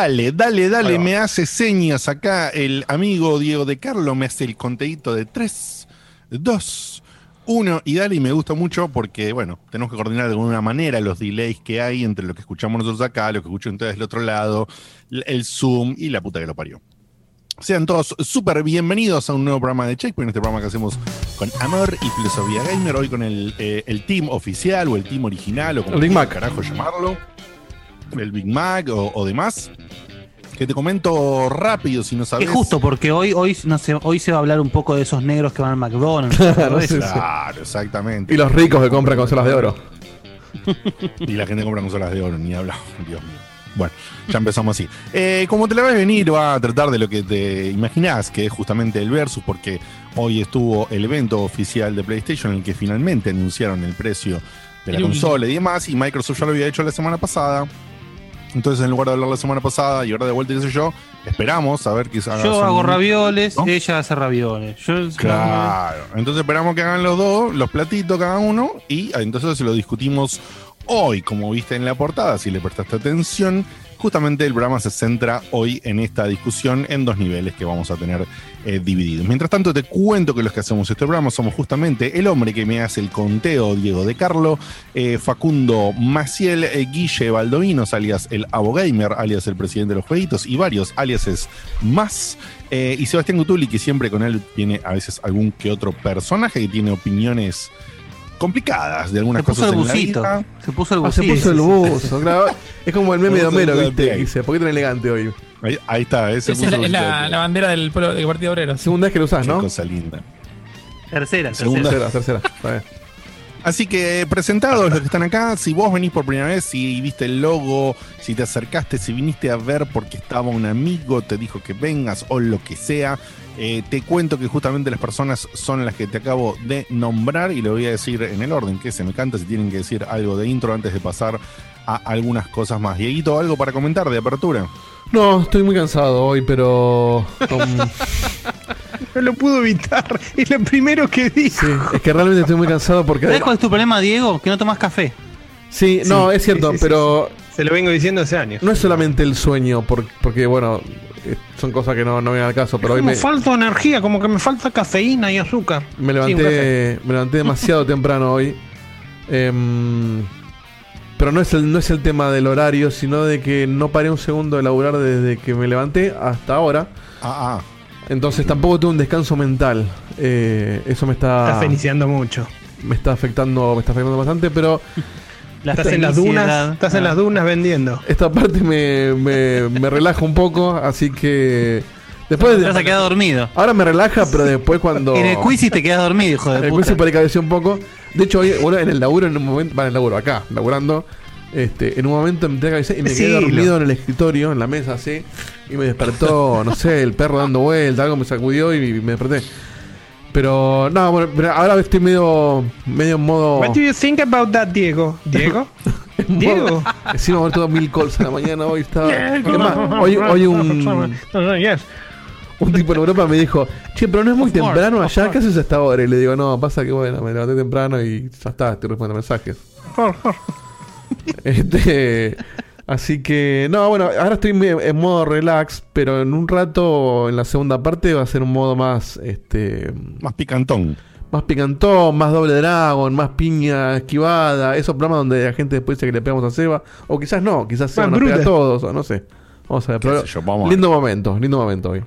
Dale, dale, dale, me hace señas. Acá el amigo Diego de Carlo, me hace el conteíto de 3, 2, 1 y dale, y me gusta mucho porque, bueno, tenemos que coordinar de alguna manera los delays que hay entre lo que escuchamos nosotros acá, lo que escuchan ustedes del otro lado, el Zoom y la puta que lo parió. Sean todos súper bienvenidos a un nuevo programa de Checkpoint, este programa que hacemos con amor y filosofía gamer, hoy con el, eh, el team oficial o el team original o como El carajo llamarlo, el Big Mac o, o demás. Que te comento rápido si no sabes. Es justo porque hoy, hoy, no sé, hoy se va a hablar un poco de esos negros que van al McDonald's. Claro, exactamente. Y los ricos que compran consolas de oro. Y la gente compra consolas de oro, ni hablamos, Dios mío. Bueno, ya empezamos así. Eh, como te la ves venir, va a tratar de lo que te imaginás, que es justamente el Versus, porque hoy estuvo el evento oficial de PlayStation en el que finalmente anunciaron el precio de la consola y demás, y Microsoft ya lo había hecho la semana pasada. Entonces, en lugar de hablar la semana pasada y ahora de vuelta, qué sé yo, esperamos a ver que haga Yo hago ravioles, ¿No? ella hace ravioles. Yo, Claro. Entonces esperamos que hagan los dos, los platitos cada uno, y entonces lo discutimos hoy, como viste en la portada, si le prestaste atención. Justamente el programa se centra hoy en esta discusión en dos niveles que vamos a tener eh, divididos. Mientras tanto, te cuento que los que hacemos este programa somos justamente el hombre que me hace el conteo, Diego de Carlo, eh, Facundo Maciel, eh, Guille Baldovinos, alias el Abogamer, alias el presidente de los jueguitos, y varios aliases más. Y Sebastián Gutuli, que siempre con él tiene a veces algún que otro personaje que tiene opiniones complicadas de algunas Se puso cosas el en la busito. vida. Se puso el Ah, se busito. puso el buzo, claro. Es como el meme de Homero, ¿viste? dice, ¿por qué tan elegante hoy? Ahí, ahí está, ese Esa es la, es la- la bandera del pueblo del Partido Obrero. Segunda vez que lo usás, Qué ¿no? cosa linda. Tercera, Segunda. tercera. Tercera, tercera. Bien. Así que presentados los que están acá, si vos venís por primera vez, si viste el logo, si te acercaste, si viniste a ver porque estaba un amigo, te dijo que vengas o lo que sea, eh, te cuento que justamente las personas son las que te acabo de nombrar y lo voy a decir en el orden que se me canta si tienen que decir algo de intro antes de pasar a algunas cosas más. Dieguito, ¿algo para comentar de apertura? No, estoy muy cansado hoy, pero. um, No lo pudo evitar. Es lo primero que dijo. sí, es que realmente estoy muy cansado porque. ¿Sabes cuál es tu problema, Diego? Que no tomas café. Sí, no, es cierto, sí, sí, sí, pero Se lo vengo diciendo hace años. no es solamente el sueño, por- porque, bueno, eh, son cosas que no, no vienen al caso, pero hoy como me, falta energía, como que me falta cafeína y azúcar. me levanté me levanté demasiado temprano hoy. Em, pero no es, el, no es el tema del horario, sino de que no paré un segundo de laburar desde que me levanté hasta ahora. Ah, ah. Entonces tampoco tuve un descanso mental. Eh, eso me está, Estás feniciando mucho. me está afectando, me está afectando bastante, pero La Estás en las dunas, estás en Ah. las dunas vendiendo. esta parte me, me, me relaja un poco, así que después Te vas a quedar dormido. ahora me relaja, pero después cuando En el quiz te quedas dormido, hijo de el puta. quiz un poco. De hecho, hoy, bueno, en el laburo, en un momento, va en el laburo, acá, laburando, este, en un momento me entré a cabecear y me quedé Sí, dormido lo- en el escritorio, en la mesa, así, y me despertó, no sé, el perro dando vuelta, algo me sacudió y me desperté. Pero, no, bueno, pero ahora estoy medio, medio en modo... What do you think about that, Diego? ¿Diego? ¿Diego? Encima haber tomado mil calls en la mañana, hoy estaba... Es más, hoy, hoy un, Yes. Un tipo en Europa me dijo, che, pero no es muy Of temprano allá. ¿qué haces hasta ahora? Y le digo, no, pasa que bueno, me levanté temprano y ya está, estoy respondiendo mensajes. Este, así que, no, bueno, ahora estoy en modo relax, pero en un rato, en la segunda parte, va a ser un modo más, este, Más picantón. más picantón, más doble dragon, más piña esquivada, esos programas donde la gente después dice que le pegamos a Seba, o quizás no, quizás se Más van a pegar bruta. todos, o no sé. Vamos a ver, pero sé yo, vamos a ver. lindo momento, lindo momento hoy.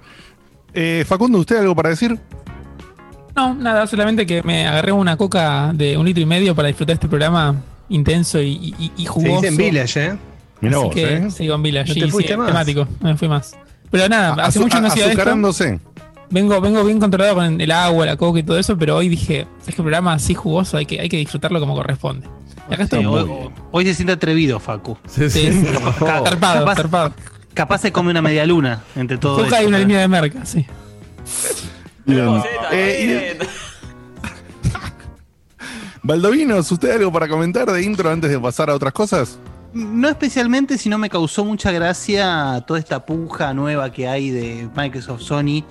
Eh, Facundo, ¿usted algo para decir? No, nada, solamente que me agarré una coca de un litro y medio para disfrutar este programa intenso y, y, y Se jugoso. dice en Village, ¿eh? Mira Así vos, que ¿eh? sigo en Village. No te sí, fuiste sí, más. temático, no me fui más. Pero nada, hace mucho no hacía esto. Vengo, vengo bien controlado con el agua, la coca y todo eso, pero hoy dije, es que el programa así jugoso hay que, hay que disfrutarlo como corresponde. Y acá estoy. Sí, muy hoy, bien. hoy se siente atrevido, Facu. Sí, Sí, sí. sí, zarpado, Capaz- se come una media luna entre todo Coca eso, y una ¿eh? línea de merca, sí. Bien. Eh, y- Baldovinos, ¿usted algo para comentar de intro antes de pasar a otras cosas? No especialmente, sino me causó mucha gracia toda esta puja nueva que hay de Microsoft Sony,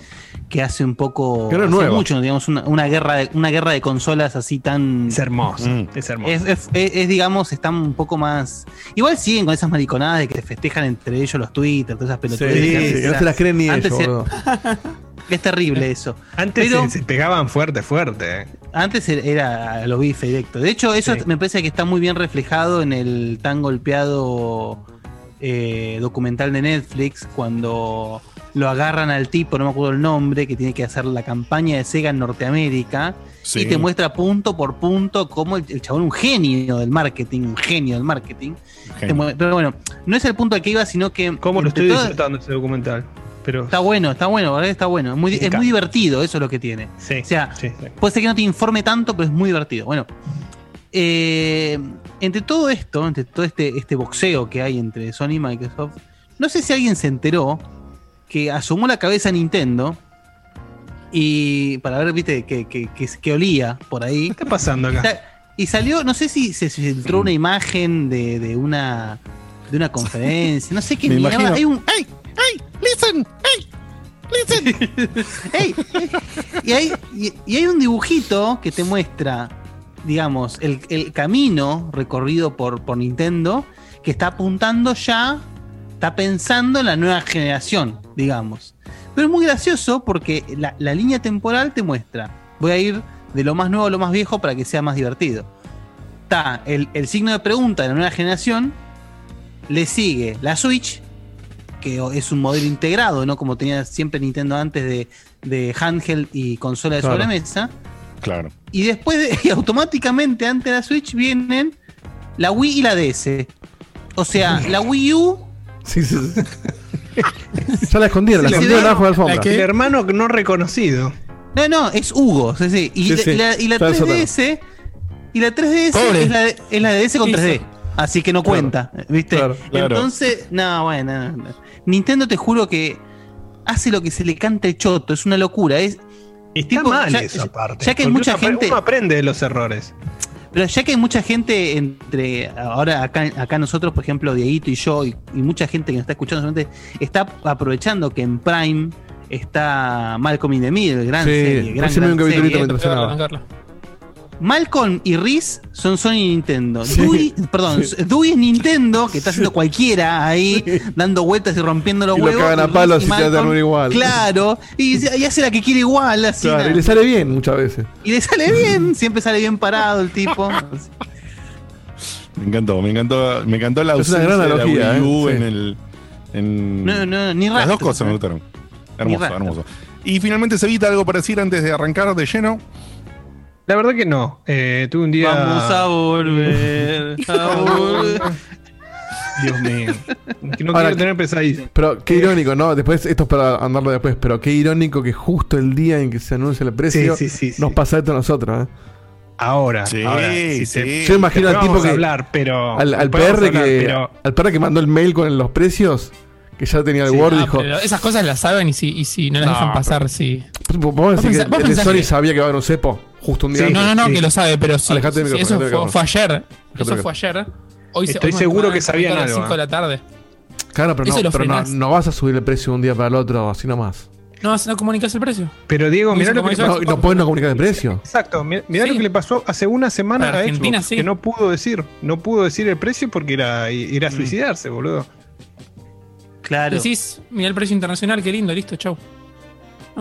que hace un poco. Es hace mucho, digamos, una, una guerra de, una guerra de consolas así tan. Es hermoso. Mm. Es hermoso. Es, es- es- es, digamos, están un poco más. Igual siguen con esas mariconadas de que se festejan entre ellos los Twitter, todas esas Sí, pelotudes. sí, sí, no era- se las creen ni antes ellos, boludo. Es terrible eso. Antes pero- se, se pegaban fuerte, fuerte. Antes era- los bife directo. De hecho, eso Sí. me parece que está muy bien reflejado en el tan golpeado eh, documental de Netflix cuando lo agarran al tipo, no me acuerdo el nombre, que tiene que hacer la campaña de Sega en Norteamérica Sí. y te muestra punto por punto cómo el, el chabón, un genio del marketing, un genio del marketing. te Genio. pero bueno, no es el punto al que iba, sino que ¿Cómo lo estoy disfrutando ese documental? Pero. Está bueno, está bueno, ¿verdad? Está bueno. Es muy, es muy divertido, eso es lo que tiene. Sí, O sea, sí, sí. Puede ser que no te informe tanto, pero es muy divertido. Bueno, eh, entre todo esto, entre todo este, este boxeo que hay entre Sony y Microsoft, no sé si alguien se enteró que asomó la cabeza a Nintendo y para ver, viste, que, que, que, que olía por ahí. ¿Qué está pasando acá? Y salió, no sé si se filtró una imagen de, de una de una conferencia, no sé qué Me imagino. Hay un, ¡ay! ¡Ay! ¡listen! ¡ay! ¡listen! ¡Ey! Y hay, un dibujito que te muestra, digamos, el, camino recorrido por, Nintendo que está apuntando ya, está pensando en la nueva generación, digamos. Pero es muy gracioso porque la, la línea temporal te muestra, voy a ir de lo más nuevo a lo más viejo para que sea más divertido. Está el, el signo de pregunta de la nueva generación, le sigue la Switch, que es un modelo integrado, ¿no? Como tenía siempre Nintendo antes de, de handheld y consola de Claro. sobremesa. Claro. Y después, de- y automáticamente antes de la Switch vienen la Wii y la DS. O sea, la Wii U, Sí, sí, sí. ya la escondieron, la Sí, escondieron sí. abajo de la alfombra. El hermano no reconocido. no, no, es Hugo. sí, sí. Y, Sí, la- sí. y la, y la Está eso 3DS, y la 3DS Pobre. es la, de- es la de DS con Hizo. 3D. Así que no Claro. cuenta, ¿viste? Claro, claro. Entonces, no, bueno, no, no. Nintendo te juro que hace lo que se le canta el choto, es una locura. Es, Está Tipo, mal ya- eso aparte. ya que hay mucha uno gente- Uno aprende de los errores. Pero ya que hay mucha gente entre ahora acá, acá nosotros, por ejemplo, Dieguito y yo, y, y mucha gente que nos está escuchando, solamente está aprovechando que en Prime está Malcolm in the Middle, gran Sí, serie, gran, gran capitulito serie. Malcolm y Riz son Sony y Nintendo. Sí. Dewey, perdón, Sí. Dewey es Nintendo, que está haciendo cualquiera ahí, dando vueltas y rompiendo los Y lo huevos. cagan a palos y igual. Claro, y, y hace la que quiere igual, así. Claro, y le sale bien muchas veces. Y le sale bien, siempre sale bien parado el tipo. Me encantó, me encantó, me encantó la Es una ausencia gran de la analogía, Wii U ¿eh? en Sí. el. En No, no, ni Las rastro. dos cosas me gustaron. Hermoso, hermoso. Y finalmente, se evita algo para decir antes de arrancar de lleno. La verdad que no. Eh, tuve un día. Vamos a volver. A volver. Dios mío. Que no Ahora- quiero tener pesadillas. Pero qué irónico, ¿no? Después, esto es para andarlo después, pero qué irónico que justo el día en que se anuncia el precio, Sí, sí, sí, nos pasa esto a nosotros, ¿eh? Ahora. Sí, ahora, sí. se- Yo imagino al tipo que- hablar, pero. Al, al PR hablar, que, pero- al PR que mandó el mail con los precios, que ya tenía el Sí, Word, Ah, dijo, pero esas cosas las saben y si, y si no las No, dejan pasar, sí. ¿vos decís pensás- que vos el de pensás Sony que- sabía que va a haber un cepo? Justo un día Sí, no, no, no, sí. que lo sabe, pero sí. Alejate del eso fue, fue ayer. Eso fue ayer. Hoy se- Estoy seguro que sabían a las algo, 5 de ¿eh? la tarde. Claro, pero, no, pero no, vas a subir el precio de un día para el otro, así nomás. No, no comunicas el precio. Pero Diego, mirá lo que le como No, pasó. no pueden no comunicar el precio. Exacto, mi- mirá Sí. lo que le pasó hace una semana Para a Argentina, Xbox, sí. que no pudo decir, no pudo decir el precio porque era ir a Mm. suicidarse, boludo. Claro. Decís, mira el precio internacional, qué lindo, listo, chau.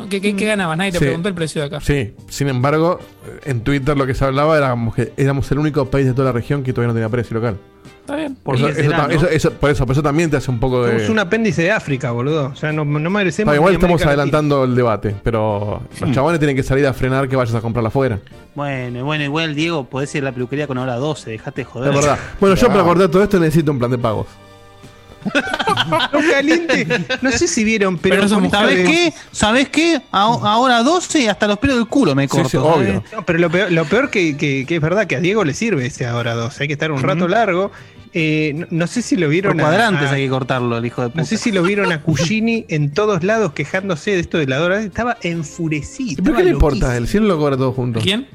¿Qué, qué, qué ganabas? Nadie te Sí. preguntó el precio de acá. Sí, sin embargo, en Twitter lo que se hablaba era como que éramos el único país de toda la región que todavía no tenía precio local. Está bien. Por ¿Y eso, qué eso será, ta- no? eso- eso- por eso, por eso también te hace un poco de. Somos un apéndice de África, boludo. O sea, no, no merecemos. Ah, igual estamos América Latina. adelantando el debate, pero los chabones tienen que salir a frenar que vayas a comprarla afuera. Bueno, bueno, igual Diego, podés ir a la peluquería con hora 12, dejate de joder. Es verdad. Bueno, yo para acordar todo esto necesito un plan de pagos. No caliente. No sé si vieron, pero. Pero eso con es esta ¿Sabés de- qué? ¿Sabés qué? A- ahora 12 y hasta los pelos del culo me corto. obvio. No, pero lo peor, lo peor que, que- que es verdad que a Diego le sirve ese ahora 12. Hay que estar un rato largo. Eh, no, no sé si lo Por vieron a- cuadrantes a- hay que cortarlo, el hijo de puta. No sé si lo vieron a Cugini en todos lados quejándose de esto de la Dora. Estaba enfurecido. ¿Y por qué le importa? El cielo lo cobra todo junto. ¿Quién?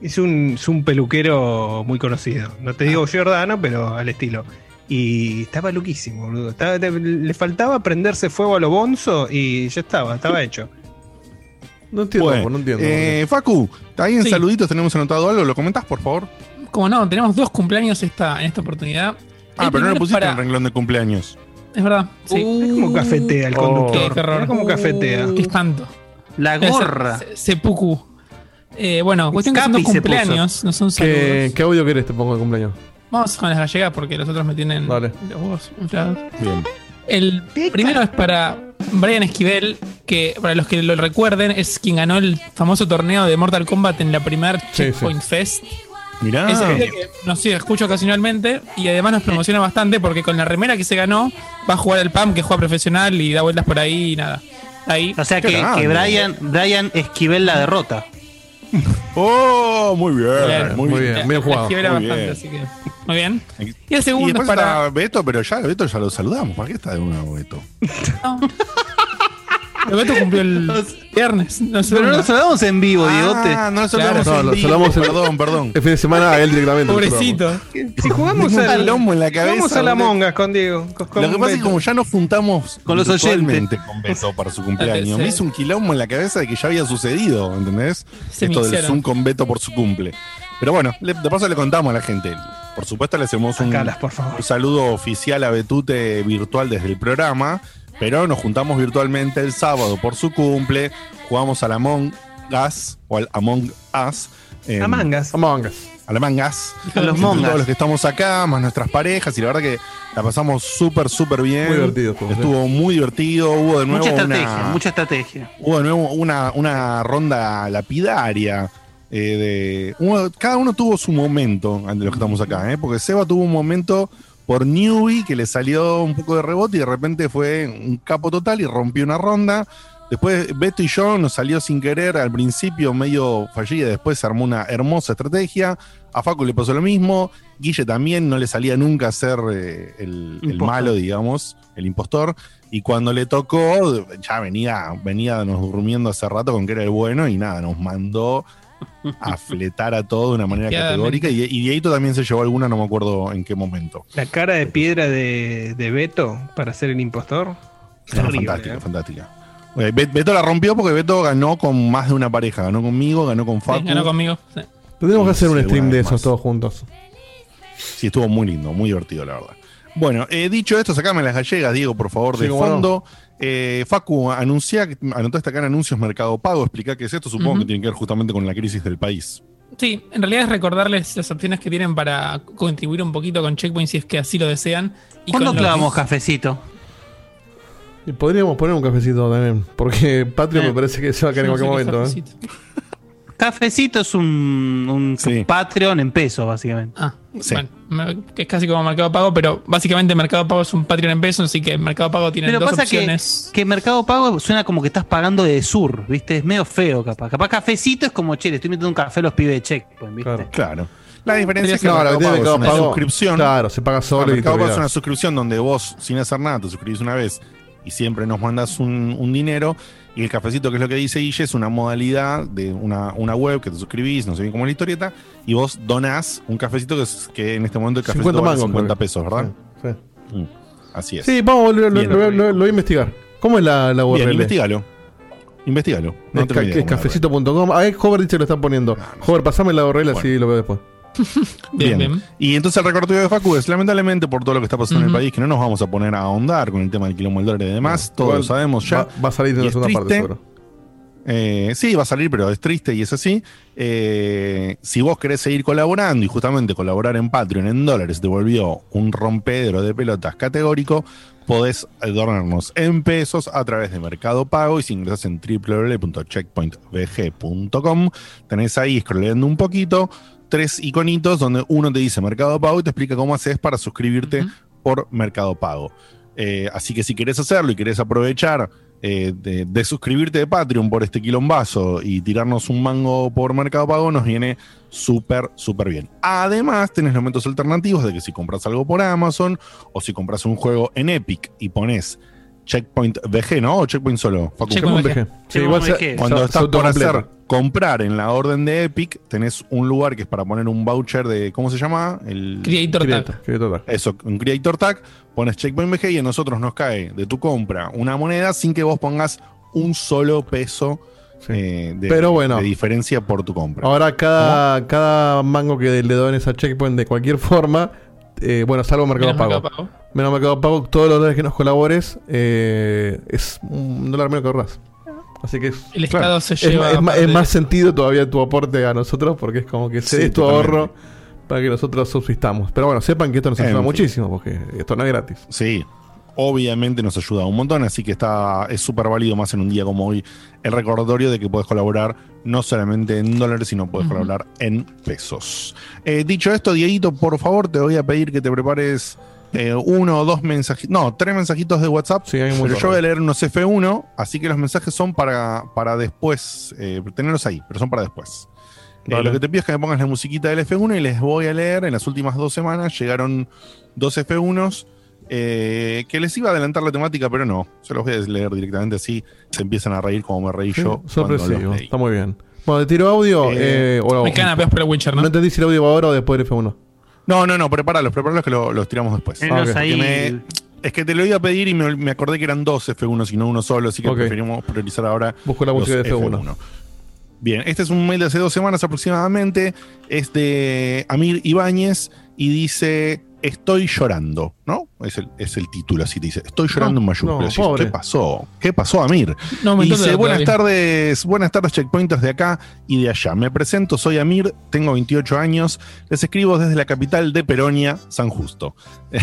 Es un, es un peluquero muy conocido. No te Ah. digo Giordano, pero al estilo. Y estaba loquísimo, boludo. Estaba- le faltaba prenderse fuego a lo bonzo y ya estaba, estaba hecho. No entiendo, Bueno, no entiendo. eh, Facu, ahí en Sí. saluditos tenemos anotado algo, ¿lo comentás, por favor? Como no, tenemos dos cumpleaños esta, en esta oportunidad. Ah, El pero no es pusiste para- en renglón de cumpleaños. Es verdad, sí. Mirá cómo cafetea el Oh. conductor. Qué. Mirá cómo cafetea. Qué espanto. La gorra. Se- Sepuku. Eh, bueno, cuestión que son dos se cumpleaños, no son ¿Qué, saludos. ¿Qué audio querés te pongo de cumpleaños? Vamos con las gallegas porque los otros me tienen Dale. los huevos inflados. Bien. El primero es para Brian Esquivel, que para los que lo recuerden, es quien ganó el famoso torneo de Mortal Kombat en la primer Sí, Checkpoint Fest. Mirá. Ese pibe que nos sigue, escucho ocasionalmente y además nos promociona bastante porque con la remera que se ganó va a jugar al PAM que juega profesional y da vueltas por ahí y nada. Ahí. O sea que, que Brian, Brian Esquivel la derrota. Oh, muy bien. Bien, muy muy bien. bien. bien jugado, muy bastante, bien. así que. Muy bien. Y Y el segundo es después para. está Beto, pero ya Beto ya lo saludamos. ¿Para qué está de nuevo Beto? No. El Beto cumplió el viernes. No sé. Pero no lo saludamos en vivo, Diegote. Ah, no lo saludamos Claro. en No, lo vivo. saludamos en- Perdón, perdón. El fin de semana a él directamente. Pobrecito. Si jugamos al, quilombo en la cabeza, jugamos a la. Mongas con Diego. con- con Lo que pasa es que como ya nos juntamos Con los virtualmente con Beto para su cumpleaños, me hizo un quilombo en la cabeza de que ya había sucedido, ¿entendés? Se Esto del. Zoom con Beto por su cumple. Pero bueno, le- de paso le contamos a la gente. Por supuesto le hacemos un, Sacalas, por favor. un saludo oficial a Betute virtual desde el programa, pero nos juntamos virtualmente el sábado por su cumple, jugamos al Among Us, o al Among Us. em, A mangas. Among Us. a la mangas. A los mongas. Todos los que estamos acá, más nuestras parejas, y la verdad que la pasamos súper, súper bien. Muy divertido estuvo, Estuvo muy divertido. Hubo de nuevo Mucha estrategia, una, mucha estrategia. hubo de nuevo una, una ronda lapidaria. eh, de, uno- cada uno tuvo su momento de los que estamos acá, ¿eh? porque Seba tuvo un momento por newbie que le salió un poco de rebote y de repente fue un capo total y rompió una ronda. Después Beto y yo nos salió sin querer al principio medio fallida, después se armó una hermosa estrategia. A Facu le pasó lo mismo, Guille también no le salía nunca a ser eh, el, el malo, digamos, el impostor. Y cuando le tocó, ya venía, venía nos durmiendo hace rato con que era el bueno y nada, nos mandó a fletar a todo de una manera categórica. Y, y también se llevó alguna, no me acuerdo en qué momento. La cara de piedra de, de Beto para ser el impostor. No, Terrible, fantástica, ¿eh? fantástica. Bet- Beto la rompió porque Beto ganó con más de una pareja. Ganó conmigo, ganó con Facu. Sí, ganó conmigo. Sí. Tendríamos que hacer un stream de esos más. todos juntos. Sí, estuvo muy lindo, muy divertido, la verdad. Bueno, eh, dicho esto, sacame las gallegas, Diego, por favor, Sí, de no. Eh, Facu, anuncia, anotaste acá en anuncios Mercado Pago, explica qué es esto, supongo que tiene que ver justamente con la crisis del país. Sí, en realidad es recordarles las opciones que tienen para contribuir un poquito con Checkpoint si es que así lo desean. Y ¿Cuándo clavamos cafecito? Podríamos poner un cafecito también. Porque Patreon Eh. me parece que se va a caer en cualquier momento. ¿eh? Cafecito. Es un, un Sí. Patreon en pesos, básicamente. Ah, Sí. bueno, que es casi como Mercado Pago, pero básicamente Mercado Pago es un Patreon en pesos, así que Mercado Pago tiene Pero dos pasa que, opciones. que Mercado Pago suena como que estás pagando de sur, ¿viste? Es medio feo, capaz. Capaz cafecito es como, che, le estoy metiendo un café a los pibes de Checkpoint, ¿viste? Claro. Claro. La diferencia es que No, Mercado que Pago es una Pago. suscripción. Claro, se paga solo te Mercado Pago es una suscripción donde vos, sin hacer nada, te suscribís una vez y siempre nos mandas un, un dinero. Y el cafecito, que es lo que dice Guille, es una modalidad de una, una web que te suscribís, no sé bien cómo es la historieta, y vos donás un cafecito que, es, que en este momento el cafecito 50 vale mangos, 50 creo. pesos, ¿verdad? Sí, sí. Mm, Así es. Sí, vamos, lo, lo- Bien. lo- lo- voy a investigar. ¿Cómo es la, la Bien, URL? investigalo. Investigalo. No es, ca- es cafecito.com. Ah, es Hover dice que lo está poniendo. Hover, pasame la URL así Bueno. lo veo después. Bien, bien. Y entonces el recordatorio de Facu es, lamentablemente, por todo lo que está pasando en el país, que no nos vamos a poner a ahondar con el tema del quilombo del dólar y demás, todos lo sabemos ya. Va, va a salir de la segunda parte, seguro. Eh, sí, va a salir, pero es triste y es así. Eh, si vos querés seguir colaborando y justamente colaborar en Patreon en dólares te volvió un rompedero de pelotas categórico, podés donarnos en pesos a través de Mercado Pago y si ingresas en www.checkpointvg.com tenés ahí scrolleando un poquito tres iconitos donde uno te dice Mercado Pago y te explica cómo haces para suscribirte por Mercado Pago. Eh, así que si querés hacerlo y querés aprovechar eh, de, de suscribirte de Patreon por este quilombazo y tirarnos un mango por Mercado Pago, nos viene súper, súper bien. Además, tenés métodos alternativos de que si compras algo por Amazon o si compras un juego en Epic y pones Checkpoint VG, ¿no? O Checkpoint solo. Facu? Checkpoint VG. Sí, Sí, igual VG. Cuando estás por hacer comprar en la orden de Epic, tenés un lugar que es para poner un voucher de, ¿cómo se llama? El, Creator Creator, Tag. Creator Tag. eso, un Creator Tag, pones Checkpoint VG y a nosotros nos cae de tu compra una moneda sin que vos pongas un solo peso Sí. eh, de, Pero bueno. de diferencia por tu compra. Ahora cada, cada mango que le dones a Checkpoint de cualquier forma, eh, bueno, salvo Mercado Menos Pago. Mercado Pago. Menos Mercado Pago, todos los dólares que nos colabores eh, es un dólar menos que ahorras. Así que es, El Claro. Estado se es, lleva. ma- es más sentido todavía tu aporte a nosotros porque es como que se Sí, tu totalmente. ahorro para que nosotros subsistamos. Pero bueno, sepan que esto nos En ayuda fin. muchísimo porque esto no es gratis. Sí, obviamente nos ayuda un montón, así que está es súper válido más en un día como hoy el recordatorio de que puedes colaborar no solamente en dólares, sino puedes Ujú. colaborar en pesos. Eh, dicho esto, Dieguito, por favor, te voy a pedir que te prepares eh, uno o dos mensajitos, no, tres mensajitos de WhatsApp. Sí, hay Pero yo voy a leer unos F1, así que los mensajes son para, para después, eh, tenerlos ahí, pero son para después. Lo que te pido es que me pongas la musiquita del F1 y les voy a leer. En las últimas dos semanas llegaron dos F1s eh, que les iba a adelantar la temática, pero no. Se los voy a leer directamente así. Se empiezan a reír como me reí Sí, yo. sorpresivo, está muy bien. Bueno, te tiro audio. Eh, eh, o- Me quedan a peor por el Witcher, no ¿no? entendí si el audio va ahora o después del F1. No, no, no, prepáralos, prepáralos que lo- los tiramos después. Ahí. Me- es que te lo iba a pedir y me, me acordé que eran dos F1 y no uno solo, así que preferimos priorizar ahora Busco la música de F1. F1. Bien, este es un mail de hace dos semanas aproximadamente. Es de Amir Ibáñez y dice: Estoy llorando, ¿no? Es el, es el título, así dice: Estoy llorando No, en mayúsculas. no. ¿Qué pasó? ¿Qué pasó, Amir? No, me Y dice, buenas tardes, buenas tardes checkpointers de acá y de allá. Me presento, soy Amir, tengo 28 años, les escribo desde la capital de Peronia, San Justo.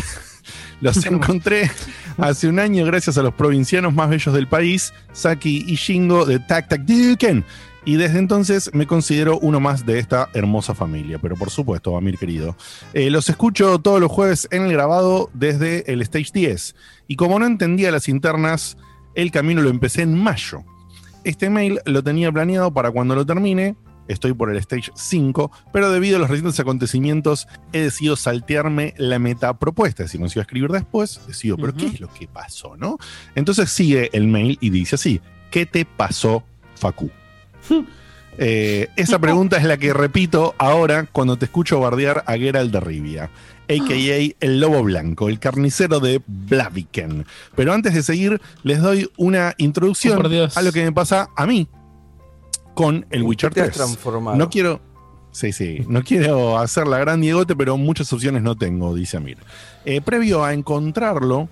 Los encontré hace un año gracias a los provincianos más bellos del país, Saki y Shingo de Tac Tac Duken. Y desde entonces me considero uno más de esta hermosa familia. Pero por supuesto, Amir querido. Eh, los escucho todos los jueves en el grabado desde el Stage 10. Y como no entendía las internas, el camino lo empecé en mayo. Este mail lo tenía planeado para cuando lo termine. Estoy por el stage 5, pero debido a los recientes acontecimientos he decidido saltearme la meta propuesta. Si no se iba a escribir después, decido, pero ¿qué es lo que pasó, no? Entonces sigue el mail y dice así: ¿Qué te pasó, Facu? Eh, esa pregunta es la que repito ahora cuando te escucho bardear a Geralt de Rivia, a.k.a. el lobo blanco, el carnicero de Blaviken. Pero antes de seguir, les doy una introducción Oh, a lo que me pasa a mí con el Witcher te has 3. transformado? No quiero. Sí, sí. No quiero hacer la gran Diegote, pero muchas opciones no tengo, dice Amir. Eh, previo a encontrarlo,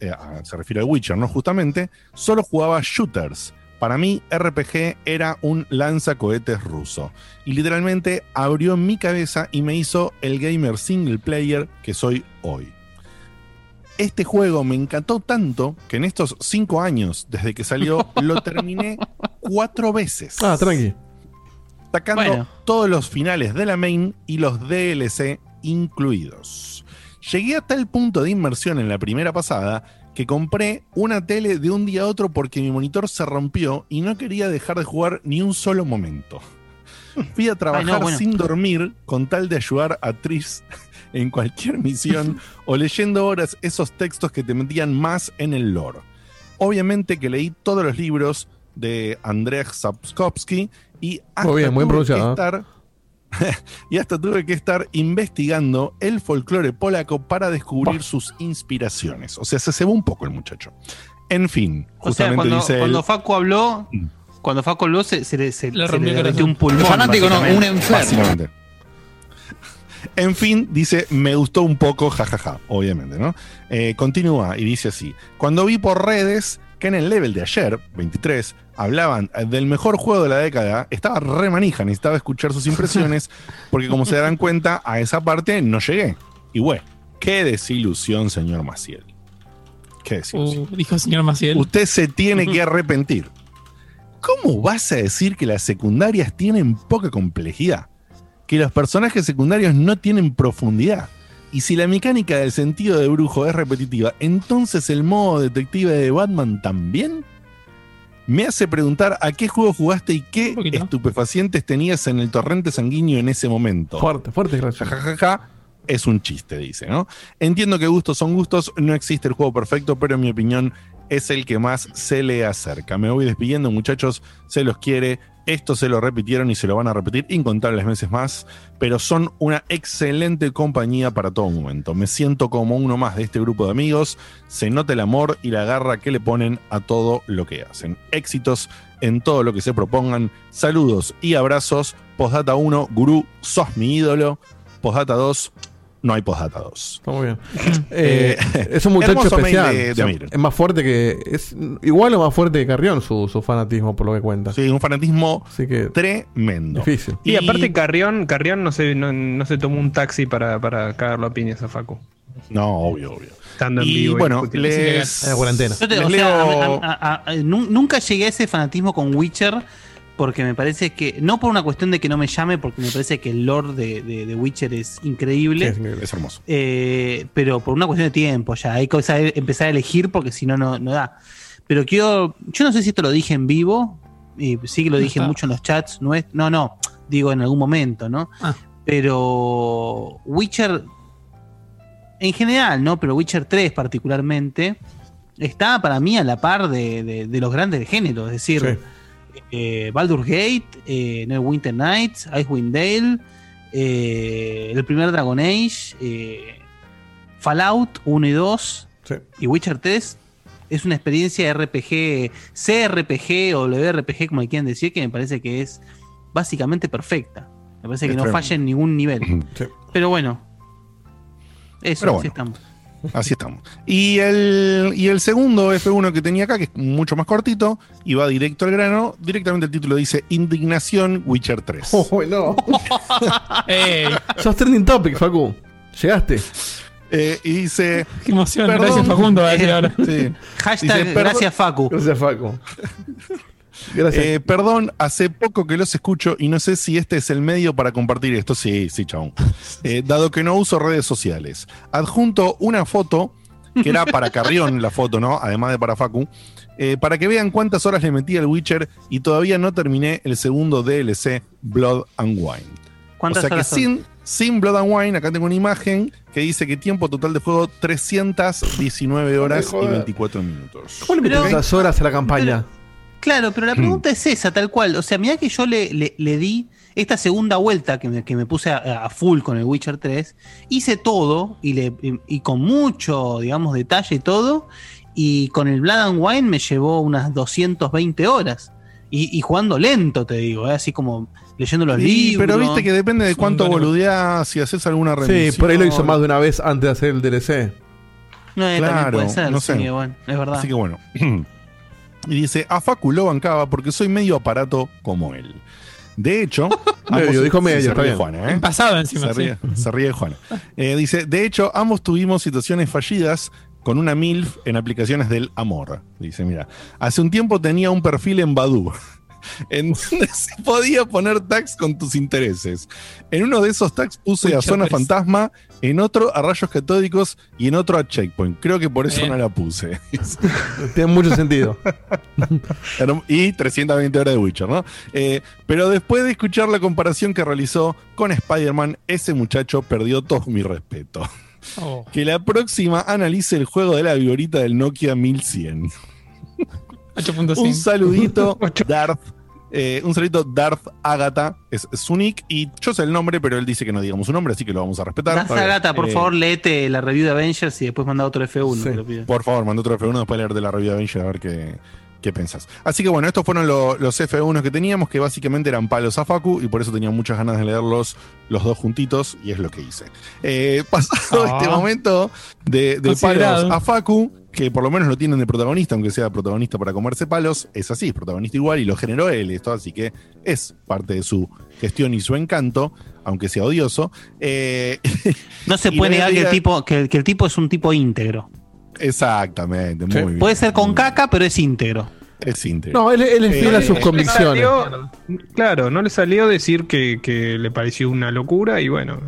eh, se refiere al Witcher, ¿no? Justamente, solo jugaba shooters. Para mí, RPG era un lanzacohetes ruso. Y literalmente abrió mi cabeza y me hizo el gamer single player que soy hoy. Este juego me encantó tanto que en estos cinco años, desde que salió, lo terminé cuatro veces Ah, tranqui. sacando Bueno. todos los finales de la main y los DLC incluidos. Llegué a tal punto de inmersión en la primera pasada que compré una tele de un día a otro porque mi monitor se rompió y no quería dejar de jugar ni un solo momento. Fui a trabajar Ay, no, bueno. sin dormir con tal de ayudar a Tris en cualquier misión o leyendo horas esos textos que te metían más en el lore. Obviamente que leí todos los libros de Andrzej Sapkowski y hasta Muy bien, muy tuve que ¿eh? estar y hasta tuve que estar investigando el folclore polaco para descubrir sus inspiraciones. O sea, se cebó un poco el muchacho. En fin, O sea, justamente cuando, dice él- cuando Facu habló, Mm. cuando Facu habló, se, se le, se, Le se rompió le el corazón. un pulmón. Fanático no, un enfermo. Básicamente. En fin, dice, me gustó un poco, jajaja, obviamente, ¿no? Eh, continúa y dice así, cuando vi por redes que en el level de ayer, 23, hablaban eh, del mejor juego de la década, estaba re manija, necesitaba escuchar sus impresiones, porque como se darán cuenta, a esa parte no llegué. Y bueno, qué desilusión, señor Maciel. Qué desilusión. Uh, dijo el señor Maciel. Usted se tiene que arrepentir. ¿Cómo vas a decir que las secundarias tienen poca complejidad? Que los personajes secundarios no tienen profundidad. Y si la mecánica del sentido de brujo es repetitiva, entonces el modo detective de Batman también? Me hace preguntar a qué juego jugaste y qué estupefacientes tenías en el torrente sanguíneo en ese momento. Fuerte, fuerte, gracias. Jajajaja, es un chiste, dice, ¿no? Entiendo que gustos son gustos, no existe el juego perfecto, pero en mi opinión es el que más se le acerca. Me voy despidiendo, muchachos, se los quiere. Esto se lo repitieron y se lo van a repetir incontables veces más, pero son una excelente compañía para todo momento. Me siento como uno más de este grupo de amigos, se nota el amor y la garra que le ponen a todo lo que hacen. Éxitos en todo lo que se propongan. Saludos y abrazos. Postdata 1, Gurú, sos mi ídolo. Postdata 2, no hay postdata 2. Está muy bien. Eh, Eh, es un muchacho especial. de- de O sea, Amir. es más fuerte que. Es igual o más fuerte que Carrión su, su fanatismo, por lo que cuenta. Sí, un fanatismo Así que. tremendo. Difícil. Y, aparte Carrión, Carrión no se, no, no se tomó un taxi para, para cagarlo a piñas a Facu. No, obvio, obvio. Estando en Y vivo. bueno, les, En la cuarentena. Yo te- les o sea, leo- a- a- a- a- nu- nunca llegué a ese fanatismo con Witcher porque me parece que, no por una cuestión de que no me llame, porque me parece que el lore de, de- de Witcher es Sí, increíble, es hermoso. eh, pero por una cuestión de tiempo ya, hay que empezar a elegir porque si no, no da. Pero quiero, yo no sé si esto lo dije en vivo, y sí que lo dije mucho en los chats, no, es, no, no, digo en algún momento, ¿no? Ah. Pero Witcher, en general, ¿no? Pero Witcher 3 particularmente, está para mí a la par de, de- de los grandes del género, es decir, Sí. Eh, Baldur's Gate, eh, Neverwinter Nights, Icewind Dale, eh, el primer Dragon Age, eh, Fallout 1 y 2 Sí. y Witcher 3 es una experiencia RPG, CRPG o WRPG, como le quieran decir, que me parece que es básicamente perfecta. Me parece que no falla en ningún nivel. Sí. Pero bueno, eso, Pero así estamos. Así estamos. Y el, y el segundo F1 que tenía acá, que es mucho más cortito, y va directo al grano, directamente el título dice Indignación Witcher 3. Oh, no. ¡Ey! Sos trending topic, Facu. Llegaste. Eh, y dice... ¡Qué emoción! Perdón. Gracias, Facundo. va a decir ahora. sí, Hashtag Dice, gracias Facu. Gracias, Facu. Gracias. Eh, perdón, hace poco que los escucho y no sé si este es el medio para compartir esto. Sí, sí, chabón. Eh, dado que no uso redes sociales. Adjunto una foto, que era para Carrión la foto, ¿no? Además de para Facu. eh, para que vean cuántas horas le metí al Witcher y todavía no terminé el segundo DLC, Blood and Wine. O ¿Cuántas sea que horas sin, sin Blood and Wine, acá tengo una imagen que dice que tiempo total de juego 319 horas y joder. 24 minutos. ¿Cómo le tantas horas a la campaña? Claro, pero la Hmm. pregunta es esa, tal cual. O sea, mira que yo le, le- le di esta segunda vuelta que me, que me puse a, a full con el Witcher 3. Hice todo y, le, y, y con mucho, digamos, detalle y todo. Y con el Blood and Wine me llevó unas 220 horas. Y, y jugando lento, te digo, ¿eh? así como leyendo los Sí, libros. pero viste que depende de cuánto boludeás, si haces alguna revisión. Sí, por ahí lo hizo más de una vez antes de hacer el DLC. No, eh, también Claro, puede ser, no sí, sé. bueno, es verdad. Así que bueno. y dice, a Facu lo bancaba porque soy medio aparato como él. De hecho... Ambos- dijo medio, se está ríe bien. Juana, ¿eh? En pasado encima. Se sí. ríe, se ríe Juana. Eh, dice, de hecho, ambos tuvimos situaciones fallidas con una MILF en aplicaciones del amor. Dice, mira, hace un tiempo tenía un perfil en Badu. En donde se podía poner tags con tus intereses. En uno de esos tags puse a Zona 3. Fantasma, en otro a Rayos Catódicos y en otro a Checkpoint. Creo que por eso Bien. no la puse. Tiene mucho sentido. y 320 horas de Witcher, ¿no? Eh, pero después de escuchar la comparación que realizó con Spider-Man, ese muchacho perdió todo mi respeto. Oh. Que la próxima analice el juego de la viborita del Nokia 1100. 8.5. Un saludito, Darth Eh, un saludito, Darth Agatha, es su nick, y yo sé el nombre, pero él dice que no digamos su nombre, así que lo vamos a respetar. Daza Gata, por Eh, favor, léete la review de Avengers y después manda otro F1. Sí. lo pido. Por favor, manda otro F1 después de leer de la review de Avenger a ver qué, qué pensás. Así que bueno, estos fueron lo- los F1 que teníamos, que básicamente eran palos a Facu, y por eso tenía muchas ganas de leerlos los dos juntitos, y es lo que hice. Eh, pasado Ah. este momento de, de palos a Facu, que por lo menos lo tienen de protagonista, aunque sea protagonista para comerse palos, es así, es protagonista igual, y lo generó él esto, así que es parte de su gestión y su encanto, aunque sea odioso. Eh, No se Y puede negar que el, tipo, que, que el tipo es un tipo íntegro. exactamente, muy Sí. bien. Puede ser con caca, pero es íntegro. Es íntegro. No, él, él es fiel Eh, a sus eh, convicciones. Salió- claro, no le salió decir que, que le pareció una locura y bueno,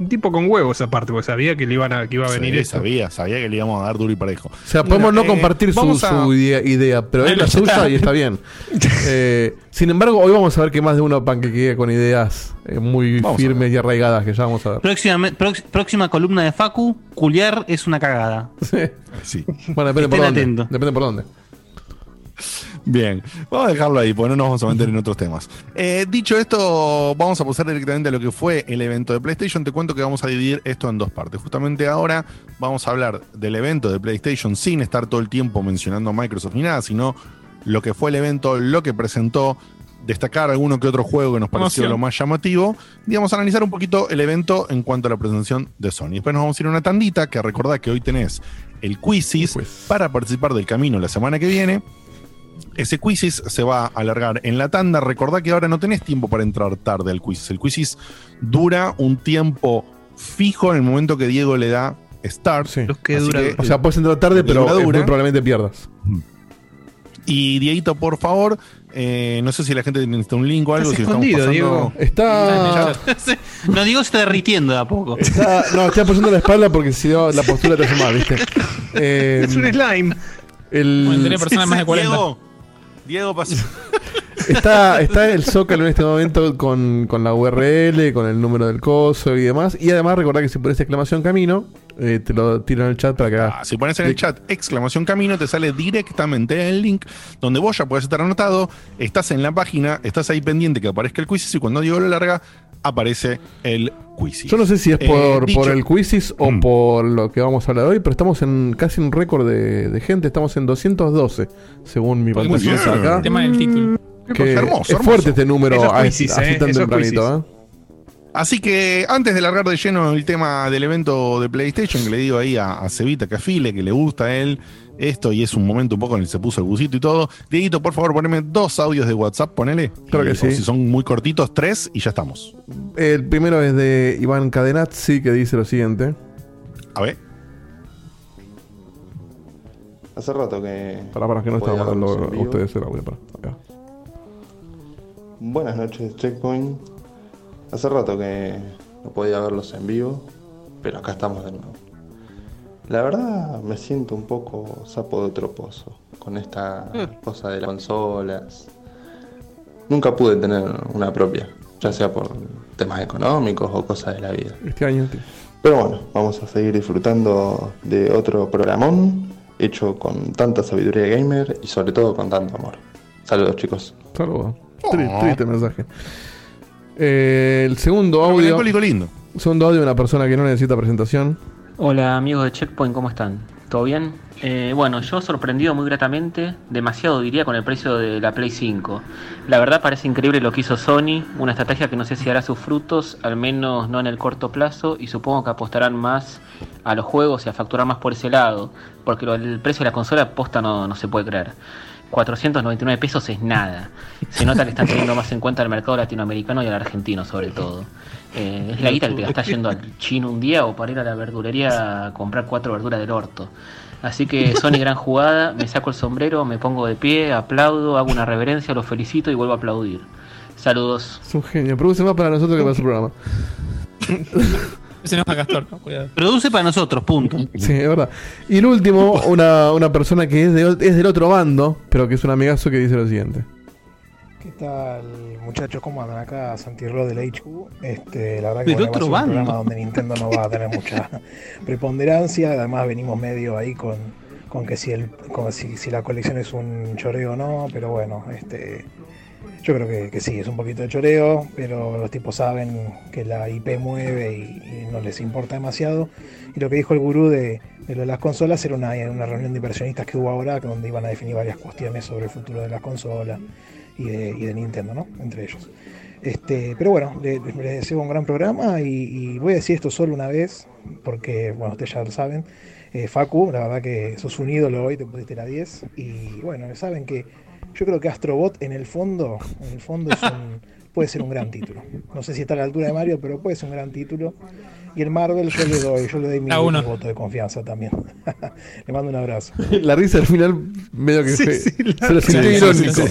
un tipo con huevos aparte, porque sabía que le iban a, que iba a venir esto. sabía, sabía que le íbamos a dar duro y parejo. O sea, podemos Bueno, no eh, compartir su, a- su idea, idea, pero es la suya está. y está bien. Eh, sin embargo, hoy vamos a ver que más de uno panquequea con ideas eh, muy Vamos firmes y arraigadas que ya vamos a ver. Próxima, prox- próxima columna de Facu, culiar es una cagada. Sí. Sí. Bueno, depende por dónde. Depende por dónde. Bien, vamos a dejarlo ahí, porque no nos vamos a meter en otros temas. Eh, dicho esto, vamos a pasar directamente a lo que fue el evento de PlayStation. Te cuento que vamos a dividir esto en dos partes. Justamente ahora vamos a hablar del evento de PlayStation sin estar todo el tiempo mencionando a Microsoft ni nada, sino lo que fue el evento, lo que presentó, destacar alguno que otro juego que nos pareció Emoción. lo más llamativo. Y vamos a analizar un poquito el evento en cuanto a la presentación de Sony. Después nos vamos a ir a una tandita, que recordad que hoy tenés el Quizzes Quiz. para participar del camino la semana que viene. Ese quizzes se va a alargar en la tanda. Recordá que ahora no tenés tiempo para entrar tarde al quizzes. El quizzes dura un tiempo fijo en el momento que Diego le da start. Sí. Los que dura. que- O sea, puedes entrar tarde, pero dura, eh, dura. probablemente pierdas. Y Dieguito, por favor, eh, no sé si la gente necesita un link o algo. Estás si estamos escondido, pasando- Diego. Está. no digo se está derritiendo de a poco. está- no, estoy apoyando la espalda porque si no, la postura te hace mal, ¿viste? Eh, es un slime. el, Bueno, personas más de 40. Diego, Diego pasó. Está, está el Zócalo en este momento con, con la URL, con el número del coso y demás. Y además recordá que si pones exclamación camino, eh, te lo tiro en el chat para que hagas. Ah, si pones en el chat exclamación camino, te sale directamente el link donde vos ya puedes estar anotado. Estás en la página, estás ahí pendiente que aparezca el quiz y cuando Diego lo larga, aparece el quiz. Yo no sé si es Eh, por, dicho- por el quizzes o Mm. por lo que vamos a hablar hoy, pero estamos en casi un récord de, de gente. Estamos en 212, según mi pantalla acá. El tema del título. Que Hermoso, es hermoso. fuerte este número a- así eh, tan tempranito. ¿eh? Así que antes de largar de lleno el tema del evento de PlayStation, que le digo ahí a, a Cevita que afile, que le gusta a él esto y es un momento un poco en el que se puso el busito y todo. Dieguito, por favor, poneme dos audios de WhatsApp, ponele. Claro que Y- o sí. Si son muy cortitos, tres y ya estamos. El primero es de Iván Cadenazzi que dice lo siguiente. A ver. Hace rato que. Para, para que no estaba mandando a ustedes el audio. Para, acá. Buenas noches, Checkpoint. Hace rato que no podía verlos en vivo, pero acá estamos de nuevo. La verdad me siento un poco sapo de otro pozo con esta cosa de las consolas. Nunca pude tener una propia, ya sea por temas económicos o cosas de la vida. Este año. tío. Pero bueno, vamos a seguir disfrutando de otro programón hecho con tanta sabiduría gamer y sobre todo con tanto amor. Saludos chicos. Saludos. Tri- Triste mensaje. Eh, el segundo audio. Lindo. Segundo audio de una persona que no necesita presentación. Hola amigos de Checkpoint, ¿cómo están? ¿Todo bien? Eh, bueno, yo sorprendido muy gratamente, demasiado diría con el precio de la Play 5. La verdad parece increíble lo que hizo Sony, una estrategia que no sé si hará sus frutos, al menos no en el corto plazo, y supongo que apostarán más a los juegos y a facturar más por ese lado, porque el precio de la consola posta no, no se puede creer. 499 pesos es nada. Se nota que están teniendo más en cuenta el mercado latinoamericano y al argentino sobre todo. Eh, es la guita que te gastás yendo al chino un día o para ir a la verdulería a comprar cuatro verduras del orto. Así que Sony gran jugada, me saco el sombrero, me pongo de pie, aplaudo, hago una reverencia, los felicito y vuelvo a aplaudir. Saludos. Es un genio. Produce más para nosotros que para su programa. Se enoja Castor, ¿no? Cuidado. Produce para nosotros, punto. Sí, es verdad. Y el último, una, una persona que es, de- es del otro bando, pero que es un amigazo que dice lo siguiente. ¿Qué tal, muchachos? ¿Cómo andan acá? Santi Ro del HQ. Este, la verdad Del que bueno, otro va a ser un bando. programa donde Nintendo no va a tener mucha preponderancia. Además, venimos medio ahí con, con que si, el, con si, si la colección es un choreo o no. Pero bueno, este, Yo creo que, que sí, es un poquito de choreo, pero los tipos saben que la IP mueve y, no les importa demasiado. Y lo que dijo el gurú de, de lo de las consolas era una, una reunión de inversionistas que hubo ahora, donde iban a definir varias cuestiones sobre el futuro de las consolas y de, y de Nintendo, ¿no? Entre ellos. Este, pero bueno, le- les deseo un gran programa y, y voy a decir esto solo una vez, porque, bueno, ustedes ya lo saben. Eh, Facu, la verdad que sos un ídolo hoy, te pusiste la 10. Y bueno, saben que yo creo que Astrobot en el fondo, en el fondo es un- puede ser un gran título. No sé si está a la altura de Mario, pero puede ser un gran título. Y el Marvel yo le doy, yo le doy mi, voto de confianza también. le mando un abrazo. La risa al final medio que Sí, fue- sí, irónico.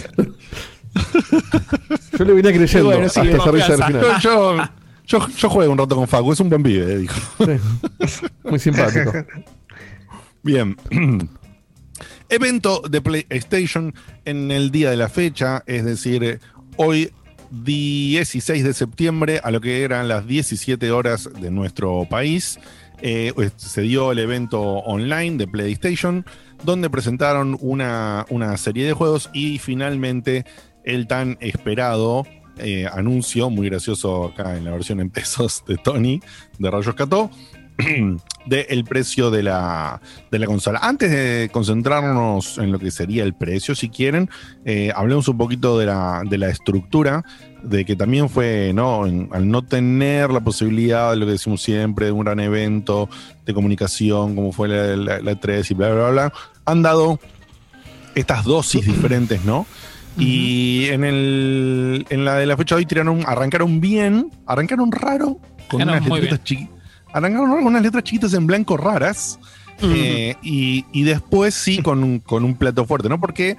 Yo le venía creyendo Bueno, hasta esa risa al final. Yo, yo, yo, un rato con Facu, es un buen pibe, eh, dijo. Sí. Muy simpático. Bien. Evento de PlayStation en el día de la fecha, es decir, hoy 16 de septiembre a lo que eran las 17 horas de nuestro país. eh, pues, se dio el evento online de PlayStation, donde presentaron una, una serie de juegos y finalmente el tan esperado eh, anuncio, muy gracioso acá en la versión en pesos de Tony, de Rayos Cató, del precio de la, de la consola. Antes de concentrarnos en lo que sería el precio, si quieren, eh, hablemos un poquito de la, de la estructura, de que también fue, ¿no? En- al no tener la posibilidad de lo que decimos siempre, de un gran evento de comunicación, como fue la, la, la 3 y bla, bla, bla, han dado estas dosis diferentes, ¿no? Y en, el, en la de la fecha de hoy tiraron, arrancaron bien, arrancaron raro, con unas letritas chiquitas. Arrancaron raro con unas letras chiquitas en blanco raras. eh, y, y después sí con un, con un plato fuerte, ¿no? Porque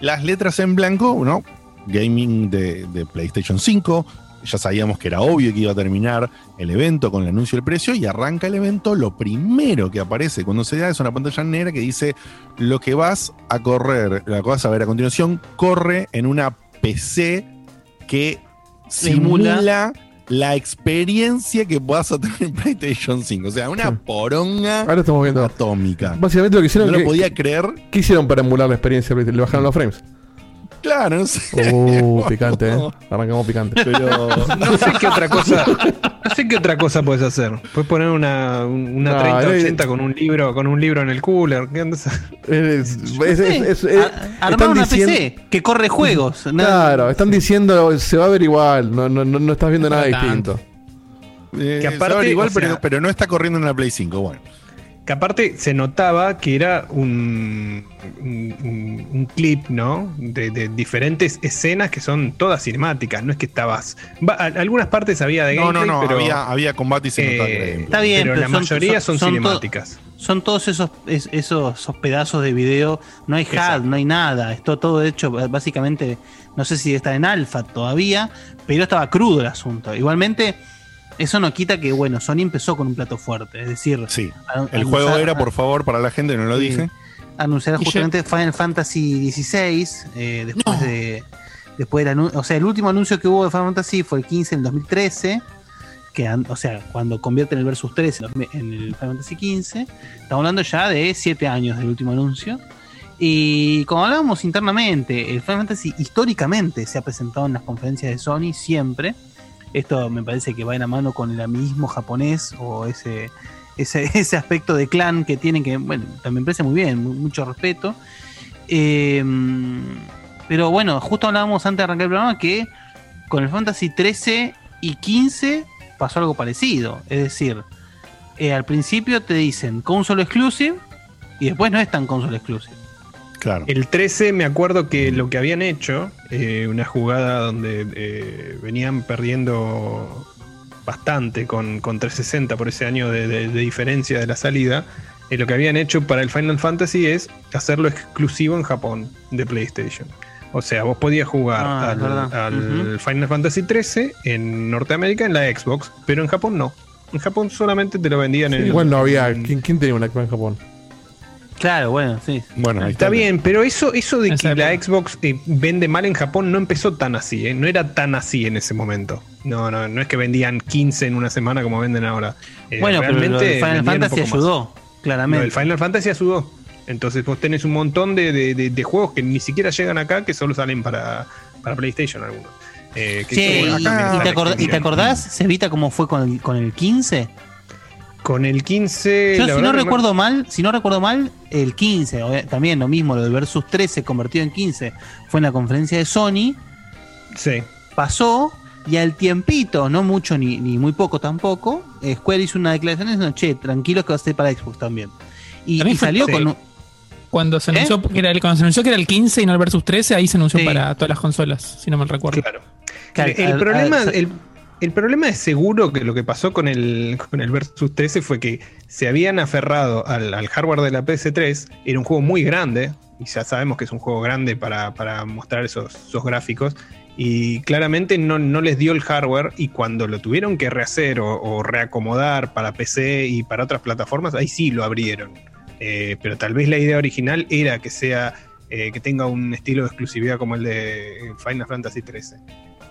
las letras en blanco, ¿no? Gaming de, de PlayStation 5. Ya sabíamos que era obvio que iba a terminar el evento con el anuncio del precio y arranca el evento. Lo primero que aparece cuando se da es una pantalla negra que dice lo que vas a correr, lo que vas a ver a continuación, corre en una PC que Simula. simula la experiencia que vas a tener en PlayStation 5. O sea, una Sí. poronga Ahora estamos viendo. atómica. Básicamente lo que hicieron No lo que- podía creer. ¿Qué hicieron para emular la experiencia? Le bajaron los frames. Claro, no sé. Uh, picante, ¿eh? Arrancamos picante. Pero No sé qué otra cosa. No sé qué otra cosa puedes hacer. Puedes poner una, un- una No, 3080 con un libro, con un libro en el cooler. ¿Qué andas Es- es- es- es- es- A- Armar están una diciendo- PC que corre juegos. ¿no? Claro, están diciendo se va a ver igual, no, no, no, no estás viendo No nada distinto. eh, Que se aparte, va a ver igual, o sea- pero, pero no está corriendo en la Play 5. Bueno. Que aparte se notaba que era un, un, clip, ¿no? De, de diferentes escenas que son todas cinemáticas. No es que estabas. va- a- algunas partes había de No, no, gameplay, no. pero, había, había combate y se notaba que eh, gameplay. Está bien, pero pero la son- mayoría son- son, son to- cinemáticas. Son todos esos, es- esos, esos pedazos de video. No hay HUD, Exacto. no hay nada. Esto todo hecho básicamente. No sé si está en alfa todavía, pero estaba crudo el asunto. Igualmente, eso no quita que, bueno, Sony empezó con un plato fuerte. Es decir, Sí. El juego era, por favor, para la gente, no lo Sí. dije. anunciar Y justamente Final Fantasy XVI eh, después de después del anuncio, o sea, el último anuncio que hubo de Final Fantasy fue el 15 en el 2013, que o sea, cuando convierten el Versus 3 en los- en el Final Fantasy XV, estamos hablando ya de 7 años del último anuncio. Y como hablábamos internamente, el Final Fantasy históricamente se ha presentado en las conferencias de Sony siempre. Esto me parece que va en la mano con el amigismo japonés o ese, ese, ese aspecto de clan que tienen que, bueno, también me parece muy bien, mu- mucho respeto. Eh, pero bueno, justo hablábamos antes de arrancar el programa que con el Fantasy 13 y 15 pasó algo parecido. Es decir, eh, al principio te dicen console exclusive y después no es tan console exclusive. Claro. El 13 me acuerdo que lo que habían hecho, eh, una jugada donde eh, venían perdiendo bastante con, con 360 por ese año de, de- de diferencia de la salida, eh, lo que habían hecho para el Final Fantasy es hacerlo exclusivo en Japón de PlayStation. O sea, vos podías jugar Ah, al. Final Fantasy 13 en Norteamérica en la Xbox, pero en Japón no. En Japón solamente te lo vendían en Igual no había. ¿Quién, quién tenía una Xbox en Japón? Claro, bueno, sí. Bueno, ahí Está bien, pero eso, eso de que la. Xbox eh, vende mal en Japón no empezó tan así, ¿eh? no era tan así en ese momento. No, no, no es que vendían 15 en una semana como venden ahora. Eh, bueno, pero lo realmente del Final Fantasy más. ayudó, No, claramente. el Final Fantasy ayudó. Entonces vos tenés un montón de, de- de- de juegos que ni siquiera llegan acá, que solo salen para, para PlayStation algunos. Eh, que estuvo y, te la acor- y te acordás, Cevita, cómo fue con el, con el 15? Con el 15. Yo, si no recuerdo mal, si no recuerdo mal, el 15, o- también lo mismo, lo del Versus 13 convertido en 15, fue en la conferencia de Sony. Sí. Pasó y al tiempito, no mucho ni, ni muy poco tampoco, eh, Square hizo una declaración diciendo, che, tranquilos que va a ser para Xbox también. Y, También y fue- salió sí. con un- Cuando se, ¿Eh? anunció que era el, cuando se anunció que era el 15 y no el Versus 13, ahí se anunció Sí. para todas las consolas, si no mal recuerdo. Claro. Claro, el, al- problema, al- el, el problema es seguro que lo que pasó con el, con el Versus 13 fue que se habían aferrado al, hardware de la PS3. Era un juego muy grande, y ya sabemos que es un juego grande para, para mostrar esos, esos gráficos. Y claramente no, no les dio el hardware y cuando lo tuvieron que rehacer o, o reacomodar para PC y para otras plataformas, ahí sí lo abrieron. Eh, pero tal vez la idea original era que sea eh, que tenga un estilo de exclusividad como el de Final Fantasy XIII.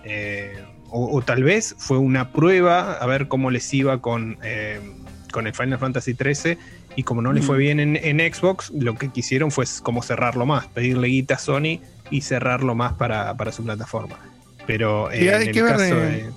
Eh, o, o tal vez fue una prueba a ver cómo les iba con, eh, con el Final Fantasy XIII y como no les fue bien en, en Xbox, lo que quisieron fue como cerrarlo más, pedirle guita a Sony y cerrarlo más para, para su plataforma. Pero Y eh, hay en que el ver, caso de...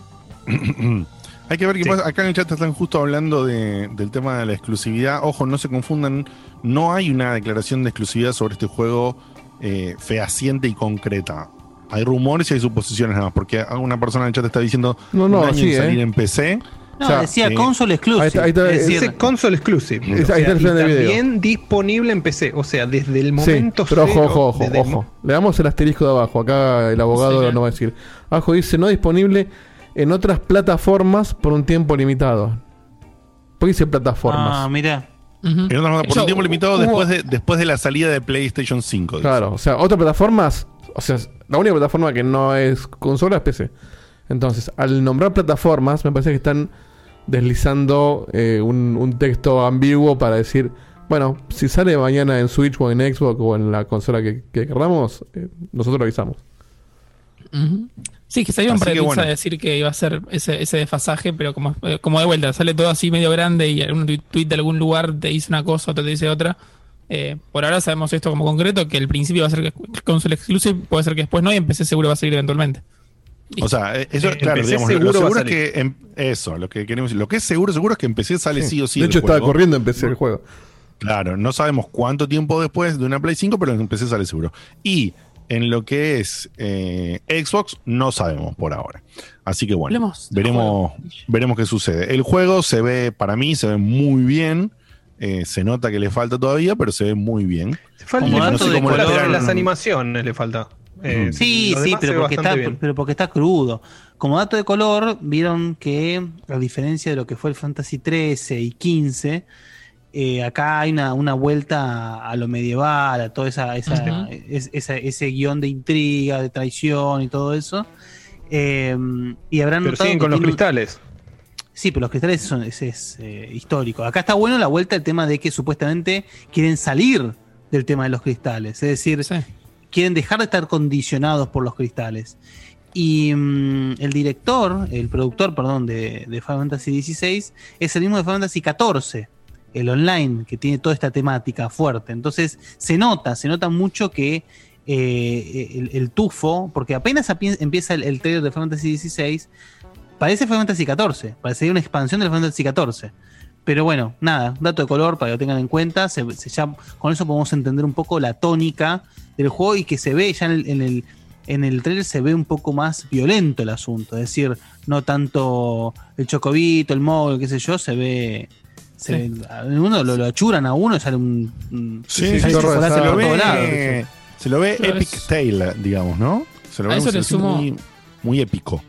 Hay que ver qué Sí. pasa. Acá en el chat están justo hablando de- del tema de la exclusividad. Ojo, no se confundan. No hay una declaración de exclusividad sobre este juego eh, fehaciente y concreta. Hay rumores y hay suposiciones nada más. Porque una persona en el chat está diciendo No, no, un año sí, en salir eh. en PC. No, O sea, decía eh, console exclusive. ahí está- ahí está, es decir, Dice console exclusive. Ahí está- O ahí está el sea, final y del video. también disponible en PC. O sea, desde el Sí, momento pero ojo, cero, ojo, ojo, desde el ojo. Le damos el asterisco de abajo. Acá el abogado Sí, no va a decir. Abajo dice no disponible en otras plataformas por un tiempo limitado. ¿Por qué dice plataformas? Ah, mira. Ujú. En otras palabras, por Eso, un tiempo limitado hubo- después de, después de la salida de PlayStation 5. dice. Claro, o sea, otras plataformas, o sea, la única plataforma que no es consola es PC. Entonces, al nombrar plataformas, me parece que están deslizando eh, un, un texto ambiguo para decir, bueno, si sale mañana en Switch o en Xbox o en la consola que, que queramos, eh, nosotros lo avisamos. Sí, que salieron para bueno. a decir que iba a ser ese, ese desfasaje, pero como, eh, como de vuelta, sale todo así medio grande y algún tweet de algún lugar te dice una cosa, otro te dice otra. Eh, por ahora sabemos esto como concreto, que el principio va a ser que console exclusive, puede ser que después no, y en PC seguro va a salir eventualmente. O sea, eh, eso, En claro, digamos, lo- seguro lo seguro es que. em- eso, lo que queremos decir. Lo que es seguro, seguro es que en PC sale sí, o sí. de el hecho, estaba juego. corriendo en PC el juego. Claro, no sabemos cuánto tiempo después de una Play 5, pero en PC sale seguro. Y en lo que es eh, Xbox, no sabemos por ahora. Así que bueno, veremos, veremos qué sucede. El juego se ve, para mí, se ve muy bien. Eh, se nota que le falta todavía, pero se ve muy bien. Falta Como no dato sé de cómo color- las, las animaciones le falta. Eh, Sí, lo sí, se pero porque, está, bien. pero porque está crudo. Como dato de color, vieron que, a diferencia de lo que fue el Fantasy 13 y 15, eh, acá hay una, una vuelta a lo medieval, a todo esa, esa, es- esa- ese guion de intriga, de traición y todo eso. Eh, y habrán Pero notado siguen con los cristales. Sí, pero los cristales son, ese es eh, histórico. Acá está bueno la vuelta al tema de que supuestamente quieren salir del tema de los cristales. Es decir, Sí. quieren dejar de estar condicionados por los cristales. Y mm, el director, el productor, perdón, de, de Final Fantasy XVI es el mismo de Final Fantasy XIV, el online, que tiene toda esta temática fuerte. Entonces se nota, se nota mucho que eh, el, el tufo, porque apenas empieza el, el trailer de Final Fantasy XVI, parece Final Fantasy XIV, parecería una expansión del Final Fantasy XIV. Pero bueno, nada, un dato de color para que lo tengan en cuenta. Se, se ya, con eso podemos entender un poco la tónica del juego y que se ve ya en el, en el, en el trailer se ve un poco más violento el asunto. Es decir, no tanto el chocobito, el móvil, qué sé yo, se ve. Se Sí. uno lo, lo achuran a uno y sale un. un- Sí, sale se lo por todos lados. ve, se lo ve Epic es- Tale, digamos, ¿no? Se lo A ve eso le sumo- muy, muy épico.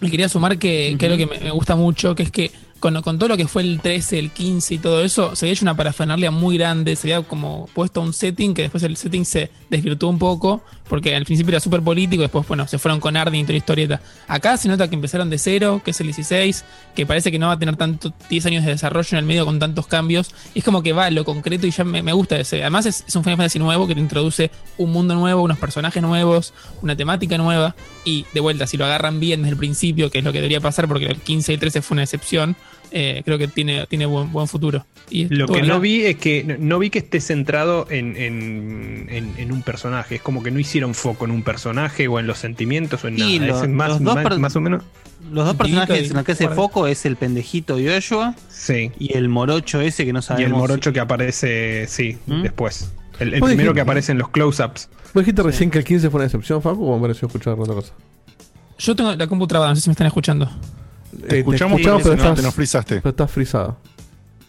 Y quería sumar que, que algo que me, me gusta mucho, que es que con, todo lo que fue el 13, el 15 y todo eso, se había hecho una parafernalia muy grande, se había como puesto un setting que después el setting se desvirtuó un poco, porque al principio era súper político, después, bueno, se fueron con Arden y toda la historieta. Acá se nota que empezaron de cero, que es el 16, que parece que no va a tener tanto 10 años de desarrollo en el medio con tantos cambios, es como que va a lo concreto y ya me, gusta ese. Además es, es un Final Fantasy nuevo que te introduce un mundo nuevo, unos personajes nuevos, una temática nueva, y de vuelta, si lo agarran bien desde el principio, que es lo que debería pasar, porque el 15 y el 13 fue una excepción, eh, creo que tiene, tiene buen, buen futuro. Y Lo que no vi es que no- no vi que esté centrado en, en- en- en un personaje. Es como que no hicieron foco en un personaje o en los sentimientos o en Y nada. lo- es más, los dos más, per- más o menos. Los dos personajes y en los que hace foco es el pendejito Joshua Sí. y el morocho ese que no Y sabemos. el morocho que aparece, sí, ¿Mm? después. El, primero dijiste- que aparece en los close-ups. ¿Vos dijiste recién que el 15 fue una excepción, Facu, o me pareció escuchar otra cosa? Yo tengo la compu trabada, no sé si me están escuchando. Te escuchamos, escuchamos, pero pero no, estás, te nos frizaste. pero estás frisado.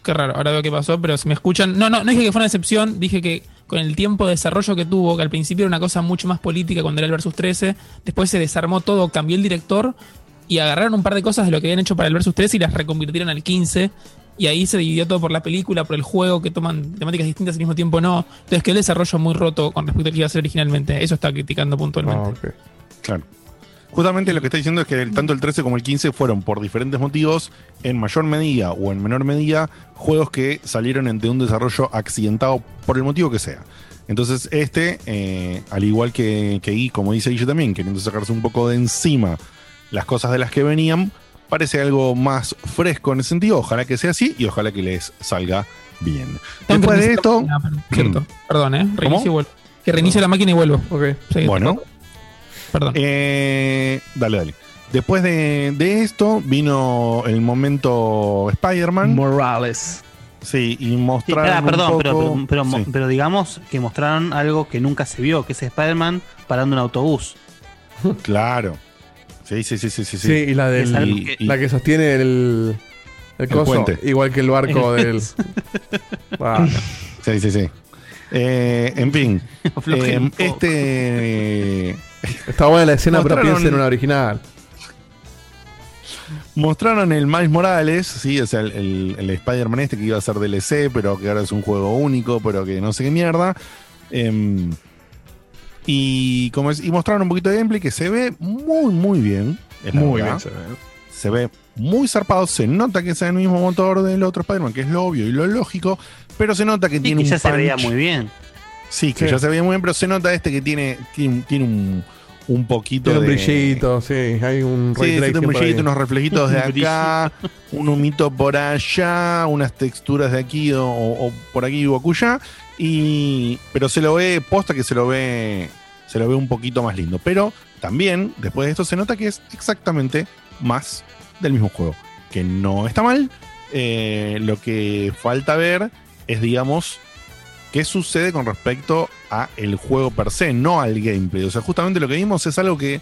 Qué raro, ahora veo qué pasó, pero si me escuchan. No, no, no dije que fue una excepción, dije que con el tiempo de desarrollo que tuvo, que al principio era una cosa mucho más política cuando era el Versus 13, después se desarmó todo, cambió el director y agarraron un par de cosas de lo que habían hecho para el Versus 13 y las reconvirtieron al 15. Y ahí se dividió todo por la película, por el juego, que toman temáticas distintas al mismo tiempo no. Entonces quedó el desarrollo muy roto con respecto a lo que iba a ser originalmente. Eso está criticando puntualmente. Ah. Claro. Justamente lo que está diciendo es que el- tanto el 13 como el 15 fueron por diferentes motivos, en mayor medida o en menor medida, juegos que salieron de un desarrollo accidentado por el motivo que sea. Entonces, este, eh, al igual que, que I, como dice Guille también, queriendo sacarse un poco de encima las cosas de las que venían, parece algo más fresco en ese sentido. Ojalá que sea así y ojalá que les salga bien. Después de esto, la máquina, pero- Cierto, perdón, ¿eh? Reinicio ¿Cómo? y vuelvo. Que reinicie la máquina y vuelvo. Ok. Sí, bueno, Perdón. Eh, dale, dale. Después de, de esto vino el momento Spider-Man. Morales. Sí, y Sí, mostraron. un poco- pero, pero, pero, mo- Sí. pero digamos que mostraron algo que nunca se vio, que es Spider-Man parando un autobús. Claro. Sí, sí, sí, sí, sí. Sí, y la del. Y- y- La que sostiene el. El, coso, puente. igual que el barco del. Sí, sí, sí. Eh, en fin, eh, este. Está buena la escena, pero piensa en una original. Mostraron el Miles Morales, sí, o sea, el, el- el Spider-Man este que iba a ser DLC, pero que ahora es un juego único, pero que no sé qué mierda. Em, y, como es- y mostraron un poquito de gameplay que se ve muy, muy bien. Muy verdad. bien se ve. se ve muy zarpado. Se nota que es el mismo motor del otro Spider-Man, que es lo obvio y lo lógico, pero se nota que Sí, tiene que un ya se veía muy bien. Sí, que Sí. ya se veía muy bien, pero se nota este que tiene, tiene, un- tiene un, un poquito Tiene un de. brillito, sí. Hay un Sí, sí, un brillito, unos reflejitos de Un acá, un humito por allá, unas texturas de aquí o, o por aquí o acullá. Y, pero se lo ve, posta que se lo ve, se lo ve un poquito más lindo. Pero también, después de esto, se nota que es exactamente más del mismo juego. Que no está mal. Eh, lo que falta ver es, digamos, qué sucede con respecto a el juego per se, no al gameplay. O sea, justamente lo que vimos es algo que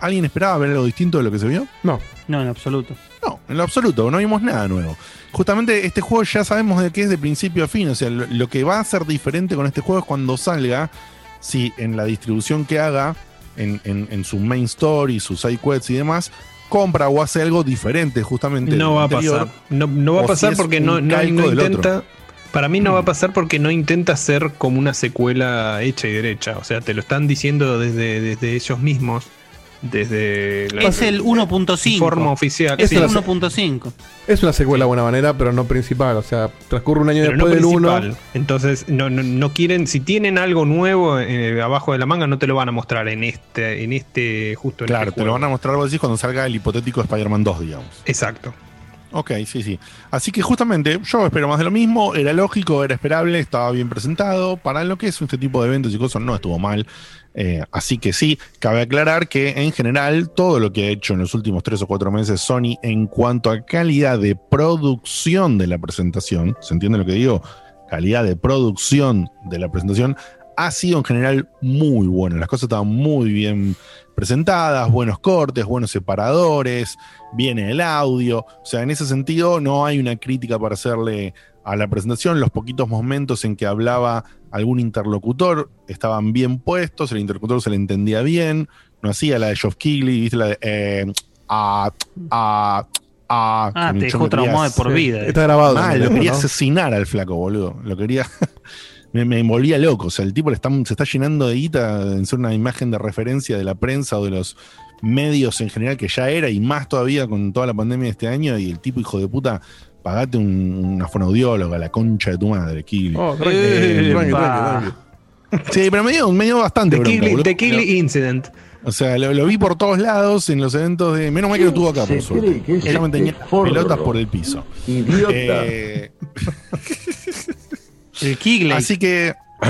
alguien esperaba ver algo distinto de lo que se vio. No. No, en absoluto. No, en lo absoluto, no vimos nada nuevo. Justamente este juego ya sabemos de qué es de principio a fin. O sea, lo, lo que va a ser diferente con este juego es cuando salga, si en la distribución que haga, en, en- en su main story, sus side quests y demás, compra o hace algo diferente justamente. No va a anterior. pasar. No, no va a pasar si porque no, no, no intenta. Para mí no va a pasar porque no intenta ser como una secuela hecha y derecha. O sea, te lo están diciendo desde, desde ellos mismos. Desde la Es el 1.5. forma oficial. Es Sí, el la- 1.5. Es una secuela de buena manera, pero no principal. O sea, transcurre un año pero no después del 1. principal. Entonces, no, no, no quieren, si tienen algo nuevo eh, abajo de la manga, no te lo van a mostrar en este, en este, justo en Claro, este te lo van a mostrar algo así cuando salga el hipotético Spider-Man 2, digamos. Exacto. Ok, sí, sí. Así que justamente yo espero más de lo mismo, era lógico, era esperable, estaba bien presentado. Para lo que es este tipo de eventos y cosas no estuvo mal. Eh, así que sí, cabe aclarar que en general todo lo que ha hecho en los últimos tres o cuatro meses Sony en cuanto a calidad de producción de la presentación, ¿se entiende lo que digo? Calidad de producción de la presentación ha sido en general muy buena. Las cosas estaban muy bien presentadas, buenos cortes, buenos separadores, viene el audio. O sea, en ese sentido no hay una crítica para hacerle a la presentación. Los poquitos momentos en que hablaba algún interlocutor estaban bien puestos, el interlocutor se le entendía bien, no hacía la de Geoff Keighley, viste la de... eh, ah, ah, ah, Ah, te dejó traumado de por vida. Está grabado. Mal, también, lo quería ¿no? asesinar al flaco, boludo. Lo quería. me, me envolvía loco. O sea, el tipo le está- se está llenando de guita en ser una imagen de referencia de la prensa o de los medios en general, que ya era, y más todavía con toda la pandemia de este año. Y el tipo, hijo de puta, pagate un, una fonoaudióloga, la concha de tu madre, Kili. Oh, tranqui, Eh, tranqui, tranqui. Sí, pero me dio, me dio bastante The bronca, Kigley Incident. O sea, lo, lo vi por todos lados en los eventos de. Menos mal que no estuvo acá, por suerte. Ya me tenía pelotas por el piso. Eh, El Kigley. así que,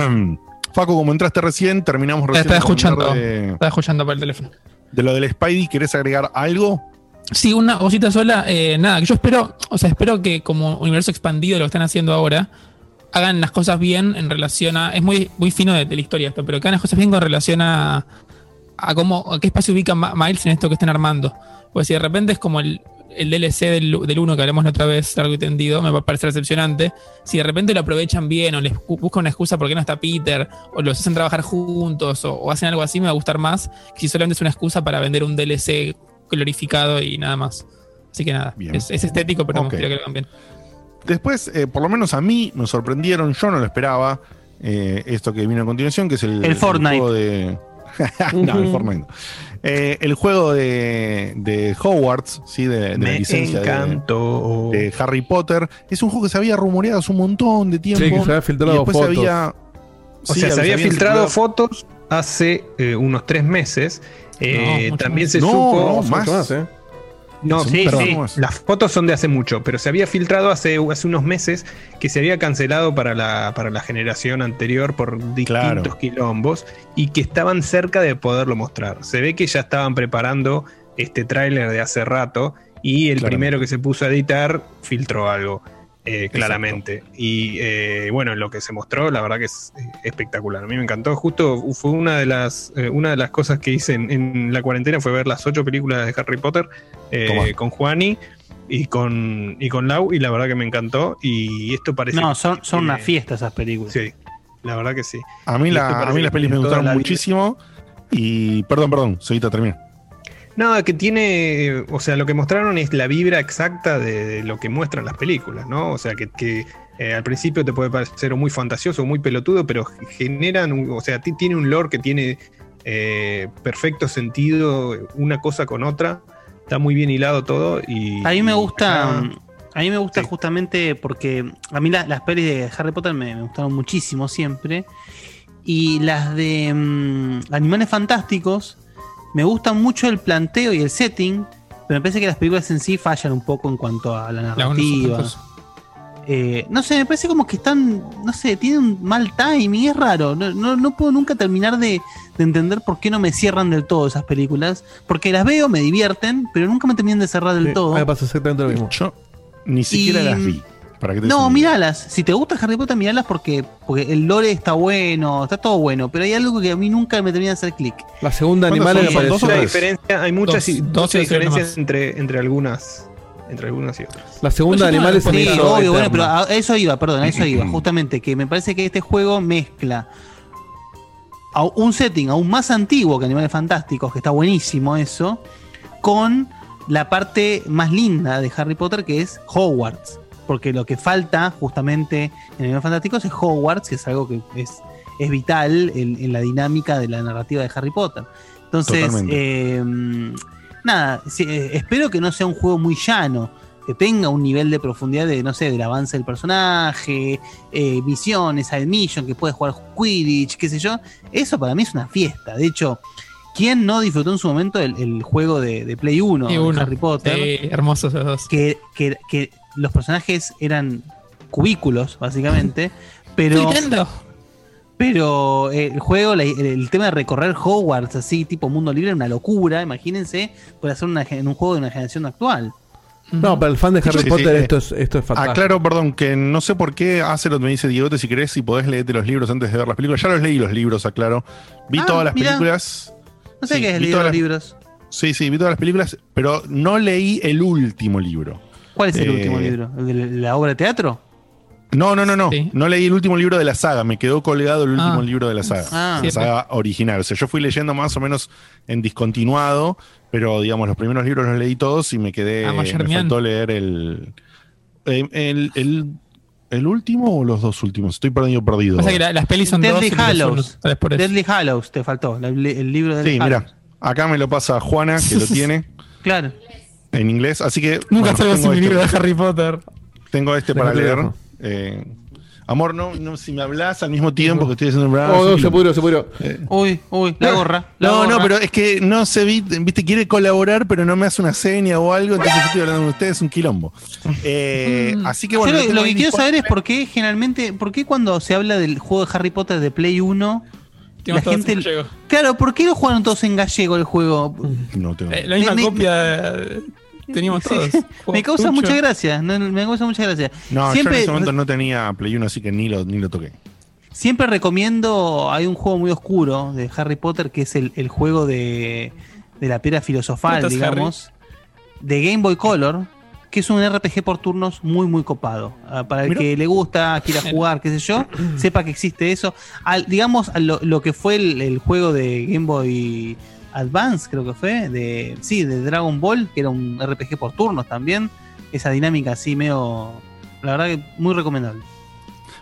Facu, como entraste recién, terminamos Te recién. estaba escuchando. De, Estaba escuchando por el teléfono. de lo del Spidey, ¿querés agregar algo? Sí, una cosita sola. eh, nada, yo espero, o sea, espero que como universo expandido lo que están haciendo ahora, hagan las cosas bien en relación a. Es muy, muy fino de, de la historia esto, pero que hagan las cosas bien con relación a. a cómo, a qué espacio ubica Miles en esto que están armando. Pues si de repente es como el, el DLC del, del 1 que hablamos la otra vez, largo y tendido, me va a parecer decepcionante. Si de repente lo aprovechan bien o les bu- buscan una excusa porque no está Peter, o los hacen trabajar juntos, o, o hacen algo así, me va a gustar más que si solamente es una excusa para vender un DLC glorificado y nada más. Así que nada, es, es estético, pero Ok. me gustaría que lo hagan bien. Después, eh, por lo menos a mí, me sorprendieron, yo no lo esperaba. eh, esto que vino a continuación, que es el, El Fortnite. juego de. no, el Fortnite. no. Eh, el juego de, de Hogwarts, ¿sí? de, de la licencia de, encantó. de Harry Potter. Es un juego que se había rumoreado hace un montón de tiempo. Sí, que se había filtrado y después fotos. se había. O sí, sea, se había filtrado fotos hace eh, unos tres meses. Eh, No, también más. se No, supo. no, más. más, ¿eh? No, sí. Las fotos son de hace mucho, pero se había filtrado hace, hace unos meses que se había cancelado para la, para la generación anterior por distintos Claro. quilombos y que estaban cerca de poderlo mostrar. Se ve que ya estaban preparando este tráiler de hace rato y el primero que se puso a editar filtró algo. Eh, claramente. Y eh, bueno, lo que se mostró, la verdad que es eh, espectacular. A mí me encantó. Justo fue una de las, eh, una de las cosas que hice en, en la cuarentena fue ver las ocho películas de Harry Potter eh, con Juani y con, y con Lau, y la verdad que me encantó. Y esto parece. No, son, son una fiesta esas películas. Sí, la verdad que sí. A mí, la, a mí las que pelis me gustaron muchísimo. Y. Perdón, perdón, Seguita, termina. Nada, que tiene, o sea, lo que mostraron es la vibra exacta de, de lo que muestran las películas, ¿no? O sea, que, que, eh, al principio te puede parecer muy fantasioso o muy pelotudo, pero generan, un- o sea, ti- tiene un lore que tiene eh, perfecto sentido una cosa con otra, está muy bien hilado todo y... A mí me gusta. A mí me gusta Sí. justamente porque a mí la- las pelis de Harry Potter me, me gustaron muchísimo siempre. Y las de mm, Animales Fantásticos me gustan mucho el planteo y el setting. Pero me parece que las películas en sí fallan un poco en cuanto a la narrativa. Eh, no sé, me parece como que están, no sé, tienen un mal timing, es raro. No, no, no puedo nunca terminar de, de entender por qué no me cierran del todo esas películas. Porque las veo, me divierten, pero nunca me terminan de cerrar del Sí, todo. me pasa exactamente lo mismo. Yo ni siquiera Y- las vi. Para que te No, míralas. Si te gusta Harry Potter, míralas porque, porque el lore está bueno, está todo bueno. Pero hay algo que a mí nunca me termina de hacer clic. La segunda ¿Cuántas animal? ¿Son dos o. La diferencia, hay muchas, Dos- muchas diferencias entre, entre algunas entre algunas y otras. La segunda Pues no animal es Sí, Eterno, obvio, bueno, pero a eso iba, perdón, a eso iba. Justamente que me parece que este juego mezcla a un setting aún más antiguo que Animales Fantásticos, que está buenísimo eso, con la parte más linda de Harry Potter, que es Hogwarts. Porque lo que falta justamente en Animales Fantásticos es Hogwarts, que es algo que es, es vital en, en la dinámica de la narrativa de Harry Potter. Entonces, eh, nada, eh, espero que no sea un juego muy llano, que tenga un nivel de profundidad de, no sé, del avance del personaje, eh, misiones, side mission, que puedes jugar Quidditch, qué sé yo. Eso para mí es una fiesta. De hecho, ¿quién no disfrutó en su momento el, el juego de, de Play 1, Y de uno. Harry Potter? Sí, hermosos esos dos. Que, que- que los personajes eran cubículos, básicamente, pero... Nintendo. Pero eh, el juego, el, tema de recorrer Hogwarts así, tipo mundo libre, era una locura. Imagínense, por hacer una, gen- un juego de una generación actual. No, para el fan de Harry Sí, sí, Potter eh, esto, es, esto es fatal. Aclaro, perdón, que no sé por qué hace lo que me dice Diegote, si querés, si podés leerte los libros antes de ver las películas. Ya los leí los libros, aclaro. Vi Ah, todas las mirá. películas. No sé Sí, qué es de los las- libros. Sí, sí, vi todas las películas, pero no leí el último libro. ¿Cuál es el Eh, último libro? ¿El de la obra de teatro? No, no, no, no. Sí. No leí el último libro de la saga. Me quedó colgado el último Ah. libro de la saga. Ah. la saga original. O sea, yo fui leyendo más o menos en discontinuado, pero digamos, los primeros libros los leí todos y me quedé. Amo a me faltó leer el. eh, El, el, el último o los dos últimos. Estoy perdido, perdido. Pasa que la- las pelis son. Deadly Hallows. por. Deadly Hallows te faltó. la- el libro de Sí, mira. Acá me lo pasa Juana, que lo tiene Claro. En inglés. Así que. Nunca bueno, salgo sin mi este- libro de Harry Potter. Tengo este para Déjate leer. Eh, Amor, no, no, si me hablas al mismo tiempo que estoy haciendo el programa. Oh, no, se pudrió, se pudrió. Uy, uy, la gorra. la No, no, pero es que no se vi- viste, quiere colaborar, pero no me hace una seña o algo, entonces yo estoy hablando con ustedes, es un quilombo. Eh, Mm. así que Yo bueno. lo, que quiero saber es por qué generalmente, por qué cuando se habla del juego de Harry Potter de Play 1, la gente. Claro, ¿por qué lo jugaron todos en gallego el juego? No tengo. Eh, la misma copia eh, teníamos Sí. todos. Me causa Mucho. mucha gracia. no, me causa mucha gracia. No, yo en ese momento no tenía Play 1, así que ni lo, ni lo toqué. siempre recomiendo. Hay un juego muy oscuro de Harry Potter que es el, el juego de, de la piedra filosofal, ¿Cómo estás, digamos. De Game Boy Color. Que es un RPG por turnos muy, muy copado. Ah, Para el que le gusta, quiera jugar, qué sé yo, sepa que existe eso. Al- digamos, lo que fue el, el juego de Game Boy Advance, creo que fue, de sí, de Dragon Ball, que era un RPG por turnos también. Esa dinámica así medio, la verdad que muy recomendable.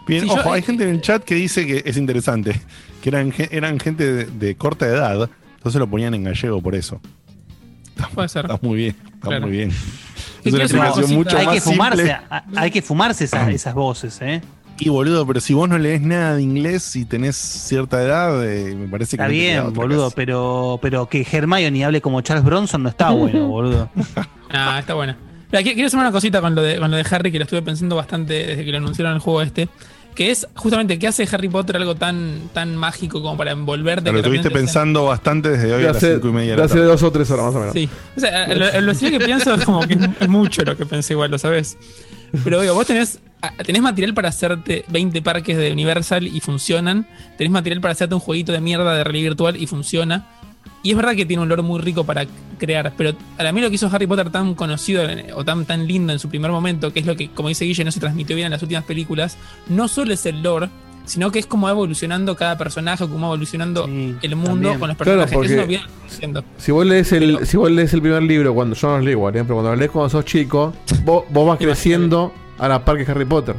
Bien, Sí, yo- ojo, hay gente en el chat que dice que es interesante, que eran, eran gente de, de corta edad, entonces lo ponían en gallego por eso. Puede ser. Está muy bien, está Claro. muy bien. Hay, más que fumarse, simple. hay que fumarse esa- esas voces, ¿eh? Y boludo, pero si vos no lees nada de inglés y tenés cierta edad, eh, me parece que Está no bien, boludo, pero, pero que Hermione hable como Charles Bronson no está bueno, boludo. Ah, está qui- quiero hacer una cosita con lo, de, con lo de Harry, que lo estuve pensando bastante desde que lo anunciaron el juego este. Que es justamente que hace Harry Potter algo tan, tan mágico como para envolverte. Lo que estuviste sea- pensando bastante desde hoy De a las hace, cinco y media de hace dos o tres horas más o menos. Sí. O sea, lo, lo que pienso es como que es mucho lo que pensé igual, lo sabes. Pero digo, vos tenés, ah, tenés material para hacerte 20 parques de Universal y funcionan. Tenés material para hacerte un jueguito de mierda de realidad virtual y funciona. Y es verdad que tiene un lore muy rico para crear, pero a mí lo que hizo Harry Potter tan conocido o tan, tan lindo en su primer momento, que es lo que, como dice Guille, no se transmitió bien en las últimas películas, no solo es el lore, sino que es como va evolucionando cada personaje, cómo va evolucionando Sí, el mundo también. con los Claro, personajes. porque- Eso no viene diciendo. Si vos lees el, Pero- si vos lees el primer libro, cuando yo no lo leo igual, ¿eh? pero cuando lo lees cuando sos chico, vos, vos vas creciendo a la par que Harry Potter.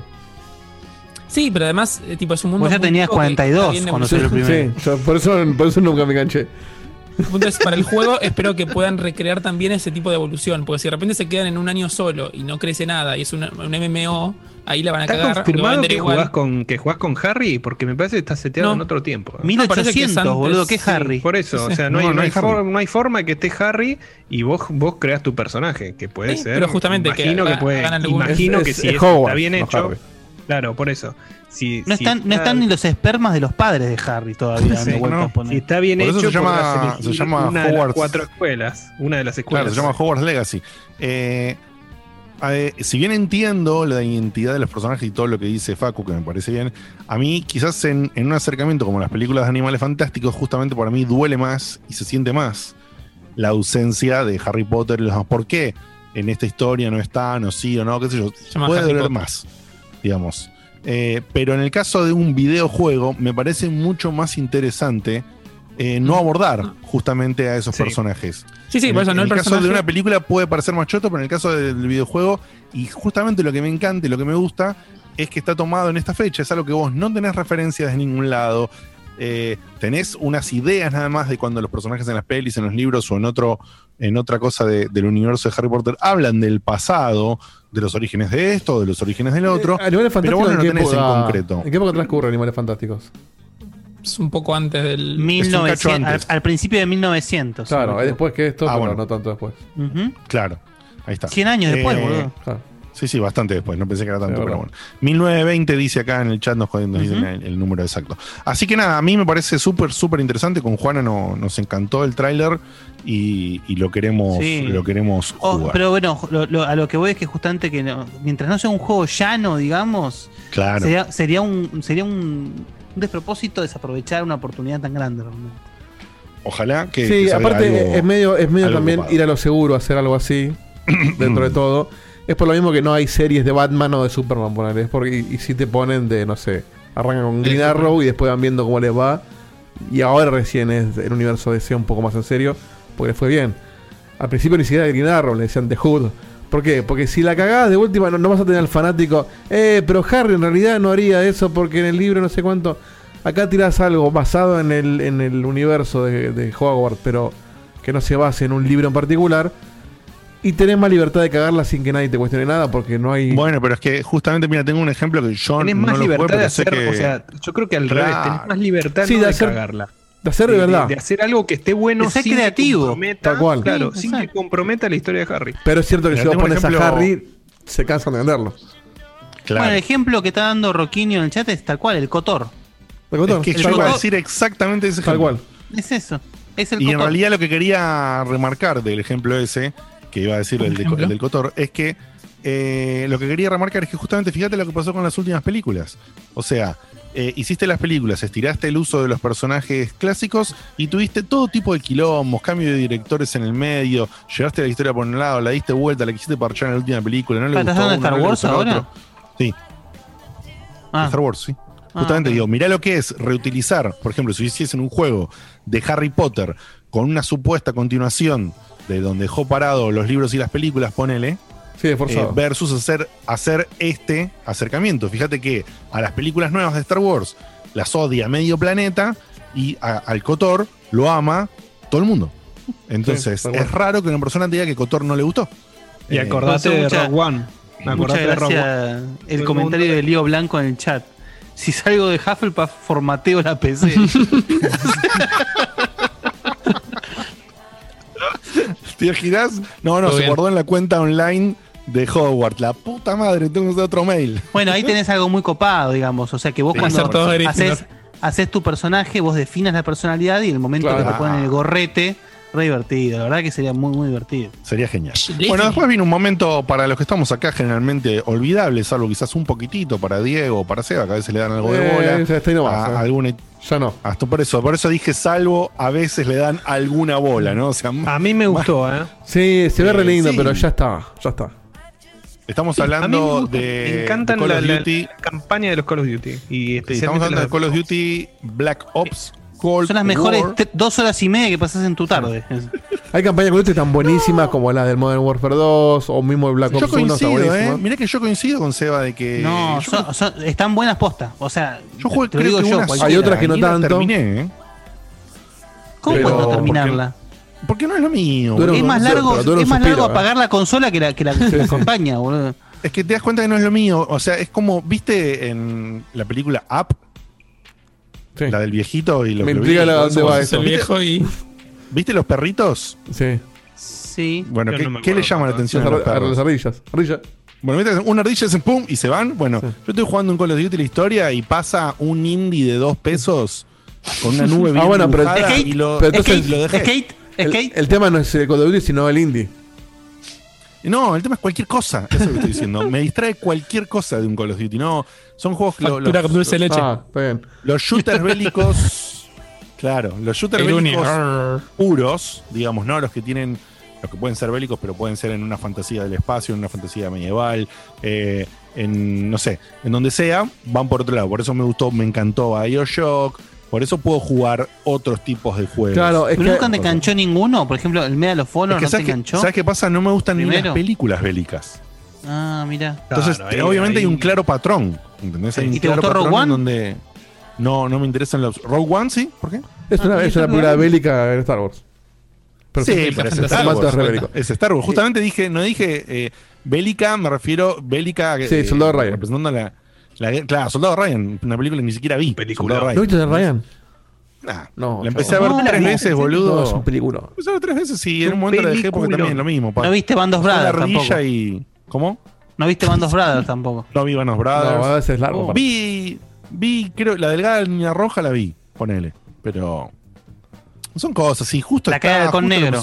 Sí, pero además, eh, tipo, es un mundo. Vos ya muy tenías rico que está 42 bien cuando salió el primero. sí, yo por, eso, por eso nunca me enganché. El punto es, para el juego, espero que puedan recrear también ese tipo de evolución. Porque si de repente se quedan en un año solo y no crece nada y es una- un MMO, ahí la van a ¿Está cagar. confirmado que igual. jugás, con, que jugás con Harry? Porque me parece que está seteado No. en otro tiempo. ¿eh? Me parece que es 1800, antes, boludo, ¿qué es sí. Harry? Por eso, o sea, no, No, hay, no no, hay hay Harry. for- no hay forma que esté Harry y vos, vos creas tu personaje, que puede Sí, ser. pero justamente que imagino que, haga- puede, imagino Es- que si es está bien no hecho. Harry. Claro, por eso. Si, No si están, no está- están ni los espermas de los padres de Harry todavía. Sí, dando vueltas no. por Si está bien Por eso hecho, se llama- se llama una de las Hogwarts. cuatro escuelas. Una de las escuelas. Claro, se llama Hogwarts Legacy. Eh, eh, si bien entiendo la identidad de los personajes y todo lo que dice Facu, que me parece bien, a mí quizás en, en un acercamiento como las películas de animales fantásticos, justamente para mí duele más y se siente más la ausencia de Harry Potter y los demás. ¿Por qué? En esta historia no están, o sí, o no, qué sé yo. Puede Harry doler Potter. más, digamos. Eh, pero en el caso de un videojuego, me parece mucho más interesante eh, no abordar justamente a esos Sí. personajes. Sí, sí, en por eso el, no en el el caso de una película puede parecer más choto, pero en el caso del videojuego, y justamente lo que me encanta y lo que me gusta es que está tomado en esta fecha. Es algo que vos no tenés referencias de ningún lado. Eh, tenés unas ideas nada más de cuando los personajes en las pelis, en los libros o en otro, en otra cosa de- del universo de Harry Potter hablan del pasado, de los orígenes de esto, de los orígenes del otro. Eh, Animales pero vos no ¿en lo qué tenés en concreto. ¿En qué época transcurre Animales Fantásticos? Es un poco antes del. 1900, al, antes. al principio de 1900. Claro, después que esto, Ah, pero bueno. no tanto después. Claro, ahí está. 100 años después, Eh, boludo. Claro. Sí, sí, bastante después. No pensé que era tanto, pero verdad. bueno. 1920 dice acá en el chat, nos, nos dicen el, el número exacto. Así que nada, a mí me parece súper, súper interesante. Con Juana no- nos encantó el tráiler y, y lo queremos, Sí. lo queremos Oh, jugar. pero bueno, lo- lo- a lo que voy es que justamente que no- mientras no sea un juego llano, digamos, claro. sería, sería un sería un, un despropósito desaprovechar una oportunidad tan grande. realmente. Ojalá que, Sí, que aparte algo- es medio, es medio también ir a lo seguro, hacer algo así, dentro de todo. Es por lo mismo que no hay series de Batman o de Superman, ponele. Es porque, y, y si te ponen de, no sé, arrancan con Green Arrow y después van viendo cómo les va. Y ahora recién es el universo DC un poco más en serio, porque les fue bien. Al principio ni siquiera de Green Arrow, le decían The Hood. ¿Por qué? Porque si la cagás de última no, no vas a tener al fanático, eh, pero Harry en realidad no haría eso porque en el libro no sé cuánto. Acá tirás algo basado en el, en el universo de, de Hogwarts, pero que no se base en un libro en particular. Y tenés más libertad de cagarla sin que nadie te cuestione nada porque no hay. Bueno, pero es que justamente, mira, tengo un ejemplo que yo Tenés no más lo jugué, libertad de hacer, que- o sea, yo creo que al Claro. revés, tenés más libertad Sí, no de de, hacer- cagarla. de hacer de verdad. De, hacer algo que esté bueno sin creativo. que comprometa, Tal cual. Claro, Sí, sin que comprometa la historia de Harry. Pero es cierto que Mira, si vos pones a ejemplo- Harry, se cansan de venderlo. Claro. Bueno, el ejemplo que está dando Roquinho en el chat es tal cual, el Cotor. ¿Me contó? es que el yo iba a decir exactamente ese Tal ejemplo. cual. Es eso. Es el Y en Cotor. realidad lo que quería remarcar del ejemplo ese, que iba a decir el, de- el del Cotor, es que eh, lo que quería remarcar es que justamente fíjate lo que pasó con las últimas películas. O sea, eh, hiciste las películas, estiraste el uso de los personajes clásicos y tuviste todo tipo de quilombos, cambio de directores en el medio, llevaste la historia por un lado, la diste vuelta, la quisiste parchar en la última película, no le ¿Estás gustó de uno, Star no le Wars al ahora? otro. Sí, Ah, Star Wars, sí. Justamente ok. digo, mirá lo que es reutilizar, por ejemplo, si hiciesen un juego de Harry Potter con una supuesta continuación de donde dejó parado los libros y las películas, ponele, Sí, eh, forzado. versus hacer, hacer este acercamiento. Fíjate que a las películas nuevas de Star Wars las odia medio planeta y a- al Cotor lo ama todo el mundo. Entonces, Sí, es raro que una persona te diga que Cotor no le gustó. Y Eh, acordate Pasó de mucha- Rogue One. Muchas Acordate de Rogue One. gracias. El comentario de Lío Blanco en el chat. Si salgo de Hufflepuff, formateo la PC. ¿Te imaginas? No, no, Todo se bien. guardó en la cuenta online de Hogwarts. La puta madre, tengo que hacer otro mail. bueno, ahí tenés algo muy copado, digamos. O sea que vos Sí, cuando haces, haces tu personaje, vos definas la personalidad y el momento que te ponen el gorrete, re divertido. La verdad que sería muy, muy divertido. Sería genial. Bueno, después vino un momento para los que estamos acá generalmente olvidable, salvo quizás un poquitito para Diego o para Seba, que a veces le dan algo de Eh, bola. nomás, a- eh. Ya no. hasta por eso, por eso dije salvo, a veces le dan alguna bola, ¿no? O sea, A mí me gustó, ¿eh? Sí, se ve Eh, re lindo, sí. pero ya está. Ya está. estamos A mí me, hablando gusta, de, me encantan de Call la, of la- Duty. la campaña de los Call of Duty. Y Sí, estamos hablando de Call of Duty Black Ops Cold Son las mejores dos horas y media que pasas en tu tarde. Hay campañas con tan buenísimas como la del Modern Warfare 2 o mismo el Black Yo Ops 1. Está coincido, ¿eh? buenísimo. Mirá que yo coincido con Seba de que. No, yo, son- son- están buenas postas. O sea, yo jugué, te creo digo que yo. cualquiera. Hay otras que no tanto. terminé, ¿eh? ¿Cómo pero- puedo terminarla? Porque no es lo mío. Es más largo, es más suspiro, largo eh. apagar la consola que la que la que la acompaña, boludo. Es que te das cuenta que no es lo mío. O sea, es como, ¿viste en la película Up? Sí. La del viejito y lo Me que lo intriga vi, la- dónde va Es eso. el viejo y. ¿Viste los perritos? Sí. Sí. Bueno, Yo ¿qué, no qué le llama la atención a los a las perros? ardillas. Ardilla. Bueno, ¿viste? una ardilla hacen pum y se van. Bueno, Sí. yo estoy jugando un Call of Duty la historia y pasa un indie de dos pesos con una nube bien Ah, bueno, pero- dibujada Skate, y lo, pero entonces- y lo dejé. Skate, El, skate. el tema no es el Call of Duty, sino el indie. No, el tema es cualquier cosa. Eso es lo que estoy diciendo. Me distrae cualquier cosa de un Call of Duty. No, son juegos Factura los- con dulce de leche. Ah, está bien. Los shooters bélicos. claro, los shooters el bélicos Arr. puros, digamos, ¿no? Los que tienen. Los que pueden ser bélicos, pero pueden ser en una fantasía del espacio, en una fantasía medieval, eh, en. no sé, en donde sea, van por otro lado. Por eso me gustó, me encantó Bioshock. Por eso puedo jugar otros tipos de juegos. Claro, es ¿Pero que. nunca te enganchó ninguno? Por ejemplo, el Medal of Honor Es que no ¿sabes, qué, enganchó. ¿Sabes qué pasa? No me gustan ni Primero. las películas bélicas. Ah, mira. Entonces, Claro, ahí- obviamente hay un claro patrón. ¿Entendés? Hay un ¿Y te claro gustó Rogue One? donde no, no me interesan los. Rogue One, sí, ¿por qué? Es una, Ah, es ¿viste una el película bélica en Star Wars. Pero sí, sí, pero es. Star Wars. es. Es Star Wars. Justamente dije, no dije eh, bélica, me refiero bélica. eh, Sí, Soldado Ryan. Representando la, la- Claro, Soldado Ryan, una película que ni siquiera vi. Película. Soldado ¿No Ryan. viste de Ryan? Nah, No, la empecé a ver no, tres veces, boludo. No, es un película. Empecé a ver tres veces y en Un momento la dejé porque también es lo mismo. pa. No viste Bandos Brothers tampoco. y. ¿Cómo? No viste Bandos Brothers tampoco. No vi Vanos Brothers. No, a veces es largo. para- Vi, vi, creo, la delgada línea roja la vi, ponele. Pero son cosas, sí, justo La caída lo negro.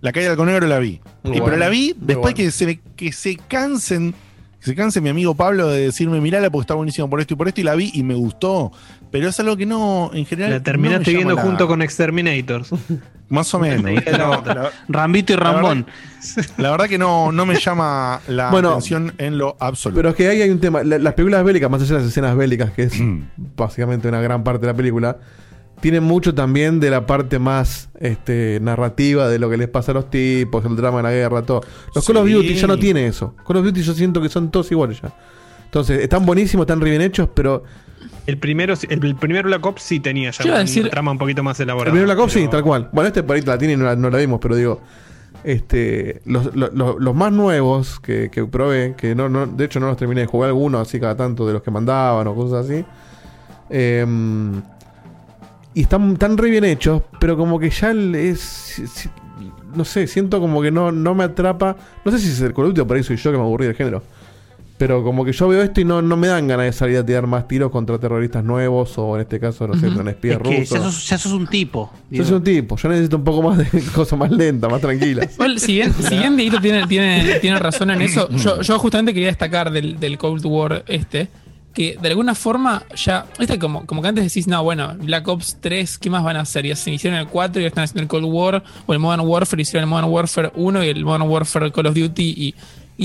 La caída halcón negro la vi. Bueno, pero la vi después bueno. que, se, que se cansen, que se canse mi amigo Pablo de decirme, mirala porque está buenísimo por esto y por esto, y la vi y me gustó. Pero es algo que no, en general. La terminaste no me llama viendo la- junto con Exterminators. Más o menos. ¿viste? No, la, Rambito y Rambón. la verdad que no, no me llama la Bueno, atención en lo absoluto. Pero es que ahí hay un tema. La- las películas bélicas, más allá de las escenas bélicas, que es Mm. básicamente una gran parte de la película, tienen mucho también de la parte más este, narrativa de lo que les pasa a los tipos, el drama de la guerra, todo. Los Call of. Duty ya no tiene eso. Call of Duty yo siento que son todos iguales ya. Entonces, están buenísimos, están re bien hechos, pero El primero, el, el primero Black Ops sí tenía ya una decir- trama un poquito más elaborada. el primer Black Ops sí, tal cual. Bueno, este ahí la tiene y no la, no la vimos, pero digo, Este, los, los- más nuevos que, que probé, que no, no, de hecho no los terminé de jugar algunos así cada tanto de los que mandaban o cosas así. em, y están tan re bien hechos, pero como que ya es. No sé, siento como que no, no me atrapa. No sé si es el Call of Duty o por ahí soy yo que me aburrí del género. Pero como que yo veo esto y no, no me dan ganas de salir a tirar más tiros contra terroristas nuevos o en este caso, no sé, Ujú. un espía Es que ya sos, ya sos un tipo. Yo soy un tipo, yo necesito un poco más de cosas más lentas, más tranquilas. Si bien, si bien Dieguito tiene, tiene, tiene razón en eso, yo, yo justamente quería destacar del, del Cold War este, que de alguna forma ya, este como, como que antes decís, no, bueno, Black Ops 3, ¿qué más van a hacer? Ya se hicieron el 4 y ya están haciendo el Cold War, o el Modern Warfare, hicieron el Modern Warfare 1 y el Modern Warfare Call of Duty, y,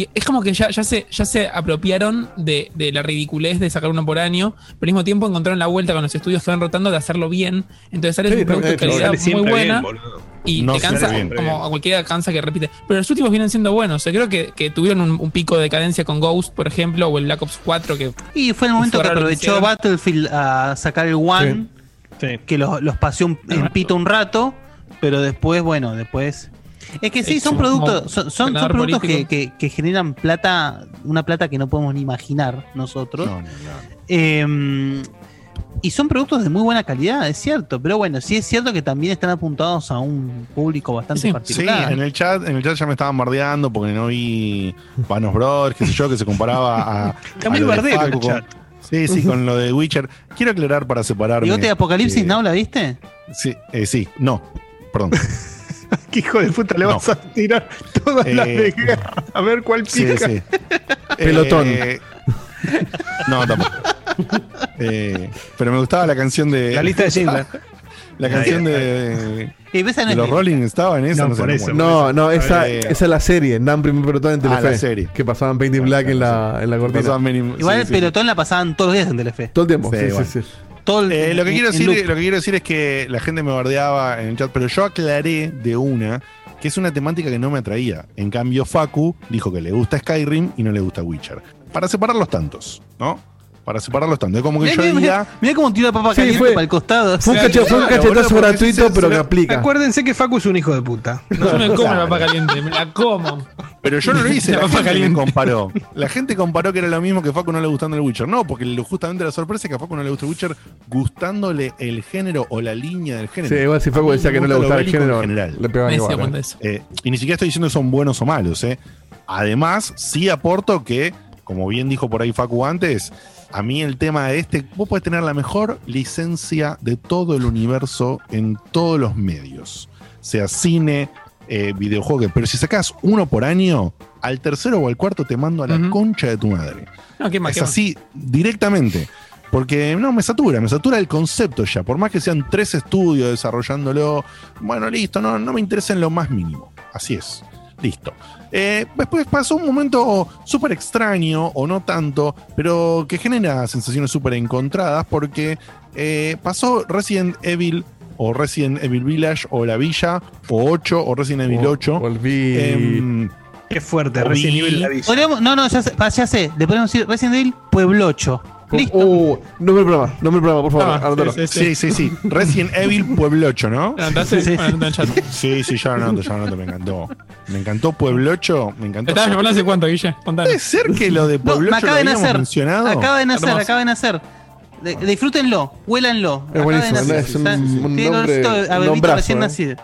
y es como que ya, ya, se, ya se apropiaron de, de la ridiculez de sacar uno por año, pero al mismo tiempo encontraron la vuelta con los estudios que van rotando de hacerlo bien, entonces sale Sí, un producto de calidad muy buena. bien. Y No te cansa, como a cualquiera cansa que repite. Pero los últimos vienen siendo buenos. O sea, creo que, que tuvieron un, un pico de decadencia con Ghost, por ejemplo, o el Black Ops 4, que Y fue el momento Fue que aprovechó. Battlefield a sacar el One, Sí. que los, los paseó un- en pito un rato, pero después, bueno, después. Es que sí, son productos, son, son- productos que, que- que generan plata, una plata que no podemos ni imaginar nosotros. No, no, no. Eh, y son productos de muy buena calidad, es cierto, pero bueno, sí es cierto que también están apuntados a un público bastante Sí, sí, Sí, particular. en el chat, en el chat ya me estaban bardeando porque no vi Panos Brothers, qué sé yo, que se comparaba a. Está a muy lo de bardero el chat. Sí, sí, con lo de Witcher. Quiero aclarar para separarme. Digote de Apocalipsis eh, Now, ¿la viste? Sí, eh, sí, no, perdón. ¿Qué hijo de puta le No. vas a tirar todas las de Eh, guerra? A ver cuál Sí, pica. sí. Pelotón. Eh, no, tampoco. Eh, pero me gustaba la canción de. La lista de Schindler. La canción de, los Rolling estaba en esa. No, No, por eso. No, no, esa, Eh, esa es la serie, Nam Primer Pelotón en Ah, Telefe. la serie. Que pasaban Painting Black en la, en la cortina. Igual sí, el sí. pelotón la pasaban todos los días en Telefe. Todo el tiempo. Sí, Sí, sí, bueno. sí. Todo el- Eh, lo, que en- quiero en decir, loop. lo que quiero decir es que la gente me bardeaba en el chat, pero yo aclaré de una que es una temática que no me atraía. En cambio, Facu dijo que le gusta Skyrim y no le gusta Witcher. Para separar los tantos, ¿no? Para separar los tantos. Es como que Mirá, yo mirá, diga. mirá, cómo tiró la papa Sí, caliente fue- para el costado. Fue un, Claro, cacho- fue un cachetazo gratuito, pero que aplica. Acuérdense que Facu es un hijo de puta. yo me como la papa caliente, me la como. Pero yo no lo hice, La la papa gente me caliente. comparó. La gente comparó que era lo mismo que Facu no le gustando el Witcher. No, porque justamente la sorpresa es que a Facu no le gusta el Witcher gustándole el género o la línea del género. Sí, igual si Facu decía que no le gustaba el género, general. le pegaban igual. ¿eh? eso. Eh, y ni siquiera estoy diciendo que son buenos o malos, ¿eh? Además, sí aporto que, como bien dijo por ahí Facu antes, a mí el tema de este, vos podés tener la mejor licencia de todo el universo en todos los medios, sea cine, eh, videojuego, pero si sacás uno por año, al tercero o al cuarto te mando a la concha de tu madre. No, qué más, Es qué más. así directamente. Porque no, me satura, me satura el concepto ya. Por más que sean tres estudios desarrollándolo, bueno, listo, no, no me interesa en lo más mínimo. Así es. Listo. Eh, después pasó un momento súper extraño, o no tanto, pero que genera sensaciones súper encontradas, porque eh, pasó Resident Evil, o Resident Evil Village, o La Villa, o 8, o Resident Evil 8. Volví. Em, Qué fuerte, Resident vi- Evil la villa. No, no, ya sé, ya sé. Le podemos decir Resident Evil Pueblocho. Listo. Uh, nombre del programa, nombre del programa, por favor, Ah, anótalo. sí, sí, sí, sí, sí. Resident Evil Pueblo 8, ¿no? ¿Lo anotaste? Sí, chat. Sí, sí, ya lo anoto, ya lo anoto, me encantó. Me encantó Pueblocho, me encantó. ¿Estabas llamando hace cuánto, Guille? Contanos. Puede ser que lo de No, Pueblocho me acaba lo de habíamos nacer. mencionado. Acaba de nacer, acaba de nacer. De- disfrútenlo, huélanlo. Es Acaba de buenísimo, nacer. es un- un nombre- a un bebito nombrazo, recién eh. nacido.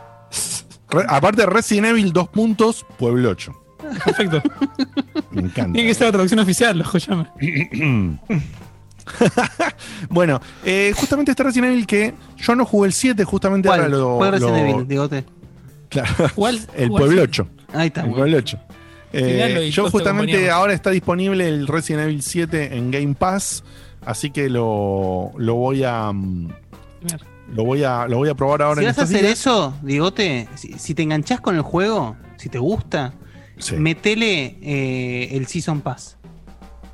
Re- aparte de Resident Evil, dos puntos, Pueblocho. Perfecto. Me encanta. Tiene que ser la traducción oficial, lo llame. bueno, eh, justamente este Resident Evil que yo no jugué el 7, justamente ahora ¿Cuál? lo. ¿Cuál Resident lo- Evil? Digote. Claro, ¿Cuál? el cuál? Pueblocho. Ahí está. El Pueblocho. Eh, Tiralo y yo justamente ahora está disponible el Resident Evil 7 en Game Pass, así que lo, lo voy a mm, lo voy a lo voy a probar ahora Si en vas a hacer días. eso, Digote, si, si te enganchás con el juego, si te gusta, Sí. metele eh, el Season Pass.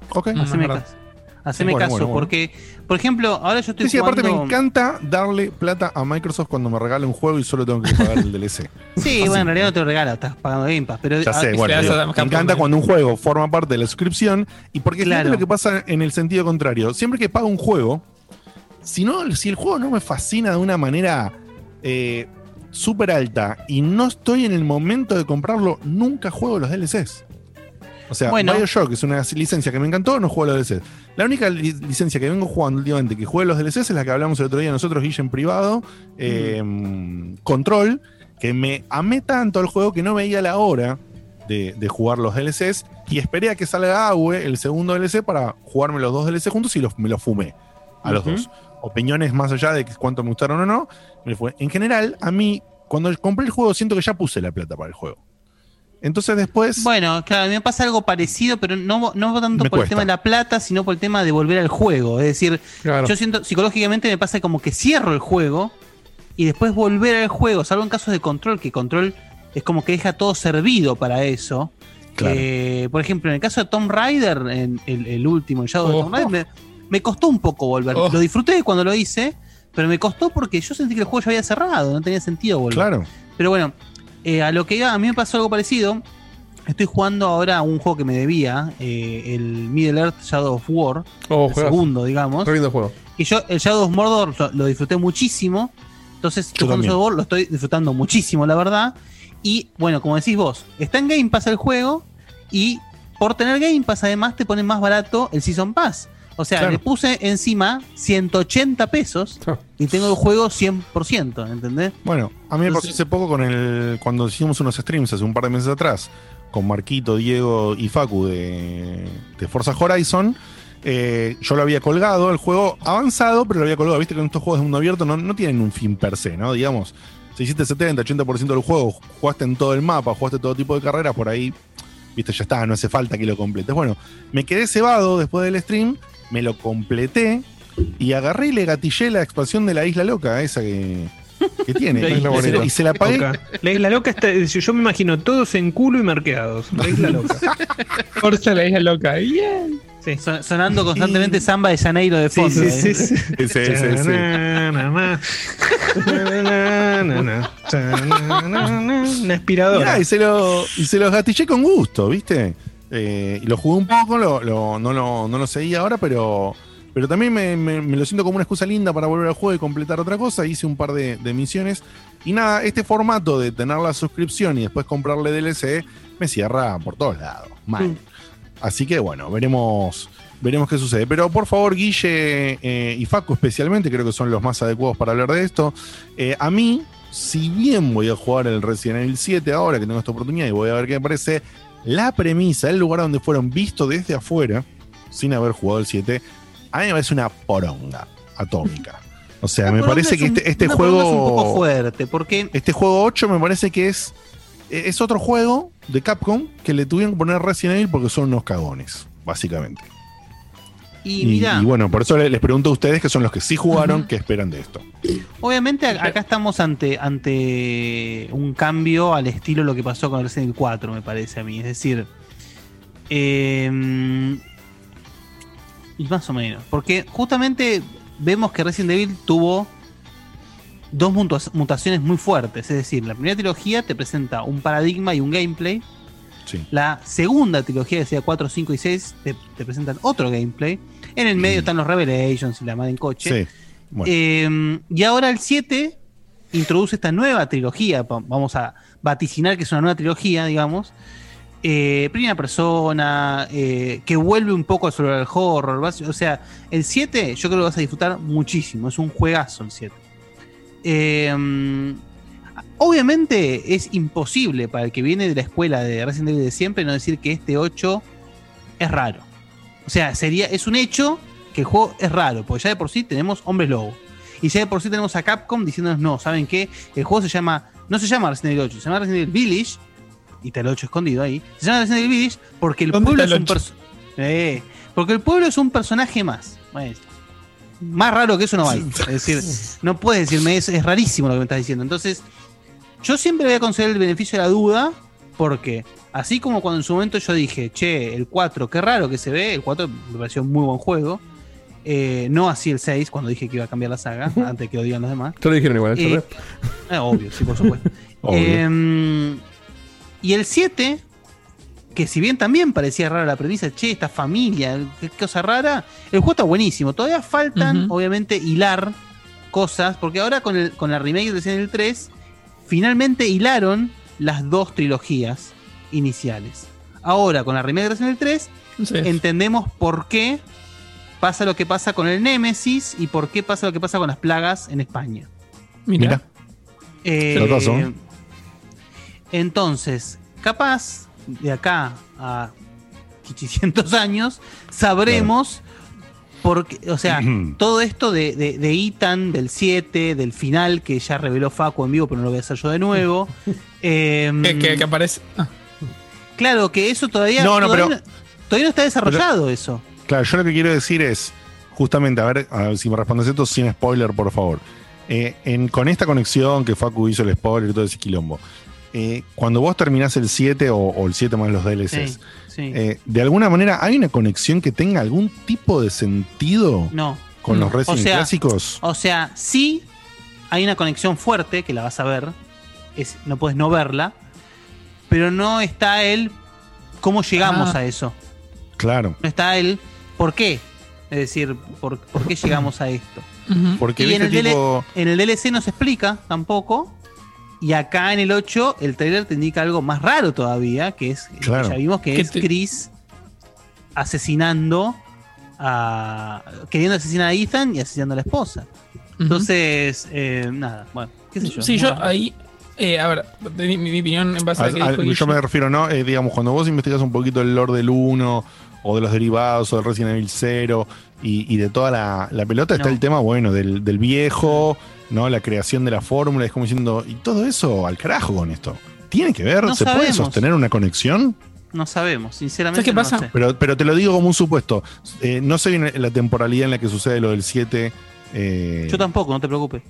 Ok. Haceme verdad. caso. Haceme Bueno, caso, bueno, bueno. porque, por ejemplo, ahora yo estoy Sí, sí, aparte me encanta darle plata a Microsoft cuando me regala un juego y solo tengo que pagar el DLC. Sí, bueno, en realidad no te lo regala, estás pagando Game Pass, pero Ya sé, bueno, me encanta cuando un juego forma parte de la suscripción y porque Claro. siempre lo que pasa en el sentido contrario, siempre que pago un juego, si no, si el juego no me fascina de una manera eh, súper alta y no estoy en el momento de comprarlo, nunca juego los DLCs. O sea, Bueno. Bioshock es una licencia que me encantó, no juego los DLCs. La única li- licencia que vengo jugando últimamente que juegue los DLCs es la que hablamos el otro día nosotros, Guille, en privado, eh, Control, que me amé tanto el juego que no veía la hora de, de jugar los DLCs y esperé a que salga Aue, el segundo DLC, para jugarme los dos DLC juntos y los, me los fumé a los dos. Opiniones más allá de cuánto me gustaron o no, me fue. En general, a mí, cuando compré el juego, siento que ya puse la plata para el juego. Entonces después. Bueno, claro, a mí me pasa algo parecido, pero no, no tanto por el tema de la plata, sino por el tema de volver al juego. Es decir, Claro. yo siento, psicológicamente me pasa como que cierro el juego y después volver al juego, salvo en casos de control, que control es como que deja todo servido para eso. Claro. Eh, por ejemplo, en el caso de Tomb Raider, en el, el último, el Shadow de Oh. Tomb Raider, me, me costó un poco volver. Oh. Lo disfruté cuando lo hice, pero me costó porque yo sentí que el juego ya había cerrado, no tenía sentido volver. Claro. Pero bueno, eh, a lo que iba, a mí me pasó algo parecido. Estoy jugando ahora a un juego que me debía, eh, el Middle Earth Shadow of War, Oh, el juegas. segundo, digamos. Lindo juego. Y yo, el Shadow of Mordor lo, lo disfruté muchísimo. Entonces, Yo. Shadow of War lo estoy disfrutando muchísimo, la verdad. Y bueno, como decís vos, está en Game Pass el juego. Y por tener Game Pass, además, te ponen más barato el Season Pass. O sea, Claro. le puse encima 180 pesos Ah. y tengo el juego 100%, ¿entendés? Bueno, a mí me pasó hace poco con el. Cuando hicimos unos streams hace un par de meses atrás, con Marquito, Diego y Facu de, de Forza Horizon. eh, yo lo había colgado, el juego avanzado, pero lo había colgado. Viste que en estos juegos de mundo abierto no, no tienen un fin per se, ¿no? Digamos, si hiciste 70, 80% del juego, jugaste en todo el mapa, jugaste todo tipo de carreras, por ahí, viste, ya está, no hace falta que lo completes. Bueno, me quedé cebado después del stream, me lo completé y agarré y le gatillé la expansión de la isla loca, esa que, que tiene. La y, isla se- bonita. y se la pagué. Loca. La isla loca está. Yo me imagino todos en culo y marqueados. La isla loca. Forza la isla loca. Bien. Sí. Son- sonando constantemente samba de Janeiro de Sí, fondo. sí, ¿eh? sí, sí. Chanana, chanana, Una Mirá, aspiradora. y se, lo, y se los gatillé con gusto, ¿viste? Eh, y lo jugué un poco, lo, lo- no, lo, no lo seguí ahora, pero, pero también me, me- me lo siento como una excusa linda para volver al juego y completar otra cosa. Hice un par de, de misiones. Y nada, este formato de tener la suscripción y después comprarle DLC me cierra por todos lados. Mal. Mm. Así que bueno, veremos. Veremos qué sucede. Pero por favor, Guille eh, y Facu especialmente, creo que son los más adecuados para hablar de esto. Eh, a mí, si bien voy a jugar el Resident Evil 7 ahora que tengo esta oportunidad y voy a ver qué me parece, la premisa, el lugar donde fueron vistos desde afuera, sin haber jugado el 7, a mí me parece una poronga atómica. O sea, me parece es que un- este, este juego. es un poco fuerte, porque Este juego 8 me parece que es. Es otro juego de Capcom que le tuvieron que poner Resident Evil porque son unos cagones, básicamente. Y, Y, mira, y bueno, por eso le- les pregunto a ustedes que son los que sí jugaron, ¿qué esperan de esto? obviamente acá estamos ante, ante un cambio al estilo de lo que pasó con Resident Evil 4, me parece a mí. Es decir, eh, y más o menos, porque justamente vemos que Resident Evil tuvo dos mutaciones muy fuertes. Es decir, la primera trilogía te presenta un paradigma y un gameplay. Sí. La segunda trilogía, que sea 4, 5 y 6, te, te presentan otro gameplay. En el medio están los Revelations y la madre en coche. Sí. Bueno, Eh, y ahora el 7 introduce esta nueva trilogía. va- Vamos a vaticinar que es una nueva trilogía, digamos. Eh, primera persona, eh, que vuelve un poco al survival horror. O sea, el 7 yo creo que vas a disfrutar muchísimo. Es un juegazo el 7. Eh, obviamente es imposible para el que viene de la escuela de Resident Evil de siempre no decir que este 8 es raro. O sea, sería, es un hecho que el juego es raro, porque ya de por sí tenemos Hombres Lobo. Y ya de por sí tenemos a Capcom diciéndonos, no, ¿saben qué? El juego se llama, no se llama Resident Evil 8, se llama Resident Evil Village, y está el 8 escondido ahí. Se llama Resident Evil Village porque el ¿Dónde pueblo es un 8? perso- eh, porque el pueblo es un personaje más. Bueno, más raro que eso no hay. Es decir, no puedes decirme, es, es rarísimo lo que me estás diciendo. Entonces, yo siempre voy a conceder el beneficio de la duda, porque así como cuando en su momento yo dije, che, el 4, qué raro que se ve, el 4 me pareció un muy buen juego. Eh, no así el 6, cuando dije que iba a cambiar la saga, antes que lo digan los demás. Te lo dijeron igual, Eh, ¿eh? obvio, sí, por supuesto. Obvio. Eh, y el 7, que si bien también parecía rara la premisa, che, esta familia, qué cosa rara, el juego está buenísimo. Todavía faltan, obviamente, hilar cosas, porque ahora con, el, con la remake de Resident Evil 3, finalmente hilaron las dos trilogías iniciales. Ahora, con la remake de Resident Evil 3, Entonces, entendemos por qué pasa lo que pasa con el Nemesis y por qué pasa lo que pasa con las plagas en España. mira. Eh, entonces, capaz de acá a 800 años sabremos porque, o sea, todo esto de, de, de Ethan, del 7, del final que ya reveló Facu en vivo, pero no lo voy a hacer yo de nuevo. Em, Que, que- que aparece. ah, Claro, que eso todavía, No, no, todavía, pero- no, todavía no está desarrollado eso. Claro, yo lo que quiero decir es, justamente, a ver, a ver si me respondes esto sin spoiler, por favor. Eh, en- con esta conexión que Facu hizo el spoiler y todo ese quilombo, eh, cuando vos terminás el 7 o, o el 7 más los DLCs, Sí, sí. eh, de alguna manera hay una conexión que tenga algún tipo de sentido no. con los O Resident sea, clásicos. O sea, sí hay una conexión fuerte que la vas a ver. Es, no puedes no verla. Pero no está el cómo llegamos Ah. a eso. Claro. No está el por qué. Es decir, por, por qué llegamos a esto. Porque y en el, DL tipo. en el DLC no se explica tampoco. Y acá en el 8 el trailer te indica algo más raro todavía, que es, que Claro. ya vimos que Que es te- Chris asesinando a... queriendo asesinar a Ethan y asesinando a la esposa. Entonces, eh, nada, bueno, qué sé yo. Sí, yo ahí. Eh, a ver, mi, mi opinión en base a, a- lo que a- dijo yo me refiero, ¿no? Eh, digamos, cuando vos investigas un poquito el lore del 1 o de los derivados o del Resident Evil 0 y, y de toda la, la pelota, está el tema, bueno, del, del viejo, ¿no? La creación de la fórmula, es como diciendo, y todo eso al carajo con esto. ¿Tiene que ver? No ¿Se puede sostener una conexión? No sabemos, sinceramente. ¿Sabes qué no pasa? sé. Pero, pero te lo digo como un supuesto. Eh, no sé bien la temporalidad en la que sucede lo del 7. eh, Yo tampoco, no te preocupes.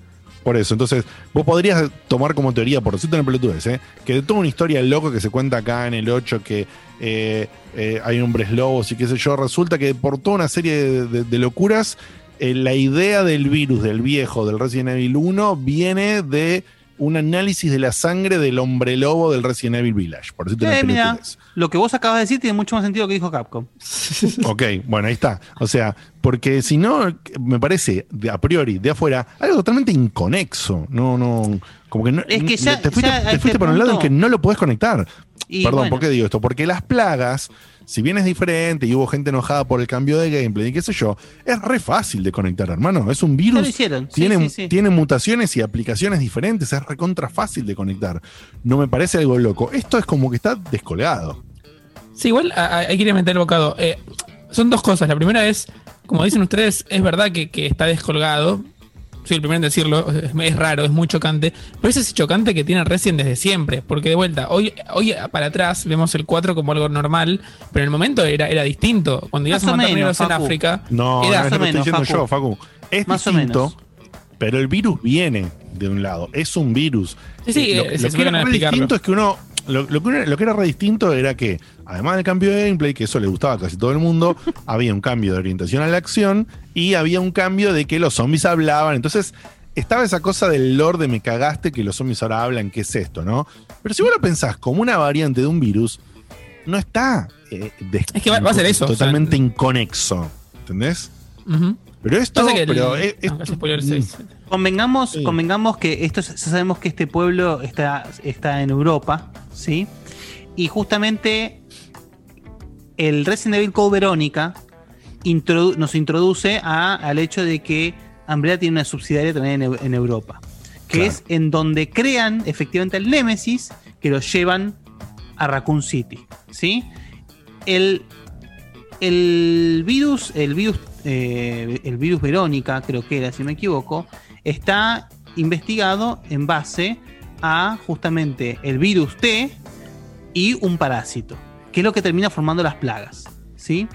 Por eso, entonces, vos podrías tomar como teoría, por decirte una pelotudez, ¿eh? que de toda una historia loco que se cuenta acá en el 8, que eh, eh, hay hombres lobos y qué sé yo, resulta que por toda una serie de, de- de locuras, eh, la idea del virus del viejo, del Resident Evil 1, viene de un análisis de la sangre del hombre lobo del Resident Evil Village, por decirte Eh, mira, lo que vos acabas de decir tiene mucho más sentido que dijo Capcom. Ok, bueno, ahí está. O sea, porque si no, me parece de a priori, de afuera, algo totalmente inconexo. No, no, como que no. Es que ya- te fuiste, ya este un lado en que no lo podés conectar. Y Perdón, bueno. ¿por qué digo esto? Porque las plagas, si bien es diferente y hubo gente enojada por el cambio de gameplay y qué sé yo, es re fácil de conectar, hermano. Es un virus. lo hicieron. Tiene, sí, sí. tiene mutaciones y aplicaciones diferentes, es recontra fácil de conectar. No me parece algo loco. Esto es como que está descolgado. Sí, igual hay que ir a meter el bocado. Eh, son dos cosas. La primera es, como dicen ustedes, es verdad que, que está descolgado. Soy el primero en decirlo, es, es raro, es muy chocante. Pero es ese chocante que tiene Resident desde siempre. Porque de vuelta, hoy, hoy para atrás vemos el 4 como algo normal, pero en el momento era, era distinto. Cuando ibas Más a o matar negros en. África, No, era no es lo que menos, estoy diciendo Facu. yo, Facu. Es Más o distinto, menos. pero el virus viene de un lado. Es un virus. Sí, sí, Eh, lo, lo se que era distinto es que uno. Lo, lo que uno- lo que era re distinto era que, además del cambio de gameplay, que eso le gustaba a casi todo el mundo, había un cambio de orientación a la acción y había un cambio de que los zombies hablaban. Entonces, estaba esa cosa del lore de me cagaste que los zombies ahora hablan, ¿qué es esto, no? Pero si vos lo pensás como una variante de un virus, no está. eh, Es que va- va a ser eso, o sea, Totalmente inconexo. ¿Entendés? Pero esto. El- es- es- no. Convengamos, Sí. convengamos que esto ya sabemos que este pueblo está, está en Europa, ¿sí? Y justamente el Resident Evil Code Verónica introdu- nos introduce a- al hecho de que Umbrella tiene una subsidiaria también en, Eu- en Europa, que Claro. es en donde crean efectivamente el Nemesis que lo llevan a Raccoon City, ¿sí? El, el virus, el virus, eh, el virus Verónica, creo que era, si me equivoco, está investigado en base a justamente el virus T y un parásito, que es lo que termina formando las plagas, ¿sí?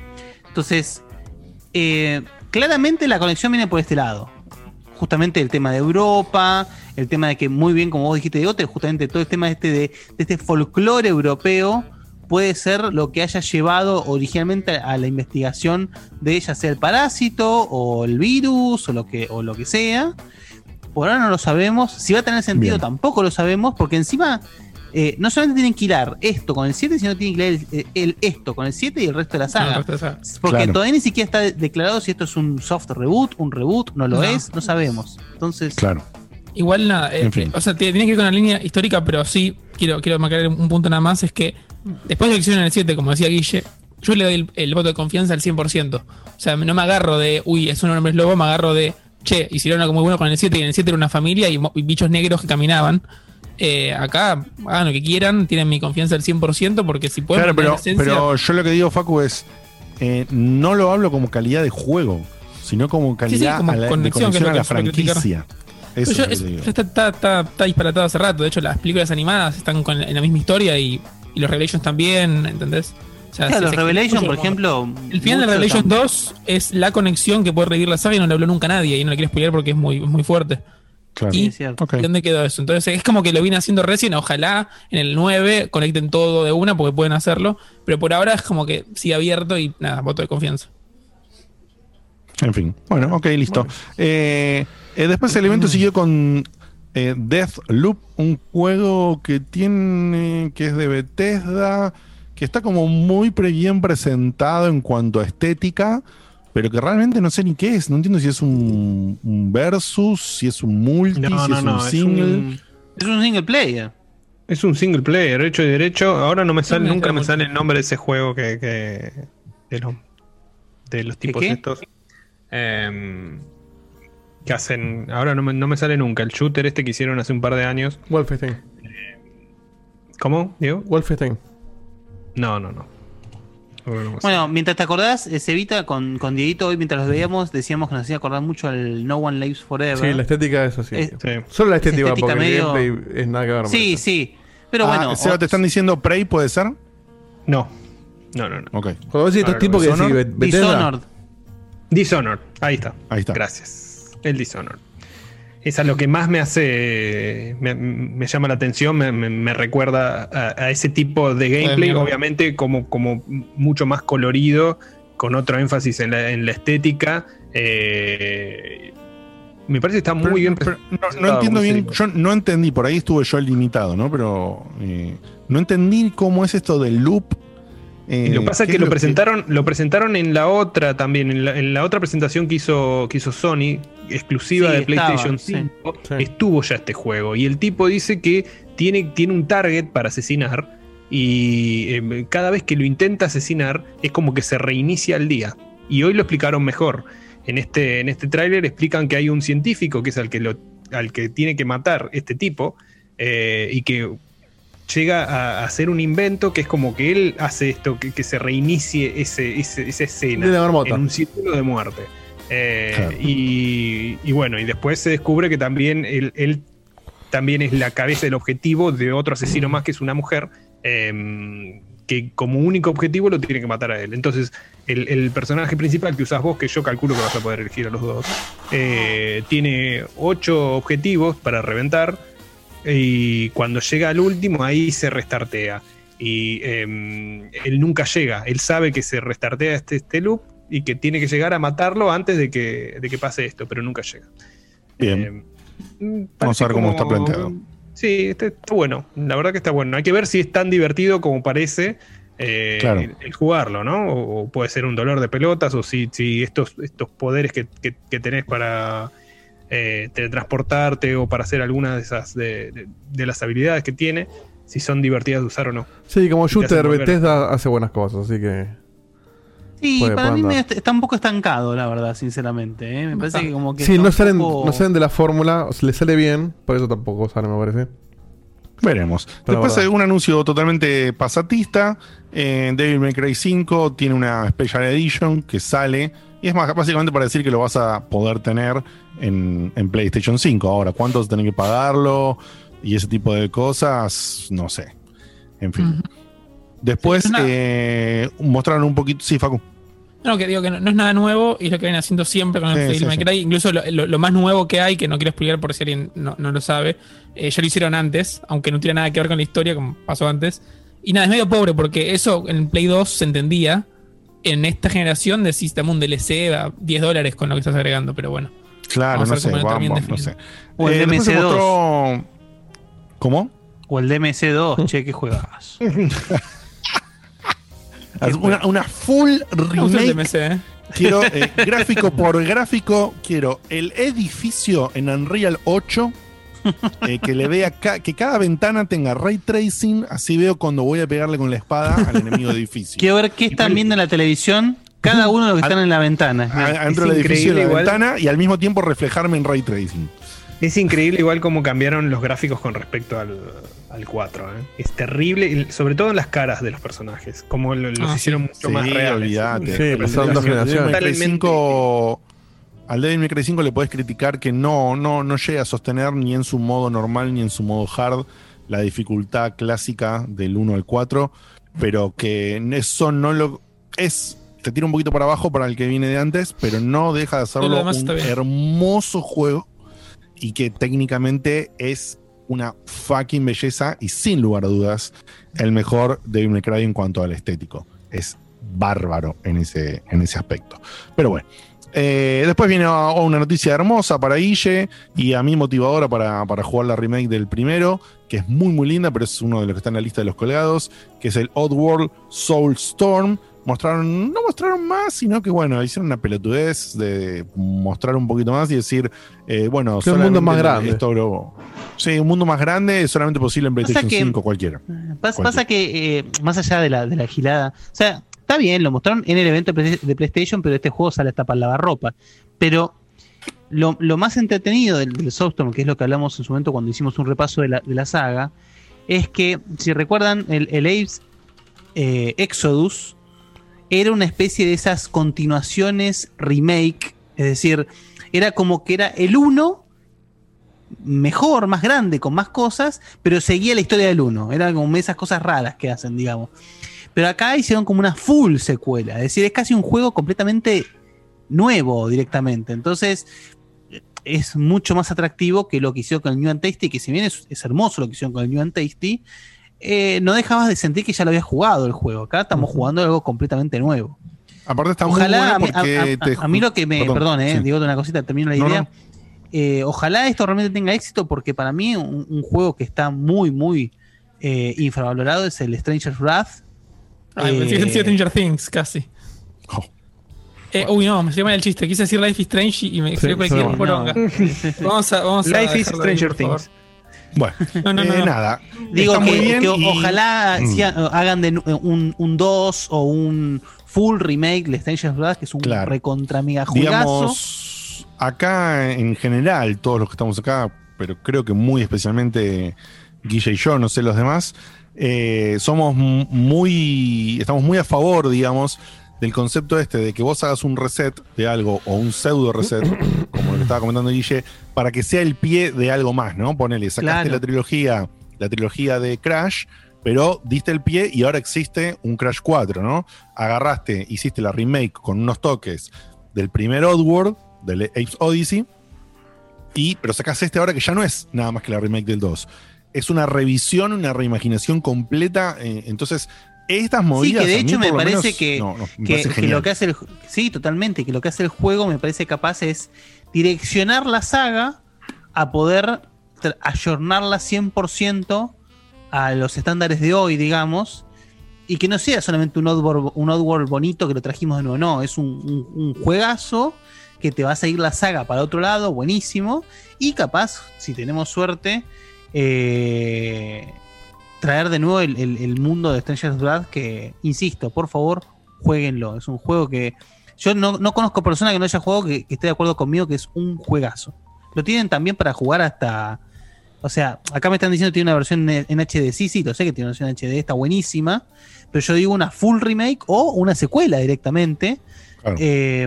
Entonces, eh, claramente la conexión viene por este lado. Justamente el tema de Europa, el tema de que muy bien, como vos dijiste de otro, justamente todo el tema de este, de, de este folclore europeo puede ser lo que haya llevado originalmente a la investigación de ya sea el parásito o el virus o lo que, o lo que sea. Por ahora no lo sabemos. Si va a tener sentido Bien. tampoco lo sabemos, porque encima eh, no solamente tienen que hilar esto con el 7, sino tienen que hilar el, el- esto con el 7 y el resto de la saga. de Porque Claro. todavía ni siquiera está declarado si esto es un soft reboot, un reboot, no lo No. es, no sabemos. Entonces, Claro. Igual nada, eh, En fin. o sea, tiene tiene que ir con la línea histórica, pero sí, quiero, quiero marcar un punto nada más, es que después de la elección en el 7, como decía Guille, yo le doy el, el voto de confianza al 100%. O sea, no me agarro de, uy, es un hombre lobo, me agarro de, che, hicieron algo muy bueno con el 7 y en el 7 era una familia y, mo- y bichos negros que caminaban. Eh, acá hagan lo que quieran, tienen mi confianza al 100% porque si pueden Claro, pero, la esencia- pero yo lo que digo, Facu, es. eh, no lo hablo como calidad de juego, sino como calidad como a la, de conexión, que es a la franquicia. Eso ya es lo es- que te digo. ya está, está, está- está disparatado hace rato. De hecho, las películas animadas están con- en la misma historia y, y los Revelations también, ¿entendés? O sea, Claro, los Revelation, por ejemplo. El final de mucho Revelations tam- 2 es la conexión que puede revivir la saga y no le habló nunca a nadie. Y no le quiero spoiler porque es muy, es muy fuerte. Claro. ¿Y dónde quedó eso? Entonces es como que lo viene haciendo recién. Ojalá en el 9 conecten todo de una porque pueden hacerlo. Pero por ahora es como que sigue abierto y nada, voto de confianza. En fin, bueno, ok, listo. Eh, eh, después el evento siguió con eh, Deathloop, un juego que tiene, que es de Bethesda, que está como muy pre- bien presentado en cuanto a estética, pero que realmente no sé ni qué es. No entiendo si es un, un versus, si es un multi, No, si no, es no. un Es single. un, Es un single player. es un single player, hecho y derecho. Ahora no me sale, nunca me sale el nombre de ese juego que, que- de, los, de los tipos qué? estos. em, que hacen. Ahora no me, no me sale nunca. El shooter este que hicieron hace un par de años. Wolfenstein. ¿Cómo? ¿Diego? Wolfenstein. No, no, no. Bueno, mientras te acordás, eh, Cevita, con, con Dieguito, hoy mientras los veíamos, decíamos que nos hacía acordar mucho al No One Lives Forever. Sí, la estética es así. Es- Sí. Solo la estética, estética porque medio- el gameplay es nada que ver. sí, sí. Pero Ah, bueno. Seba, ¿te están diciendo Prey, puede ser? No. No, no, no. Ok, Cuando vos decís estos tipos que decís Dishonored. Dishonored. Ahí está. ahí está. Gracias. El Dishonored. Es a lo que más me hace. Me, me llama la atención, me, me- me recuerda a, a ese tipo de gameplay, obviamente, como, como mucho más colorido, con otro énfasis en la, en la estética. eh, me parece que está muy Pero- bien pero no- entiendo bien, yo no entendí, por ahí estuve yo limitado, ¿no? Pero eh, no entendí cómo es esto del loop. Eh, Y lo que pasa que lo presentaron, lo presentaron en la otra también, en la, en la otra presentación que hizo, que hizo Sony, exclusiva Sí, de estaba, PlayStation sí. 5, Sí. estuvo ya este juego. Y el tipo dice que tiene, tiene un target para asesinar. Y eh, cada vez que lo intenta asesinar, es como que se reinicia el día. Y hoy lo explicaron mejor. En este, en este tráiler explican que hay un científico que es al que, lo, al que tiene que matar este tipo. eh, y que llega a, a hacer un invento que es como que él hace esto, que, que se reinicie ese, ese- esa escena de la marmota. en un círculo de muerte. Eh, Claro. y, y bueno, y después se descubre que también él, él también es la cabeza del objetivo de otro asesino más que es una mujer, eh, que como único objetivo lo tiene que matar a él. Entonces, el, el personaje principal que usas vos, que yo calculo que vas a poder elegir a los dos, eh, tiene ocho objetivos para reventar y cuando llega al último ahí se restartea. Y eh, él nunca llega, él sabe que se restartea este, este loop y que tiene que llegar a matarlo antes de que, de que pase esto, pero nunca llega. Bien. Eh, mm, Vamos a ver cómo está planteado. Sí, este está bueno. La verdad que está bueno. Hay que ver si es tan divertido como parece eh, Claro. el, el jugarlo, ¿no? O, o puede ser un dolor de pelotas, o si, si estos, estos poderes que, que- que tenés para eh, teletransportarte o para hacer alguna de esas de, de- de las habilidades que tiene, si son divertidas de usar o no. Sí, como shooter. Bethesda hace buenas cosas, así que. Sí, Puede- para puede mí está un poco estancado, la verdad, sinceramente. ¿eh? Me parece que como que. Sí, no salen, poco- no salen de la fórmula, o sea, le sale bien, por eso tampoco sale, me parece. Veremos. Pero Después hay un anuncio totalmente pasatista. Eh, Devil May Cry 5 tiene una Special Edition que sale. Y es más, básicamente para decir que lo vas a poder tener en, en PlayStation 5. Ahora, ¿cuántos tenés que pagarlo? Y ese tipo de cosas, no sé. En fin. Después Sí, eh, mostraron un poquito. Sí, Facu. No, que digo que no, no es nada nuevo y es lo que vienen haciendo siempre con el Sí, sí, sí. Incluso lo, lo- lo más nuevo que hay, que no quiero explicar por si alguien no, no lo sabe, eh, ya lo hicieron antes, aunque no tiene nada que ver con la historia, como pasó antes. Y nada, es medio pobre porque eso en Play 2 se entendía. En esta generación decís, dame un DLC a 10 dólares con lo que estás agregando, pero bueno. Claro, no sé. Vamos, no sé. O el Eh, después se DMC2. mostró- ¿Cómo? O el DMC2, che, que juegas. Una, una full remake DMC, ¿eh? Quiero eh, gráfico por gráfico, quiero el edificio en Unreal 8 eh, que le vea ca- que cada ventana tenga ray tracing, así veo cuando voy a pegarle con la espada al enemigo difícil. Quiero ver qué están viendo en la televisión cada uno de los que están en la ventana. A- Adentro del edificio, en la igual. ventana y al mismo tiempo reflejarme en ray tracing. Es increíble igual cómo cambiaron los gráficos con respecto al, al 4. ¿eh? Es terrible, sobre todo en las caras de los personajes. Como lo- los Ah, hicieron sí. mucho Sí, más reales. olvídate. Sí, Al pasaron dos generaciones. 5 al Devil May Cry 5 le podés criticar que no, no, no llega a sostener ni en su modo normal ni en su modo hard la dificultad clásica del 1 al 4, pero que eso no lo es te tira un poquito para abajo para el que viene de antes, pero no deja de hacerlo un hermoso juego y que técnicamente es una fucking belleza y sin lugar a dudas el mejor Devil May Cry en cuanto al estético. Es bárbaro en ese, en ese aspecto. Pero bueno. Eh, después viene oh, una noticia hermosa para Guille y a mí motivadora para, para jugar la remake del primero, que es muy muy linda, pero es uno de los que está en la lista de los colgados, que es el Oddworld Soulstorm. Mostraron, no mostraron más, sino que bueno, hicieron una pelotudez de mostrar un poquito más y decir, eh, bueno, Que un mundo más grande. esto lo- sí, un mundo más grande, es solamente posible en PlayStation que- 5 cualquiera. Pasa, pasa que, eh, más allá de la, de la gilada, o sea, está bien, lo mostraron en el evento de Play- de PlayStation, pero este juego sale hasta para lavar ropa. Pero lo, más entretenido del, del que es lo que hablamos en su momento cuando hicimos un repaso de la, de la saga, es que, si recuerdan, el, el eh, Exodus era una especie de esas continuaciones remake, es decir, era como que era el 1 mejor, más grande, con más cosas, pero seguía la historia del 1. Era como esas cosas raras que hacen, digamos. Pero acá hicieron como una full secuela, es decir, es casi un juego completamente nuevo directamente. Entonces, es mucho más atractivo que lo que hicieron con el New and Tasty, que si bien es, es hermoso lo que hicieron con el New and Tasty, eh, no dejabas de sentir que ya lo habías jugado el juego. Acá estamos jugando algo completamente nuevo. Aparte está Ojalá, a muy bueno a- porque a- te- a mí lo que me, perdón, eh, sí. digo una cosita, termino la No, idea. no. Eh, ojalá esto realmente tenga éxito porque para mí un, un juego que está muy, muy eh, infravalorado es el Stranger's Wrath. Ay, Eh, Stranger Things, casi. Oh. Eh, uy, no, me mal el chiste. Quise decir Life is Strange y me salió cualquier no. poronga. Vamos a, vamos a Life is ahí, Stranger. Things. Bueno, No, no, no, eh, no. nada. Digo Está que, muy bien que y- ojalá Mm. sea- hagan de un, un 2 o un full remake de Stranger's Wrath, que es un Claro. recontra mega. Digamos, acá en general, todos los que estamos acá, pero creo que muy especialmente Guille y yo, no sé los demás, eh, somos muy, estamos muy a favor, digamos, del concepto este de que vos hagas un reset de algo o un pseudo reset, como lo que estaba comentando Guille, para que sea el pie de algo más, ¿no? Ponele, sacaste Claro. la trilogía, la trilogía de Crash, pero diste el pie y ahora existe un Crash 4, ¿no? Agarraste, hiciste la remake con unos toques del primer Oddworld, del Apes Odyssey, y, pero sacás este ahora que ya no es nada más que la remake del 2. Es una revisión, una reimaginación completa. eh, entonces, estas Sí, movidas. que de a mí hecho me parece menos, que, no, no, me que- parece que lo que hace el sí, totalmente, que lo que hace el juego me parece capaz es direccionar la saga a poder ayornarla 100% a los estándares de hoy, digamos, y que no sea solamente un Oddworld, un Oddworld bonito que lo trajimos de nuevo, no, es un, un- un juegazo que te va a seguir la saga para otro lado, buenísimo, y capaz, si tenemos suerte, eh, traer de nuevo el, el- el mundo de Stranger's Wrath que, insisto, por favor, jueguenlo. Es un juego que yo no, no conozco persona que no haya jugado que, que esté de acuerdo conmigo que es un juegazo. Lo tienen también para jugar hasta... O sea, acá me están diciendo que tiene una versión en en HD. Sí, sí, lo sé que tiene una versión en HD, está buenísima. Pero yo digo una full remake o una secuela directamente. Claro. Eh,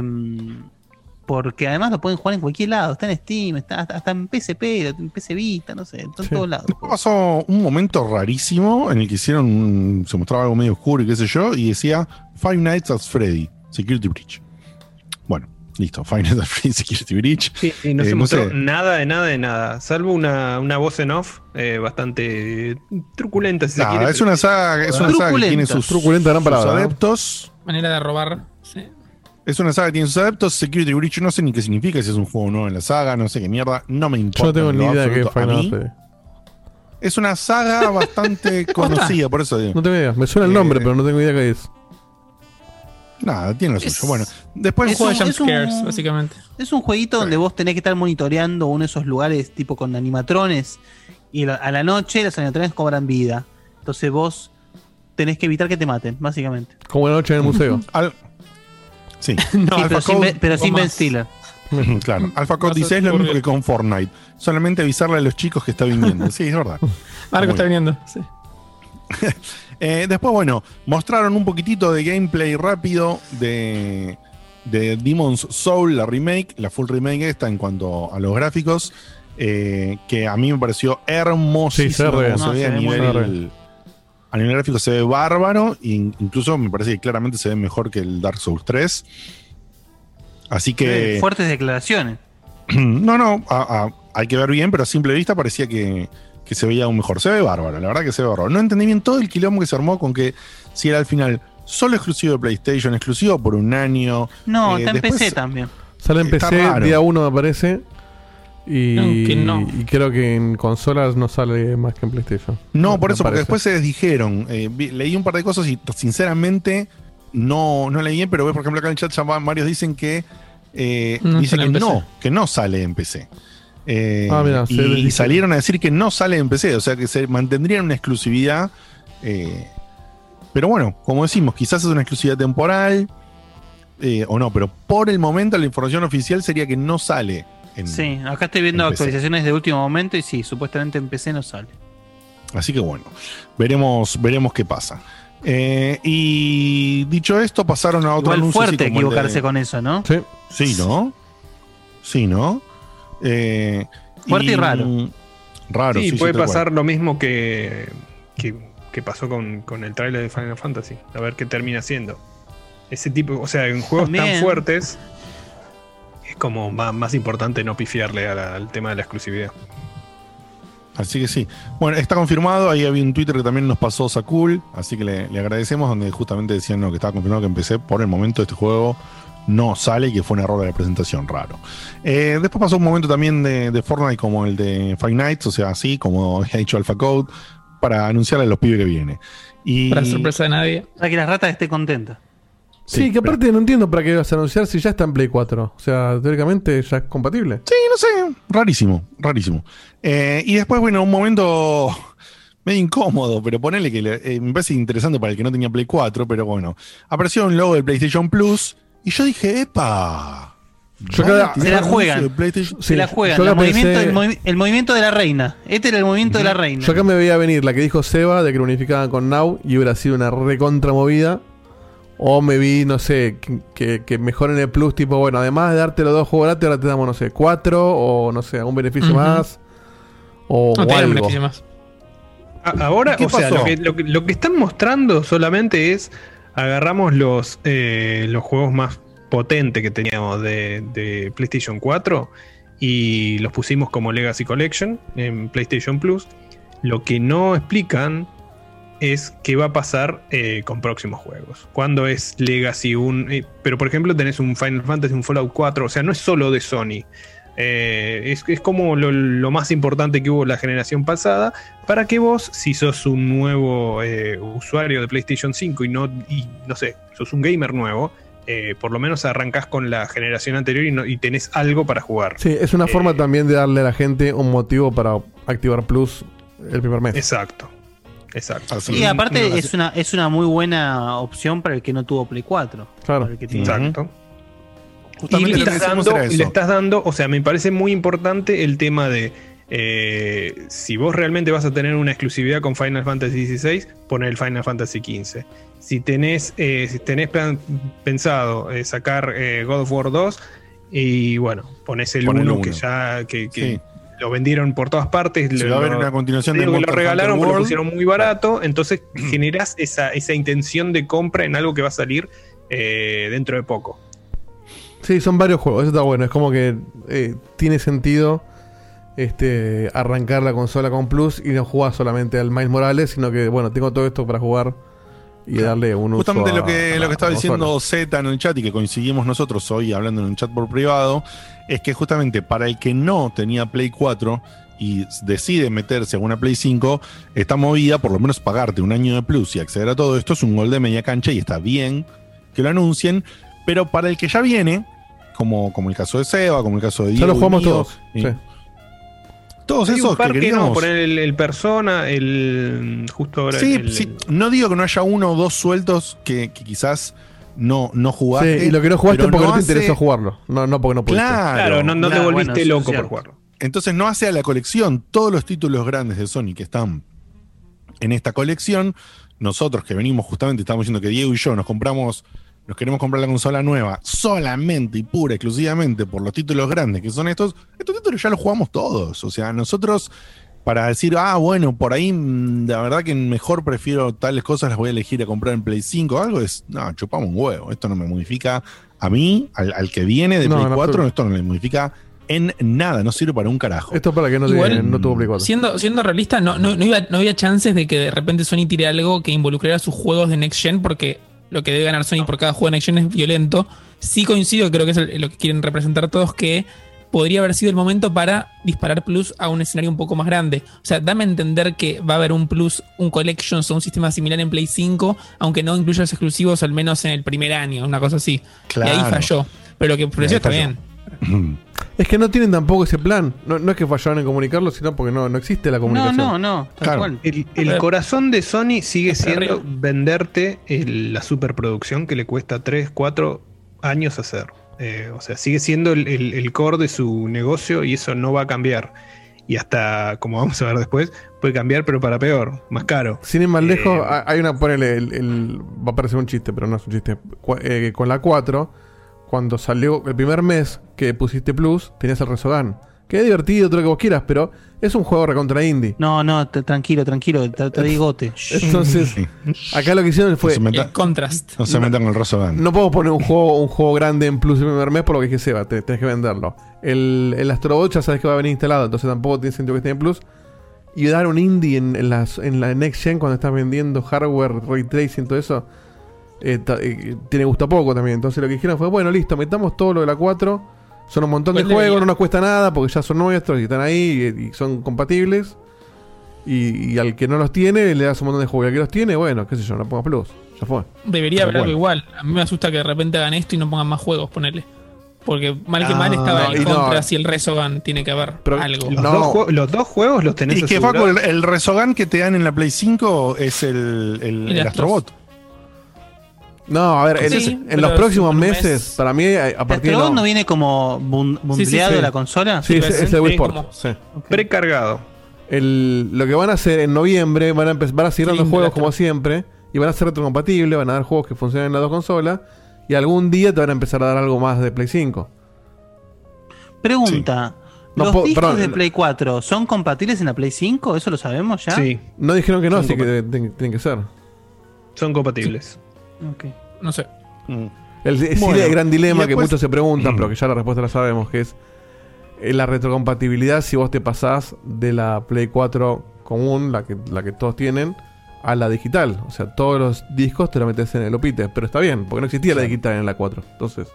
porque además lo pueden jugar en cualquier lado. Está en Steam, está hasta, hasta en PSP, en PC Vita, no sé, está en Sí. todos lados. Pasó un momento rarísimo en el que hicieron, un- se mostraba algo medio oscuro y qué sé yo, y decía Five Nights at Freddy, Security Breach. Bueno, listo, Five Nights at Freddy, Security Breach. Sí, y no Eh, se no mostró sé. nada de nada de nada, salvo una, una voz en off eh, bastante truculenta, si se quiere. es una saga, es una saga que tiene sus, Truculenta, gran sus palabra, ¿no? adeptos. Manera de robar. Es una saga que tiene sus adeptos. Security Breach no sé ni qué significa, si es un juego nuevo en la saga, no sé qué mierda. No me importa. Yo no tengo en ni idea de qué Fantasy. Es una saga bastante conocida, por eso digo. No tengo idea. Me suena el Eh, nombre, pero no tengo idea qué es. Nada, tiene lo Es- suyo. Bueno, después Es un juega jump un- scares, básicamente. Es un jueguito donde vos tenés que estar monitoreando uno de esos lugares tipo con animatrones y a la noche los animatrones cobran vida. Entonces vos tenés que evitar que te maten, básicamente. Como la noche en el museo. Al- Sí, Sí, Alpha pero, sin, Code- Ben- pero sin más. Ben Stiller. claro. Alpha Code Más dice es lo mismo que con Fortnite. Solamente avisarle a los chicos que está viniendo. Sí, es verdad. Marco Muy está viniendo. Sí. Eh, después, bueno, mostraron un poquitito de gameplay rápido de, de Demon's Soul, la remake, la full remake esta en cuanto a los gráficos, eh, que a mí me pareció hermosísimo. Sí, se re No, a se ve muy nivel. A nivel gráfico se ve bárbaro, e incluso me parece que claramente se ve mejor que el Dark Souls 3. Así que... Fuertes declaraciones. No, no, a- a- hay que ver bien, pero a simple vista parecía que, que se veía aún mejor. Se ve bárbaro, la verdad que se ve bárbaro. No entendí bien todo el quilombo que se armó con que si era al final solo exclusivo de PlayStation, exclusivo por un año. No, Eh, está en PC también. Sale en PC raro. día 1 me parece. Y, Aunque no. y creo que en consolas no sale más que en PlayStation. No, por eso, porque después se desdijeron. Eh, vi- leí un par de cosas y sinceramente no, no leí bien, pero por ejemplo acá en el chat ya varios dicen que eh, No dicen sale que en PC. no, que no sale en PC. Eh, Ah, mira, y, y salieron a decir que no sale en PC, o sea que se mantendrían una exclusividad. eh, pero bueno, como decimos, quizás es una exclusividad temporal eh, o no, pero por el momento la información oficial sería que no sale en, Sí, acá estoy viendo actualizaciones de último momento y sí, supuestamente en PC no sale. Así que bueno, veremos, veremos qué pasa. Eh, y dicho esto, pasaron a otro Igual fuerte de- equivocarse con eso, ¿no? Sí. Sí, ¿no? Sí, ¿no? Eh, Fuerte y raro. Raro, sí, sí, puede pasar lo mismo que, que, que pasó con, con el tráiler de Final Fantasy. A ver qué termina siendo. Ese tipo, o sea, en juegos También. tan fuertes es como más, más importante no pifiarle la- al tema de la exclusividad. Así que sí. Bueno, está confirmado. Ahí había un Twitter que también nos pasó Sakul. Así que le, le agradecemos, donde justamente decían no, que estaba confirmado que empecé. Por el momento este juego no sale y que fue un error de la presentación raro. Eh, después pasó un momento también de, de Fortnite como el de Five Nights, o sea, así como había dicho Alpha Code, para anunciarle a los pibes que viene. Y, Para sorpresa de nadie. Para que las ratas estén contentas. Sí, Sí, que aparte no entiendo para qué vas a anunciar si ya está en Play 4. O sea, teóricamente ya es compatible. Sí, no sé, rarísimo, rarísimo. Eh, y después, bueno, un momento medio incómodo, pero ponele que le- eh, me parece interesante para el que no tenía Play 4, pero bueno, apareció un logo del PlayStation Plus y yo dije, ¡epa! Yo ¿van a cada- tirar Se la juegan. Sí, Se la juegan. yo el, movimiento, pensé- el, movi- el movimiento de la reina. Este era el movimiento de la reina. Yo acá me veía venir la que dijo Seba de que lo unificaban con Now y hubiera sido una recontra movida. O me vi, no sé, que, que, mejoren el plus, tipo, bueno, además de darte los dos juegos gratis, ahora te damos, no sé, cuatro, o no sé, algún beneficio más. O, No o te da un algo. beneficio más. Ahora, ¿Qué o sea, pasó? lo que, lo, que, lo que están mostrando solamente es agarramos los, eh, los juegos más potentes que teníamos de, de PlayStation 4 y los pusimos como Legacy Collection en PlayStation Plus. Lo que no explican es qué va a pasar eh, con próximos juegos. Cuando es Legacy un... eh, pero por ejemplo tenés un Final Fantasy, un Fallout 4, o sea, no es solo de Sony. Eh, es, es como lo, lo más importante que hubo la generación pasada para que vos, si sos un nuevo usuario de PlayStation 5 y no, y, no sé, sos un gamer nuevo, eh, por lo menos arrancás con la generación anterior y, no- y tenés algo para jugar. Sí, es una forma también de darle a la gente un motivo para activar Plus el primer mes. Exacto. Exacto. Así Y es. aparte No, es una, es una muy buena opción para el que no tuvo Play 4. Claro. Para el que tiene- Exacto. Y Justamente le estás, dando, y le estás dando, o sea, me parece muy importante el tema de eh, si vos realmente vas a tener una exclusividad con Final Fantasy XVI, poner el Final Fantasy XV. Si tenés, eh, si tenés plan- pensado eh, sacar eh, God of War 2, y bueno, ponés el Pon el 1 uno. que ya que, que Sí. Lo vendieron por todas partes. Se lo- va a ver una continuación de lo regalaron, pero lo pusieron muy barato, entonces generás esa, esa intención de compra en algo que va a salir eh, dentro de poco. Sí, son varios juegos, eso está bueno. Es como que eh, tiene sentido este arrancar la consola con Plus y no jugar solamente al Miles Morales, sino que, bueno, tengo todo esto para jugar y darle un uso Justamente a- lo que, a lo que estaba diciendo Z en el chat y que coincidimos nosotros hoy hablando en un chat por privado, es que justamente para el que no tenía Play 4 y decide meterse a una Play 5, esta movida, por lo menos pagarte un año de plus y acceder a todo esto, es un gol de media cancha y está bien que lo anuncien, pero para el que ya viene, como, como el caso de Seba, como el caso de Diego. Ya lo jugamos mío, todos. y- sí. Todos Hay un esos par que que no, queríamos. poner el, el persona, el justo ahora. Sí, el- sí, no digo que no haya uno o dos sueltos que, que quizás no, no Sí, jugaste. y lo que no jugaste porque no, te hace- interesó jugarlo. No, no porque no pudiste. Claro, Claro, no, no te Claro, volviste bueno, loco por jugarlo. Entonces no hace a la colección todos los títulos grandes de Sony que están en esta colección. Nosotros que venimos justamente, estamos diciendo que Diego y yo nos compramos, nos queremos comprar la consola nueva solamente y pura, exclusivamente por los títulos grandes que son estos. Estos títulos ya los jugamos todos. O sea, nosotros para decir, ah, bueno, por ahí mm, la verdad que mejor prefiero tales cosas, las voy a elegir a comprar en Play 5 o algo, es, no, chupamos un huevo. Esto no me modifica a mí, al, al que viene de No, Play en 4, absoluto. esto no me modifica en nada, no sirve para un carajo. Esto es para que no, Igual- tiene- no tuvo Play 4. Siendo, siendo realista, no, no, no, iba- no había chances de que de repente Sony tire algo que involucrara sus juegos de Next Gen, porque lo que debe ganar Sony por cada juego de Next Gen es violento. Sí coincido, creo que es lo que quieren representar todos, que podría haber sido el momento para disparar Plus a un escenario un poco más grande. O sea, dame a entender que va a haber un Plus, un Collections o un sistema similar en Play 5, aunque no incluya los exclusivos, al menos en el primer año, una cosa así. Claro. Y ahí falló. Pero lo que ofreció está bien. Es que no tienen tampoco ese plan. No, no es que fallaron en comunicarlo, sino porque no, no existe la No, comunicación. no, no. Tal Claro. cual. El, corazón de Sony sigue siendo venderte el- la superproducción que le cuesta 3, 4 años hacer. Eh, o sea, sigue siendo el, el- el core de su negocio y eso no va a cambiar. Y hasta, como vamos a ver después, puede cambiar, pero para peor, más caro. Sin ir más Eh, lejos, ha- hay una. Ponele, el, el- va a parecer un chiste, pero no es un chiste. Cu- eh, con la 4, cuando salió el primer mes que pusiste Plus, tenías el Resogan. Que es divertido, todo lo que vos quieras, pero es un juego recontra indie. No, no, tranquilo, tranquilo, te, te digote. Entonces, acá lo que hicieron fue. No se El contrast. no se metan con el Rosogan. No podemos poner un juego, un juego grande en Plus el primer mes por lo que dije Seba, te- tenés que venderlo. El, el Astrobot ya sabes que va a venir instalado, entonces tampoco tiene sentido que esté en Plus. Y dar un indie en, en las- en la Next Gen cuando estás vendiendo hardware, ray tracing, todo eso, eh, eh, tiene gusto a poco también. Entonces lo que dijeron fue, bueno, listo, metamos todo lo de la 4. Son un montón de Igual juegos, no nos cuesta nada porque ya son nuestros y están ahí y, y son compatibles. Y, y al que no los tiene, le das un montón de juegos. Y al que los tiene, bueno, qué sé yo, no ponga Plus. Ya fue. Debería haber algo igual. A mí me asusta que de repente hagan esto y no pongan más juegos, ponerle. Porque mal que Ah, mal estaba no, el y no. Contras y el Resogan. Tiene que haber Pero- algo. Los, No. dos, jue- los dos juegos los tenés Y que. Facu, el, el Resogan que te dan en la Play 5 es el, el, El el Astros. Astrobot. No, a ver, en- sí, en pero los próximos mes- meses, para mí, a partir de. ¿Astrobot no- no viene como bun- Sí, sí, de la consola? Sí, es, es el Wii sí, Sport. Precargado. El- lo que van a hacer en noviembre, van a, empezar, van a seguir dando juegos como siempre, y van a ser retrocompatibles, van a dar juegos que funcionen en las dos consolas, y algún día te van a empezar a dar algo más de Play 5. Pregunta. No ¿Los discos perdón, de Play 4 son compatibles en la Play 5? ¿Eso lo sabemos ya? Sí, No dijeron que no, Son así que tienen que ser. son compatibles. Ok. No sé. El, sí, Bueno, el gran dilema que muchos se preguntan, pero que ya la respuesta la sabemos, que es eh, la retrocompatibilidad si vos te pasás de la Play 4 común, la que, la que todos tienen, a la digital. O sea, todos los discos te lo metes en el Opite, pero está bien, porque no existía la digital en la 4. Entonces,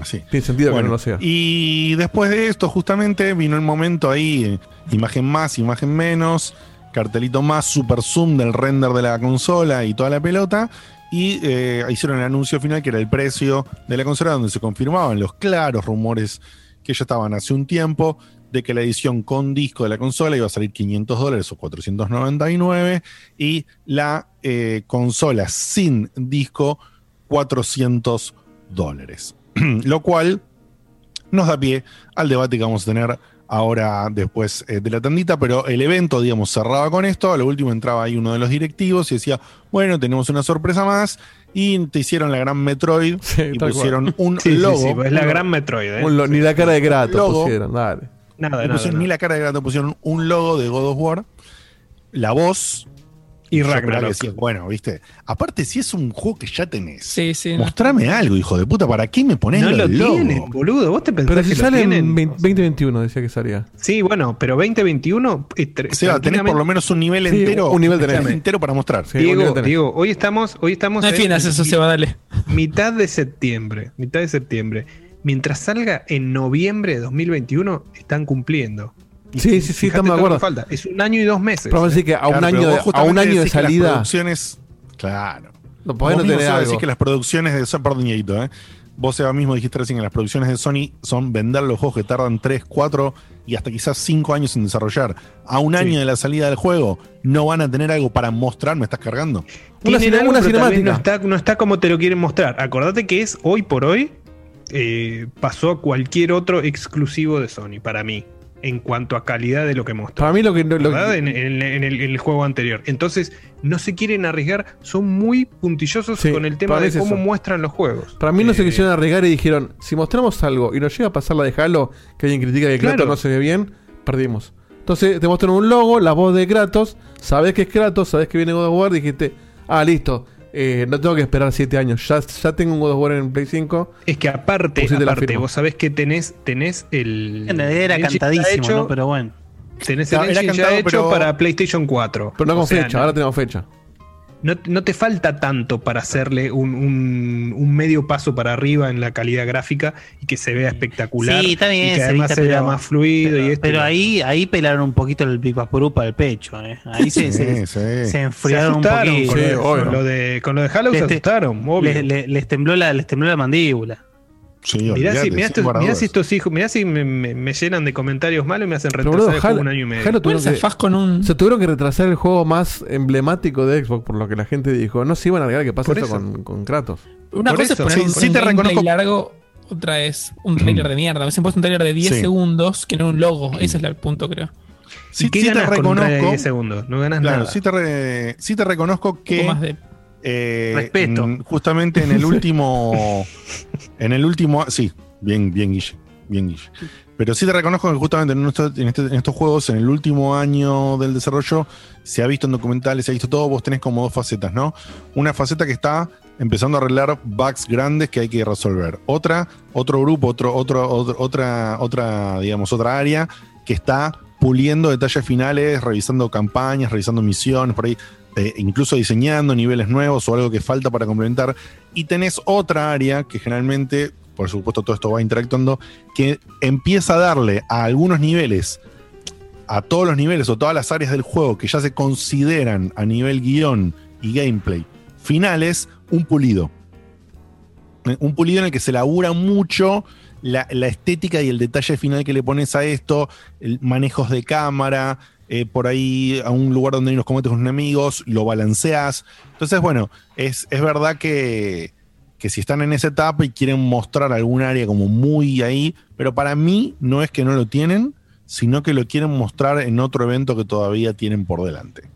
Así. tiene sentido que Bueno, no lo sea. y después de esto, justamente, vino el momento ahí, eh, imagen más, imagen menos, cartelito más, super zoom del render de la consola y toda la pelota. Y eh, hicieron el anuncio final, que era el precio de la consola, donde se confirmaban los claros rumores que ya estaban hace un tiempo, de que la edición con disco de la consola iba a salir 500 dólares o 499, y la eh, consola sin disco 400 dólares. Lo cual nos da pie al debate que vamos a tener ahora después eh, de la tandita, pero el evento, digamos, cerraba con esto. A lo último entraba ahí uno de los directivos y decía, bueno, tenemos una sorpresa más. Y te hicieron la gran Metroid Sí, y pusieron un Sí, logo. sí, pues es la gran Metroid. ¿eh? Un ni la cara de grato Logo. pusieron, dale. Nada, pusieron nada. ni la cara de gato, pusieron un logo de God of War, la voz Y Ragnarok. bueno, viste, aparte si es un juego que ya tenés, Sí, sí. no. mostrame algo, hijo de puta, ¿para qué me pones No lo el logo? tienen, boludo. ¿Vos te pensás Pero si que lo sale en tienen? 20- 2021, decía que salía. Sí, bueno, pero 2021. eh, tr- O sea, tenés por lo menos un nivel Sí, entero, un nivel tenés. entero para mostrar. Sí, un Diego, hoy estamos, hoy estamos No en defiendas eso, mi- Seba, dale. mitad de septiembre. Mitad de septiembre. Mientras salga en noviembre de 2021, están cumpliendo. Sí, sí, sí, lo acuerdo. Falta. Es un año y dos meses. Pero vamos a ¿eh? decir que a un Claro, pero año, de, a un año de que las salida. producciones, claro. No podés Vos no mismo, tener algo. decís que las producciones de Sony, perdón, ¿eh? Vos Seba mismo dijiste recién que las producciones de Sony son vender los juegos que tardan 3, 4 y hasta quizás 5 años en desarrollar. A un año de la salida del juego, no van a tener algo para mostrar, me estás cargando. Una cine- algo, una cinemática. No está, no está como te lo quieren mostrar. Acordate que es hoy por hoy. eh, pasó a cualquier otro exclusivo de Sony, para mí. En cuanto a calidad de lo que mostró. Para mí lo que... En, en- en el, en el juego anterior. Entonces, no se quieren arriesgar. Son muy puntillosos Sí, con el tema de cómo eso. muestran los juegos. Para mí no se Eh, quisieron arriesgar y dijeron, si mostramos algo y nos llega a pasar la de Halo, que alguien critica que Claro. Kratos no se ve bien, perdimos. Entonces te muestran un logo, la voz de Kratos, sabes que es Kratos, sabes que viene God of War, dijiste, ah, listo, eh, no tengo que esperar 7 años, ya, ya tengo un God of War en Play 5. Es que aparte, la aparte vos sabés que tenés, tenés el. En realidad era cantadísimo, hecho, ¿no? Pero bueno. Tenés el Era engine ya cantado, hecho pero- para PlayStation 4. Pero no O con sea, fecha, no- ahora tenemos fecha. No, no te falta tanto para hacerle un, un- un medio paso para arriba en la calidad gráfica y que se vea espectacular. Sí, está bien, Y que además se vea pero- más fluido Pero, y esto. pero ahí, ahí pelaron un poquito el Big Vaporú para el pecho, ¿eh? Ahí se, se, Sí, sí. se se enfriaron un asustaron poquito. con, Sí, lo, de- con lo de, con lo de Halo, se Este- asustaron, obvio. Les, les- les tembló la, les tembló la mandíbula. Sí, Mirá, olvidate, si, mirá estos, mirá si estos hijos, mirá si me, me- me llenan de comentarios malos y me hacen retrasar boludo, el juego Halo, un año y medio. Halo ¿Cuál tuvieron que- con un. se tuvieron que retrasar el juego más emblemático de Xbox, por lo que la gente dijo. No se iban a arriesgar que pase eso. Con, con Kratos. Una Por cosa eso, es poner sí, un, sí un te reconozco- largo, otra es un trailer de mierda. A veces puesto un trailer de 10 Sí. segundos que no un logo. Ese es el punto, creo. Sí, ¿Y qué sí te ganas con un trailer de reconozco. 10 segundos? No ganas Claro, nada. sí te, re- sí te reconozco Un que poco más de. Eh, Respeto. en- justamente en el último. en el último. Sí, bien, bien, Guille. Bien, Guille. Pero sí te reconozco que justamente en, nuestro- en este- en estos juegos, en el último año del desarrollo, se ha visto en documentales, se ha visto todo. Vos tenés como dos facetas, ¿no? Una faceta que está empezando a arreglar bugs grandes que hay que resolver. Otra, otro grupo, otro, otro, otro- otra, otra, digamos, otra área que está puliendo detalles finales, revisando campañas, revisando misiones, por ahí, eh, incluso diseñando niveles nuevos o algo que falta para complementar. Y tenés otra área que generalmente, por supuesto, todo esto va interactuando, que empieza a darle a algunos niveles, a todos los niveles o todas las áreas del juego que ya se consideran a nivel guion y gameplay finales, un pulido. Eh, Un pulido en el que se labura mucho la, la estética y el detalle final que le pones a esto, el manejos de cámara, eh, por ahí a un lugar donde hay unos combates con enemigos, lo balanceas. Entonces, bueno, es, es verdad que, que si están en esa etapa y quieren mostrar algún área como muy ahí, pero para mí no es que no lo tienen, sino que lo quieren mostrar en otro evento que todavía tienen por delante.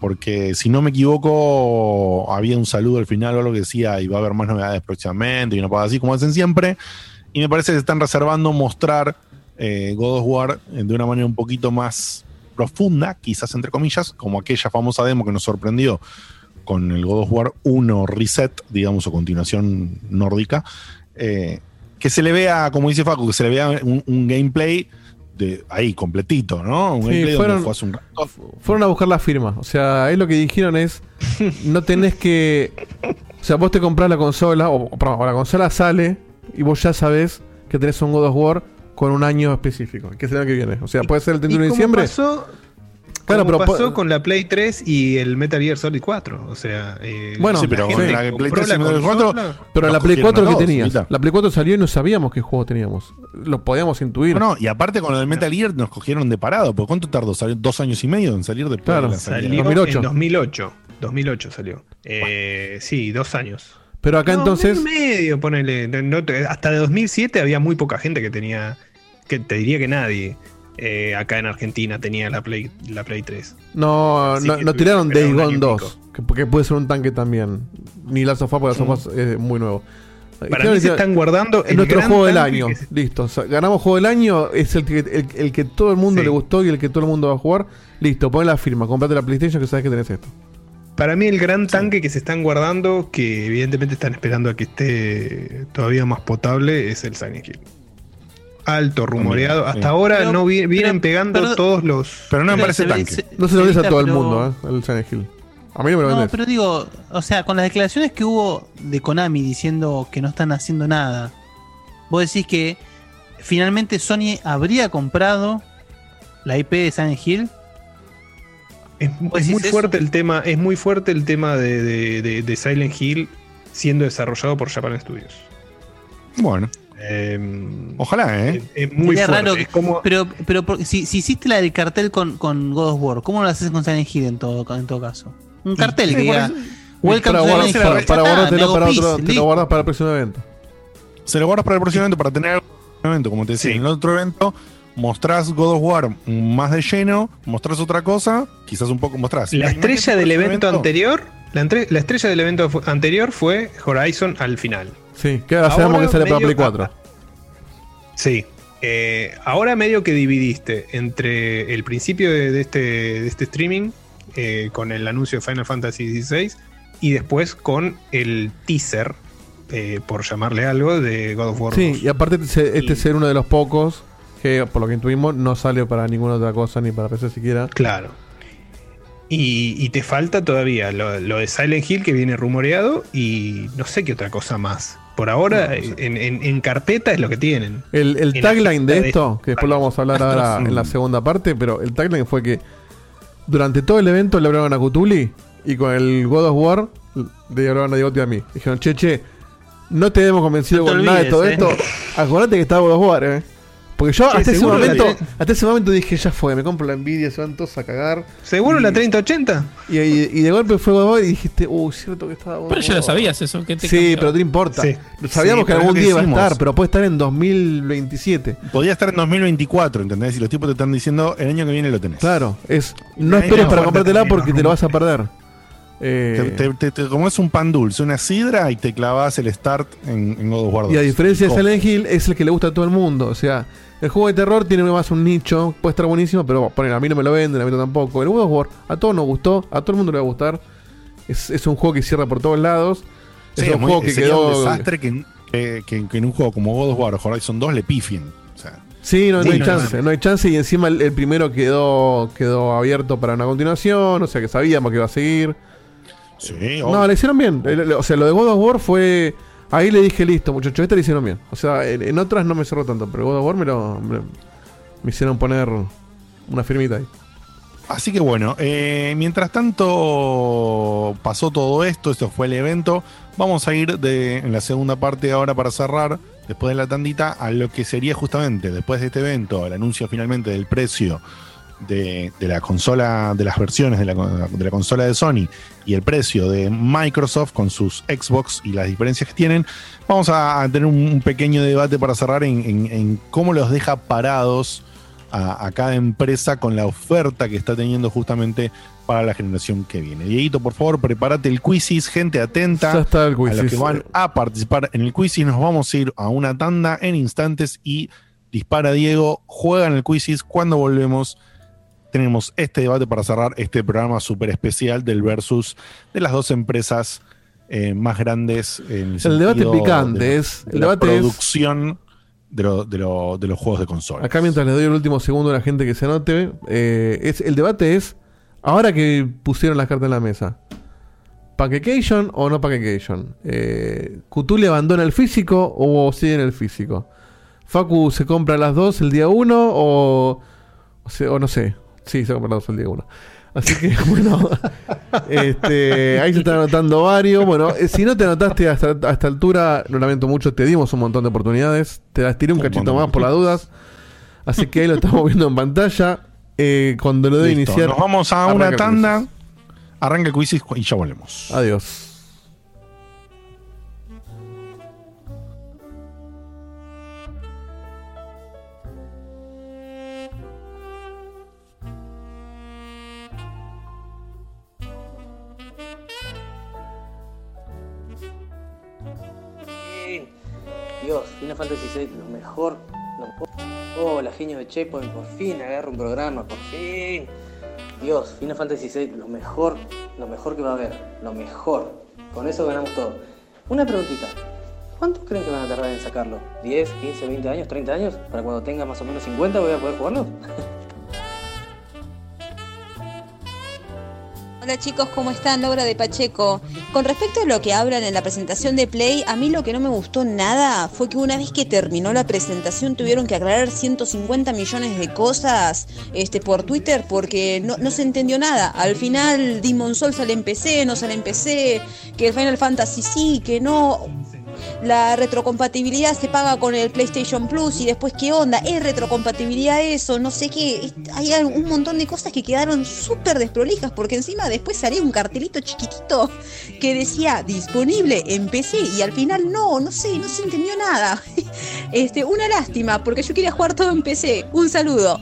Porque si no me equivoco, había un saludo al final o algo que decía y va a haber más novedades próximamente y una cosa así como hacen siempre. Y me parece que se están reservando mostrar eh, God of War eh, de una manera un poquito más profunda, quizás entre comillas, como aquella famosa demo que nos sorprendió con el God of War 1 Reset, digamos, o continuación nórdica, eh, que se le vea, como dice Facu, que se le vea un, un gameplay de ahí completito, ¿no? Un Sí, gameplay fueron- donde un rato. Fueron a buscar la firma. O sea, ahí lo que dijeron es: no tenés que. O sea, vos te comprás la consola, o, o, perdón, o la consola sale y vos ya sabés que tenés un God of War con un año específico, que es el año que viene. O sea, puede ser el 31 de ¿Y cómo diciembre. pasó, Claro, como pero pasó con la Play 3 y el Metal Gear Solid 4. O sea, eh, Bueno, Sí, pero la la Play compró 3 y la Metal Gear consola. 4, Pero la Play cogieron 4 a que tenías. La Play 4 salió y no sabíamos qué juego teníamos. Lo podíamos intuir. No, no, y aparte con lo del Metal Gear nos cogieron de parado, porque ¿cuánto tardó? Salió dos años y medio en salir después Claro. de la. Salió 2008. en 2008. 2008 salió. Eh, sí, dos años. Pero acá No, entonces. medio, ponele. No- hasta de 2007 había muy poca gente que tenía. Que te diría que nadie. eh, acá en Argentina tenía la Play, la Play 3. No, Así no, no tiraron Days Gone año y 2, que, porque puede ser un tanque también. Ni la sofá, porque la sofá es muy nuevo. Para mí se están guardando. el nuestro juego del año. se- Listo. o sea, ganamos juego del año, es el que, el, el que todo el mundo Sí. le gustó y el que todo el mundo va a jugar. Listo, pon la firma, comprate la PlayStation que sabes que tenés esto. Para mí el gran tanque que se están guardando, que evidentemente están esperando a que esté todavía más potable, es el Silent Hill. Alto, rumoreado. sí. Hasta ahora Pero- no vi- vienen pero- pegando pero- todos los... Pero no me parece se tanque. se- No se lo des a todo el mundo, ¿eh? El Silent Hill. A mí no me lo No, vendes. pero digo, o sea, con las declaraciones que hubo de Konami diciendo que no están haciendo nada, vos decís que finalmente Sony habría comprado la IP de Silent Hill. Es, ¿Vos es decís muy eso? fuerte el tema, es muy fuerte el tema de, de- de- de Silent Hill siendo desarrollado por Japan Studios. Bueno, Eh, ojalá, ¿eh? es, es muy Sería fuerte. raro que- es como, Pero, pero por- si, si hiciste la del cartel con, con God of War, ¿cómo lo haces con Silent Hill en todo, en todo caso? Un cartel que Sí, diga Welcome para to para, Ya para guardártelo para otro, te lo guardas para el próximo evento. Se lo guardas para el próximo evento, para tener el evento, como te decía. Sí. En el otro evento mostrás God of War más de lleno, mostrás otra cosa, quizás un poco mostrás. la estrella el del evento anterior, la, entre- la estrella del evento fu- anterior fue Horizon al final. Sí, que ahora sabemos que sale para Play 4. Sí. Eh, ahora medio que dividiste entre el principio de, de este, de este streaming eh, con el anuncio de Final Fantasy XVI y después con el teaser, eh, por llamarle algo, de God of War Sí, 2. y aparte este, este Y- ser uno de los pocos que, por lo que intuimos, no sale para ninguna otra cosa, ni para PC siquiera. Claro. Y, y te falta todavía lo, lo de Silent Hill que viene rumoreado y no sé qué otra cosa más. Por ahora, en, en- en carpeta es lo que tienen. El, tagline de esto, que después lo vamos a hablar ahora en la segunda parte, pero el tagline fue que durante todo el evento le hablaron a Cutuli y con el God of War le hablaron a Diego y a mí. Dijeron, che, che, no te hemos convencido No te con nada de todo eh. esto. Acordate que está God of War, eh. Porque yo hasta ese, momento, hasta ese momento dije, ya fue, me compro la Nvidia, se van todos a cagar. ¿Seguro Y- la 3080? Y, y- y de golpe fue y dijiste, uh, cierto que estaba Pero ya lo War". sabías eso. que te Sí, cambió? pero no importa. Sí. Sabíamos Sí, que algún día iba a estar, pero puede estar en 2027. Podía estar en 2024, ¿entendés? Y los tipos te están diciendo, el año que viene lo tenés. Claro, es no esperes para comprártela porque te lo vas a perder. Te, Eh, te, te- te- como es un pan dulce, una sidra y te clavas el start en, en God of War 2. y a diferencia de. Silent Hill, es el que le gusta a todo el mundo. O sea, el juego de terror tiene más un nicho, puede estar buenísimo, pero ponen, a mí no me lo venden, a mí tampoco. El God of War, a todos nos gustó, a todo el mundo le va a gustar. Es, es un juego que cierra por todos lados. Sí, es un muy- juego que quedó. un desastre que, que- que- que en un juego como God of War o Horizon 2 le pifien. O sea, Sí, no, hay no, chance, no hay chance. Y encima el, el primero quedó, quedó abierto para una continuación, o sea que sabíamos que iba a seguir. Sí, No, le hicieron bien. O sea, lo de God of War fue. Ahí le dije, listo, muchachos, este le hicieron bien. O sea, en, en otras no me cerró tanto, pero God of War me lo. Me, me hicieron poner una firmita ahí. Así que bueno, eh, mientras tanto pasó todo esto, esto fue el evento, vamos a ir de, en la segunda parte ahora para cerrar, después de la tandita, a lo que sería justamente después de este evento, el anuncio finalmente del precio de, de la consola, de las versiones de la, de la consola de Sony y el precio de Microsoft con sus Xbox y las diferencias que tienen, vamos a, a tener un, un pequeño debate para cerrar en, en- en cómo los deja parados a, a cada empresa con la oferta que está teniendo justamente para la generación que viene. Dieguito, por favor, prepárate el quizzes, gente atenta Ya está el a los que van a participar en el quizzes. Nos vamos a ir a una tanda en instantes y dispara Diego, juega en el quizzes. Cuando volvemos, tenemos este debate para cerrar este programa súper especial del versus de las dos empresas eh, más grandes. En El debate sentido picante de es- de el la debate es- producción de, lo- de lo- de los juegos de consola. Acá mientras le doy el último segundo a la gente que se anote, eh, es, el debate es, ahora que pusieron las cartas en la mesa, ¿Packcation o no Packcation? Eh, ¿Cthulhu abandona el físico o sigue en el físico? ¿Facu se compra las dos el día uno o, o, se- o no sé? Sí, se compra las dos el día uno. Así que, bueno, este, ahí se están anotando varios. Bueno, eh, si no te anotaste hasta, esta altura, lo lamento mucho, te dimos un montón de oportunidades. Te las tiré un, cachito más por las dudas. Así que ahí lo estamos viendo en pantalla. Eh, cuando lo Listo, iniciar. Nos vamos a una tanda. quizzes. Arranca el quizzes y ya volvemos. Adiós. Final Fantasy VI, lo mejor. Oh, la genio de Checkpoint, por fin agarra un programa, por fin. Dios, Final Fantasy VI, lo mejor, lo mejor que va a haber, lo mejor. Con eso ganamos todo. Una preguntita. ¿Cuánto creen que van a tardar en sacarlo? ¿10, 15, 20 años, 30 años? ¿Para cuando tenga más o menos 50 voy a poder jugarlo? Hola chicos, ¿cómo están? Laura de Pacheco. Con respecto a lo que hablan en la presentación de Play, a mí lo que no me gustó nada fue que una vez que terminó la presentación tuvieron que aclarar 150 millones de cosas este, por Twitter porque no, no se entendió nada. Al final Demon Soul sale en PC, no sale en PC, que el Final Fantasy sí, que no. La retrocompatibilidad se paga con el PlayStation Plus y después qué onda, es retrocompatibilidad eso, no sé qué. Hay un montón de cosas que quedaron súper desprolijas porque encima después salía un cartelito chiquitito que decía disponible en PC y al final no, no sé, no se entendió nada. Este, una lástima porque yo quería jugar todo en PC. Un saludo.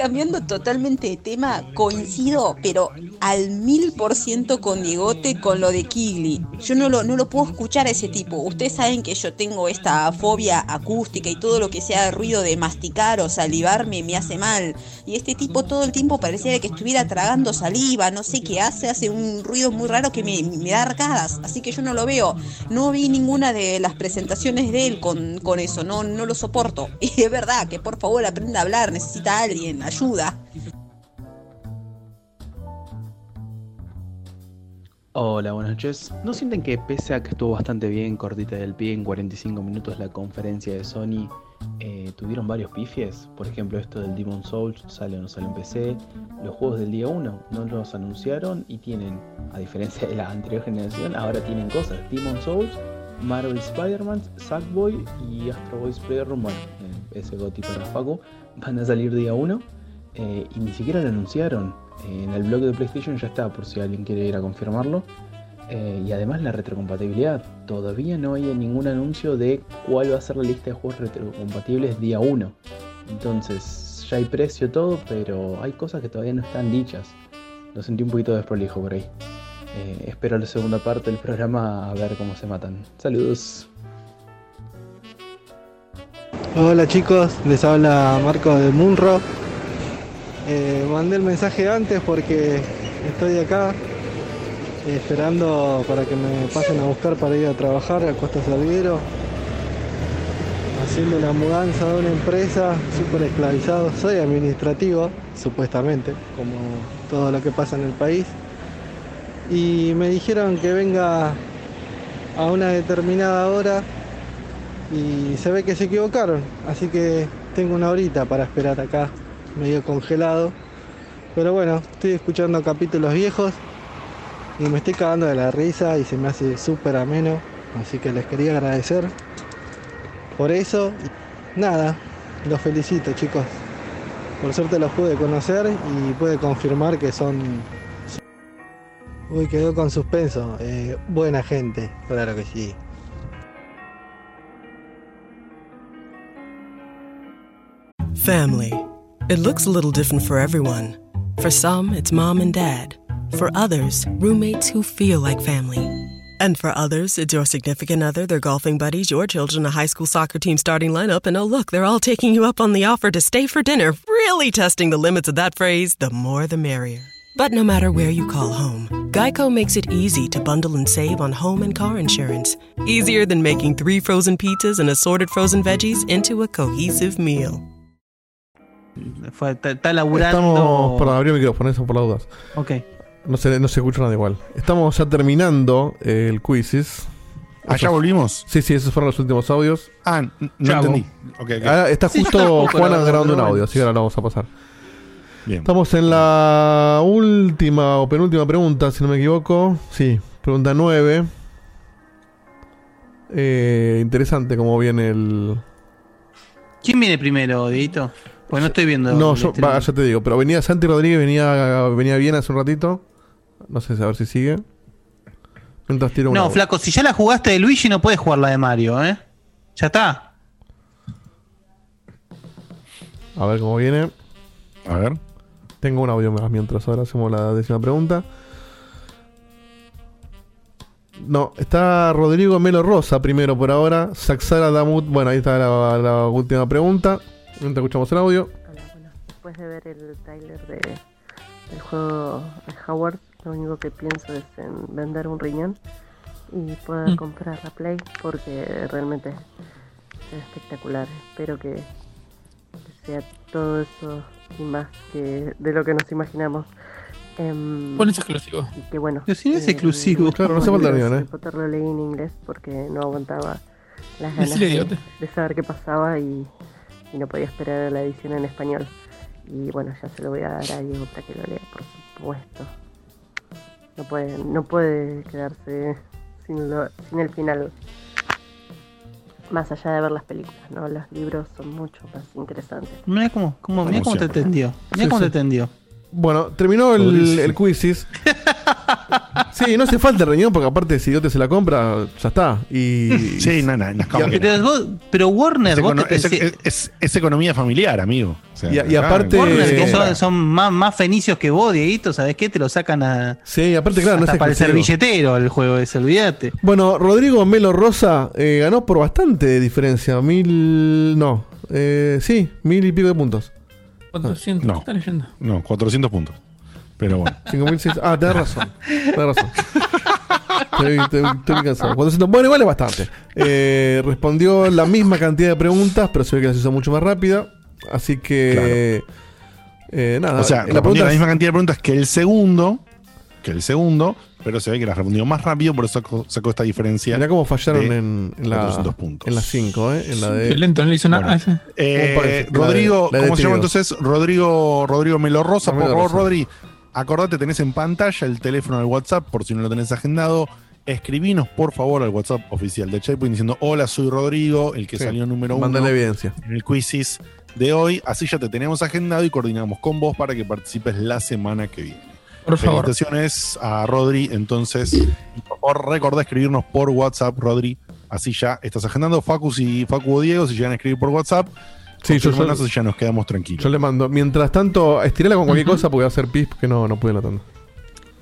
Cambiando totalmente de tema, coincido, pero al mil por ciento con Diegote con lo de Kigli. Yo no lo, no lo puedo escuchar a ese tipo. Ustedes saben que yo tengo esta fobia acústica y todo lo que sea ruido de masticar o salivarme me hace mal. Y este tipo todo el tiempo parecía que estuviera tragando saliva, no sé qué hace, hace un ruido muy raro que me, me da arcadas. Así que yo no lo veo. No vi ninguna de las presentaciones de él con, con eso, no, no lo soporto. Y es verdad que por favor aprenda a hablar, necesita a alguien, ayuda. Hola, buenas noches. ¿No sienten que pese a que estuvo bastante bien cortita del pie en 45 minutos la conferencia de Sony, eh, tuvieron varios pifies? Por ejemplo, esto del Demon Souls sale o no sale en PC. Los juegos del día 1 no los anunciaron y tienen, a diferencia de la anterior generación, ahora tienen cosas. Demon Souls, Marvel Spider-Man, Sackboy y Astro Boy Playroom, bueno, eh, ese goti para Facu, van a salir día 1 eh, y ni siquiera lo anunciaron. Eh, en el blog de PlayStation ya está, por si alguien quiere ir a confirmarlo. Eh, y además la retrocompatibilidad. Todavía no hay ningún anuncio de cuál va a ser la lista de juegos retrocompatibles día 1. Entonces, ya hay precio todo, pero hay cosas que todavía no están dichas. Lo sentí un poquito desprolijo por ahí. Espero la segunda parte del programa a ver cómo se matan. Saludos. Hola chicos, les habla Marco de Munro. Eh, mandé el mensaje antes porque estoy acá eh, esperando para que me pasen a buscar para ir a trabajar a Costa Salguero. Haciendo la mudanza de una empresa, súper esclavizado. Soy administrativo, supuestamente, como todo lo que pasa en el país. Y me dijeron que venga a una determinada hora y se ve que se equivocaron, así que tengo una horita para esperar acá, medio congelado. Pero bueno, estoy escuchando capítulos viejos y me estoy cagando de la risa y se me hace súper ameno, así que les quería agradecer por eso. Nada, los felicito chicos. Por suerte los pude conocer y pude confirmar que son... Uy, quedó con suspenso. Eh, buena gente, claro que sí. Family. It looks a little different for everyone. For some, it's mom and dad. For others, roommates who feel like family. And for others, it's your significant other, their golfing buddies, your children, a high school soccer team starting lineup, and oh, look, they're all taking you up on the offer to stay for dinner, really testing the limits of that phrase the more the merrier. But no matter where you call home, Geico makes it easy to bundle and save on home and car insurance. Easier than making three frozen pizzas and assorted frozen veggies into a cohesive meal. Fue- Está, está laburando. Estamos. Perdón, abrí el micrófono, eso por las dudas. Ok. No se, no se escucha nada igual. Estamos ya terminando eh, el quizzes. ¿Ah, ya volvimos? Sí, sí, esos fueron los últimos audios. Ah, no entendí. Ah, está Sí, justo tampoco, Juana grabando un audio, así que ahora lo vamos a pasar. Bien. Estamos en la última o penúltima pregunta, si no me equivoco. Sí, pregunta 9. Eh, interesante cómo viene el. ¿Quién viene primero, Dieguito? Pues no estoy viendo. No, yo, va, ya te digo, pero venía Santi Rodríguez, venía, venía bien hace un ratito. No sé, a ver si sigue. Mientras tiro una. No, flaco, si ya la jugaste de Luigi, no puedes jugar la de Mario, ¿eh? Ya está. A ver cómo viene. A ver. Tengo un audio más mientras ahora hacemos la décima pregunta. No, está Rodrigo Melo Rosa primero por ahora. Saxara Damut. Bueno, ahí está la, la última pregunta. Mientras escuchamos el audio. Después de ver el trailer de, del juego de Howard, lo único que pienso es en vender un riñón y poder Mm. comprar la Play porque realmente es espectacular. Espero que, que sea todo eso y más que de lo que nos imaginamos. Em, Bueno, es exclusivo. y que bueno. Es eh, exclusivo. Claro, no hace falta guion, ¿eh? Potter lo leí en inglés porque no aguantaba las ganas de, de saber qué pasaba y, y no podía esperar a la edición en español. Y bueno, ya se lo voy a dar a Diego para que lo lea, por supuesto. No puede, no puede quedarse sin, lo- sin el final. Más allá de ver las películas, ¿no? Los libros son mucho más interesantes. Mira cómo, cómo, Como cómo te entendió. Mira Sí, cómo sí. te entendió. Bueno, terminó el, el quizis. Sí, no hace falta el riñón porque aparte si Dios te se la compra, ya está. Y, Sí, no, no, no, ¿cómo que no? Pero, vos- pero Warner, Es, vos econo- te es- pensé- es- es- es economía familiar, amigo. O sea, Y- y aparte- Warner, que son, son más, más fenicios que vos, Dieguito, ¿sabés qué? Te lo sacan a. Sí, aparte, claro, no hasta es para el servilletero el juego ese, olvídate. Bueno, Rodrigo Melo Rosa eh, ganó por bastante de diferencia. Mil. No. Eh, sí, mil y pico de puntos. 400. No. ¿Qué está leyendo? No, 400 puntos. Pero bueno. 5.600. Ah, tenés razón. Tenés razón. Estoy, estoy- estoy cansado. 400. Bueno, igual es bastante. Eh, respondió la misma cantidad de preguntas, pero se ve que las hizo mucho más rápida. Así que. eh, nada. O sea, la pregunta la misma cantidad de preguntas que el segundo. Que el segundo. Pero se ve que las respondió más rápido, por eso sacó, sacó esta diferencia. Mirá cómo fallaron en, en la, 400 puntos. en las 5, ¿eh? En la de. Qué lento, no le hizo nada. Bueno. Ah, ese. Eh, Rodrigo, la de ¿cómo se llama entonces? Rodrigo, Rodrigo Melo Rosa. Por favor. Rodri, acordate, tenés en pantalla el teléfono del WhatsApp, por si no lo tenés agendado. Escribinos, por favor, al WhatsApp oficial de Checkpoint diciendo: Hola, soy Rodrigo, el que Sí, salió número uno Mándale evidencia. en el quizis de hoy. Así ya te tenemos agendado y coordinamos con vos para que participes la semana que viene. Por favor. Felicitaciones a Rodri, entonces, y por favor, recordá escribirnos por WhatsApp, Rodri. Así ya estás agendando. Facu y Facu o Diego, si llegan a escribir por WhatsApp, Sí, yo- ya nos quedamos tranquilos. Yo le mando. Mientras tanto, estirala con cualquier cosa porque va a ser pis porque no, no pude la tanda.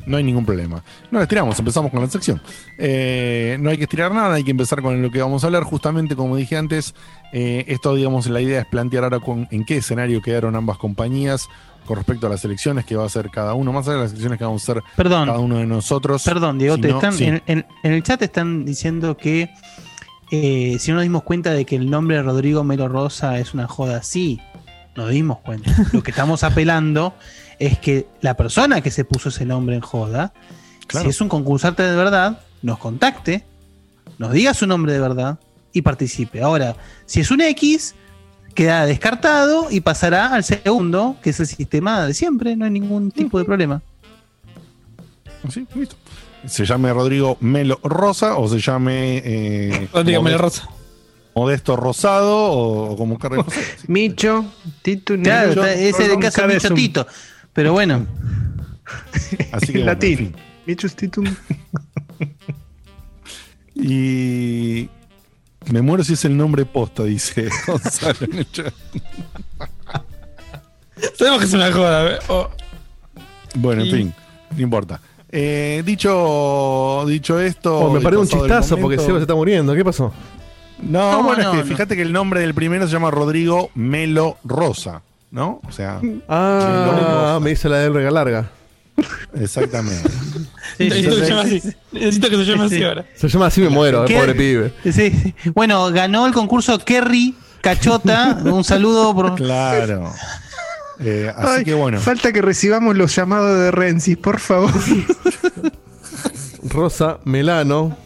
No hay ningún problema. No, estiramos, empezamos con la sección. Eh, no hay que estirar nada, hay que empezar con lo que vamos a hablar. Justamente, como dije antes, eh, esto, digamos, la idea es plantear ahora con, en qué escenario quedaron ambas compañías con respecto a las elecciones que va a hacer cada uno, más allá de las elecciones que vamos a hacer Perdón. cada uno de nosotros. Perdón, Diego, Si te no, están, sí. en, en- en el chat están diciendo que eh, si no nos dimos cuenta de que el nombre de Rodrigo Melo Rosa es una joda, sí, nos dimos cuenta. Lo que estamos apelando es que la persona que se puso ese nombre en joda, Claro. si es un concursante de verdad, nos contacte, nos diga su nombre de verdad y participe. Ahora, si es un X, queda descartado y pasará al segundo, que es el sistema de siempre, no hay ningún tipo de problema. Sí, listo. Se llame Rodrigo Melo Rosa o se llame. eh, Rodrigo Melo Modesto- Rosa. Modesto Rosado o como Carlos. Micho, Tito, Claro, está- ese es el caso de Cabezum. Michotito. Pero bueno, Así que. En bueno, latín. en fin. Michus Titum. Y. Me muero si es el nombre posta, dice Gonzalo en el chat. Sabemos que es una joda. ¿eh? Oh. Bueno, en Y- fin, no importa. Eh, dicho, dicho esto. Oh, me parece un chistazo porque Seba se está muriendo. ¿Qué pasó? No, No, bueno, no, es que no. fíjate que el nombre del primero se llama Rodrigo Melo Rosa, ¿no? O sea, Ah, me hizo la de larga larga. exactamente. Necesito que se llame así. Necesito que se llame así ahora. Se llama así me muero, eh, pobre pibe. sí. bueno, ganó el concurso Kerry Cachota. Un saludo por. Claro. Eh, así Ay, que bueno. Falta que recibamos los llamados de Rensis, por favor. Rosa Melano.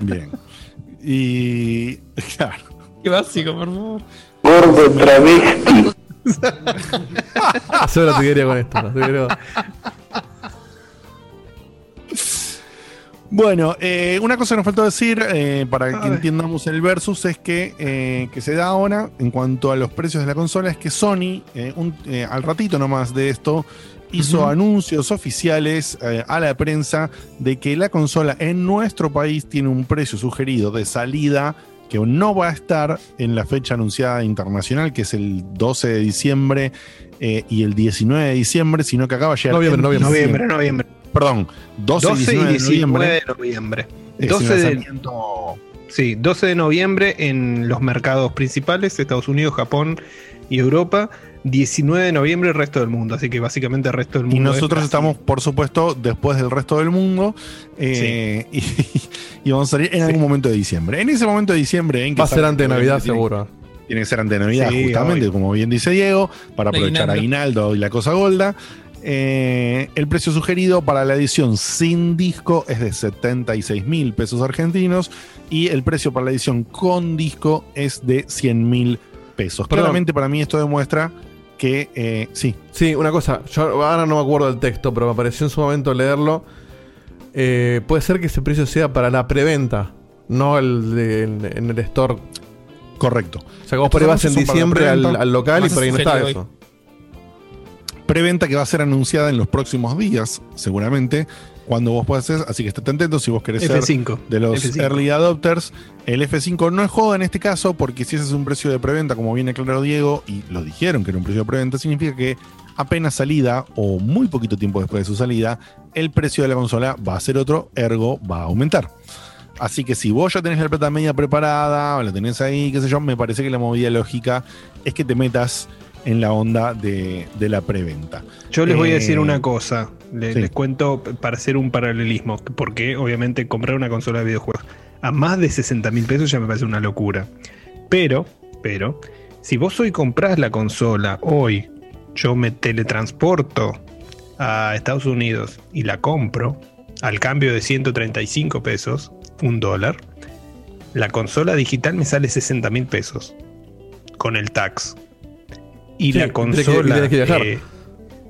Bien. Y. Claro. Qué básico, por favor. Gordo travesti. Seba te quería con esto. te quería- Bueno, eh, una cosa que nos faltó decir eh, para que entiendamos el versus es que, eh, que se da ahora en cuanto a los precios de la consola es que Sony, eh, un- eh, al ratito nomás de esto, hizo anuncios oficiales eh, a la prensa de que la consola en nuestro país tiene un precio sugerido de salida que no va a estar en la fecha anunciada internacional, que es el 12 de diciembre eh, y el 19 de diciembre, sino que acaba de llegar Noviembre, noviembre. noviembre, noviembre. Perdón, 12, 12 y y 19 de 19 noviembre. de noviembre. Es 12 un de, lanzamiento- sí, 12 de noviembre en los mercados principales, Estados Unidos, Japón y Europa. 19 de noviembre el resto del mundo. Así que básicamente el resto del mundo. Y nosotros estamos, por supuesto, después del resto del mundo. eh, y, y vamos a salir en algún momento de diciembre. En ese momento de diciembre. En que Va a ser antes de Navidad, tiene- seguro. Tiene que ser antes de Navidad, Sí, justamente, obvio. como bien dice Diego, para aprovechar Aguinaldo. aguinaldo y la cosa golda. Eh, el precio sugerido para la edición sin disco es de 76 mil pesos argentinos y el precio para la edición con disco es de 100 mil pesos. Perdón. Claramente para mí esto demuestra que eh, sí. Sí, una cosa, yo ahora no me acuerdo del texto, pero me pareció en su momento leerlo. Eh, puede ser que ese precio sea para la preventa, no el de- en, en el store. Correcto. O sea, que vos por ahí vas en diciembre al, local y por ahí no está eso. Preventa que va a ser anunciada en los próximos días, seguramente, cuando vos puedas hacer. Así que estate atento si vos querés F5. ser de los F5. early adopters. El F5 no es joda en este caso, porque si ese es un precio de preventa, como viene claro Diego, y lo dijeron que era un precio de preventa, significa que apenas salida o muy poquito tiempo después de su salida, el precio de la consola va a ser otro, ergo va a aumentar. Así que si vos ya tenés la plata media preparada, o la tenés ahí, qué sé yo, me parece que la movida lógica es que te metas en la onda de, de la preventa. Yo les voy a Eh, decir una cosa, sí. les cuento para hacer un paralelismo, porque obviamente comprar una consola de videojuegos a más de 60 mil pesos ya me parece una locura. Pero, pero, si vos hoy comprás la consola, hoy yo me teletransporto a Estados Unidos y la compro al cambio de 135 pesos, un dólar, la consola digital me sale 60 mil pesos con el tax. Y Sí, la tenés que- consola. y tenés que viajar. eh,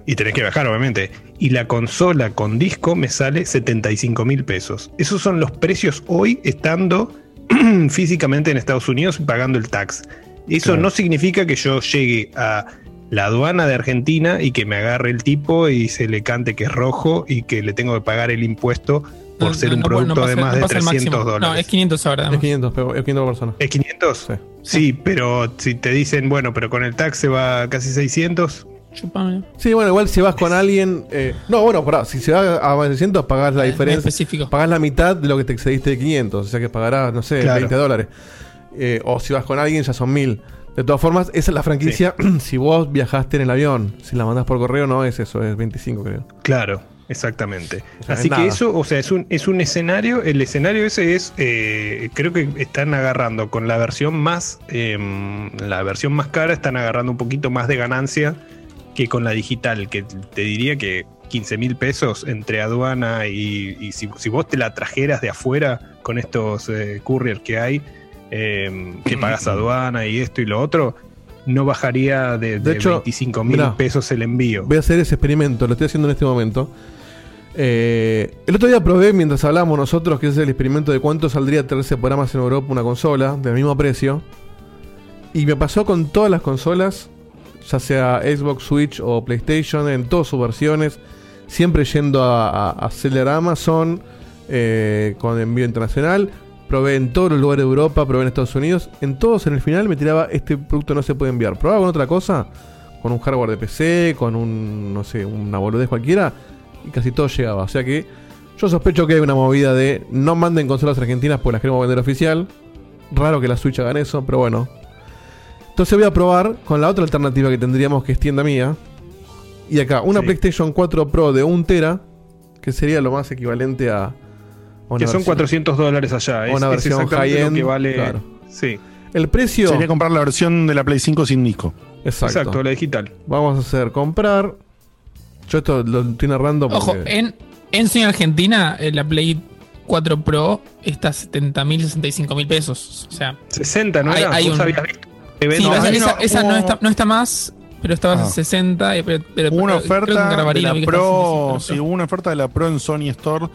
y tenés que viajar, obviamente. Y la consola con disco me sale 75 mil pesos. Esos son los precios hoy estando físicamente en Estados Unidos y pagando el tax. Eso Claro. no significa que yo llegue a la aduana de Argentina y que me agarre el tipo y se le cante que es rojo y que le tengo que pagar el impuesto por No, ser no, un no puede- no producto de más no de pasa el 300 máximo. dólares. No, es 500 ahora. Es además. 500, pero es 500 por persona. ¿Es 500? Sí. pero si te dicen, bueno, pero con el tax se va a casi 600. Chupame. Sí, bueno, igual si vas con alguien. eh, no, bueno, pará, si se va a más de 600, pagás la diferencia. específico. Pagás la mitad de lo que te excediste de 500. O sea que pagarás, no sé, Claro. 20 dólares. Eh, o si vas con alguien, ya son 1000. De todas formas, esa es la franquicia. si vos viajaste en el avión, si la mandás por correo, no es eso, es 25, creo. Claro, exactamente. Así que eso, o sea, es un, es un escenario, el escenario ese es, eh, creo que están agarrando con la versión más, em, la versión más cara, están agarrando un poquito más de ganancia que con la digital, que te diría que 15 mil pesos entre aduana y, y si, si vos te la trajeras de afuera con estos eh, courier que hay, em, que pagas aduana y esto y lo otro, no bajaría de, de, De hecho, 25 mil pesos el envío. Voy a hacer ese experimento, lo estoy haciendo en este momento. Eh, el otro día probé, mientras hablábamos nosotros, que es el experimento de cuánto saldría traerse por Amazon Europa una consola del mismo precio. Y me pasó con todas las consolas, ya sea Xbox, Switch o PlayStation, en todas sus versiones, siempre yendo a, a, a Seller Amazon eh, con envío internacional. Probé en todos los lugares de Europa, probé en Estados Unidos. En todos, en el final, me tiraba este producto no se puede enviar. Probaba con otra cosa, con un hardware de PC, con un, no sé, una boludez cualquiera, y casi todo llegaba. O sea que yo sospecho que hay una movida de no manden consolas argentinas porque las queremos vender oficial. Raro que la Switch hagan eso, pero bueno. Entonces voy a probar con la otra alternativa que tendríamos que es tienda mía. Y acá, una Sí. PlayStation 4 Pro de 1 tera, que sería lo más equivalente a... a una que son versión- 400 dólares allá. una es versión lo que vale. claro. Sí, El precio... Sería comprar la versión de la Play 5 sin disco. Exacto. exacto, la digital. Vamos a hacer comprar. Yo esto lo estoy narrando porque... Ojo, en, en Sony Argentina, eh, la Play 4 Pro está a 70 mil, 65 mil pesos. O sea, 60, ¿no Hay- era? hay ¿Vos un- habías visto? sí, Evento- esa, esa- no, está, no está más, pero estaba Ah. a 60. eh, Pero, pero- Hubo una creo que oferta de la Pro, 65, sí, hubo una oferta de la Pro en Sony Store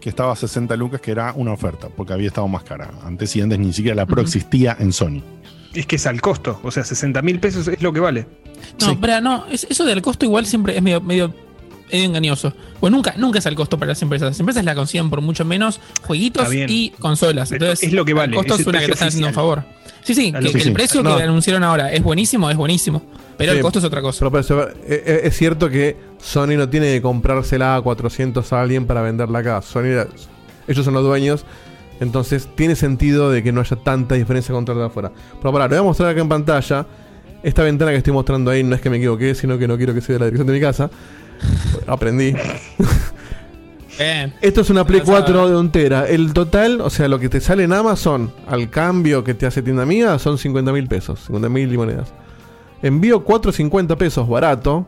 que estaba a 60 lucas, que era una oferta, porque había estado más cara. Antes y antes ni siquiera la Pro existía en Sony. Es que es al costo. O sea, 60 mil pesos es lo que vale. No, Sí. pero no, es- eso del costo igual siempre es medio, medio, medio engañoso. Pues nunca, nunca es el costo para las empresas. Las empresas la consiguen por mucho menos jueguitos y consolas. Entonces, es lo que vale, El costo es una que te precio están haciendo un favor. Sí, sí, que, el precio No. que anunciaron ahora es buenísimo, es buenísimo. Pero Sí. el costo es otra cosa. Pero, eh, eh, es cierto que Sony no tiene que comprársela a 400 a alguien para venderla acá. Sony, era- ellos son los dueños. Entonces tiene sentido de que no haya tanta diferencia contra la de afuera. Pero pará, lo voy a mostrar acá en pantalla. Esta ventana que estoy mostrando ahí no es que me equivoqué, sino que no quiero que sea de la dirección de mi casa. Aprendí. Bien. Esto es una Play Avanzada. 4 de un tera. El total, o sea, lo que te sale en Amazon al cambio que te hace tienda mía son 50 mil pesos. 50 mil monedas. Envío 450 pesos barato.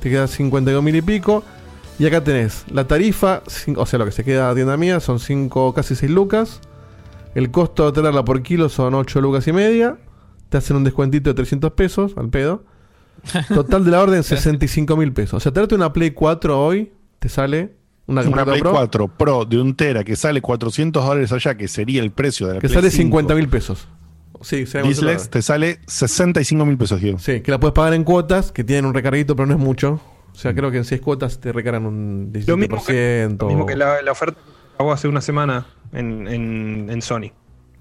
te queda 52 mil y pico. Y acá tenés la tarifa, o sea, lo que se queda a tienda mía son 5, casi 6 lucas. El costo de traerla por kilo son 8 lucas y media. Te hacen un descuentito de 300 pesos al pedo. Total de la orden 65 mil pesos. O sea, traerte una Play 4 hoy te sale una, Una Play Pro 4 Pro de un Tera que sale 400 dólares allá, que sería el precio de la que Play sale 5. 50 mil pesos. Sí, Dislex te sale 65 mil pesos, Diego. Sí, que la puedes pagar en cuotas, que tienen un recarguito, pero no es mucho. O sea, creo que en 6 cuotas te recargan un 17%. Lo mismo que, lo mismo que la, la oferta que hago hace una semana en, en- en Sony.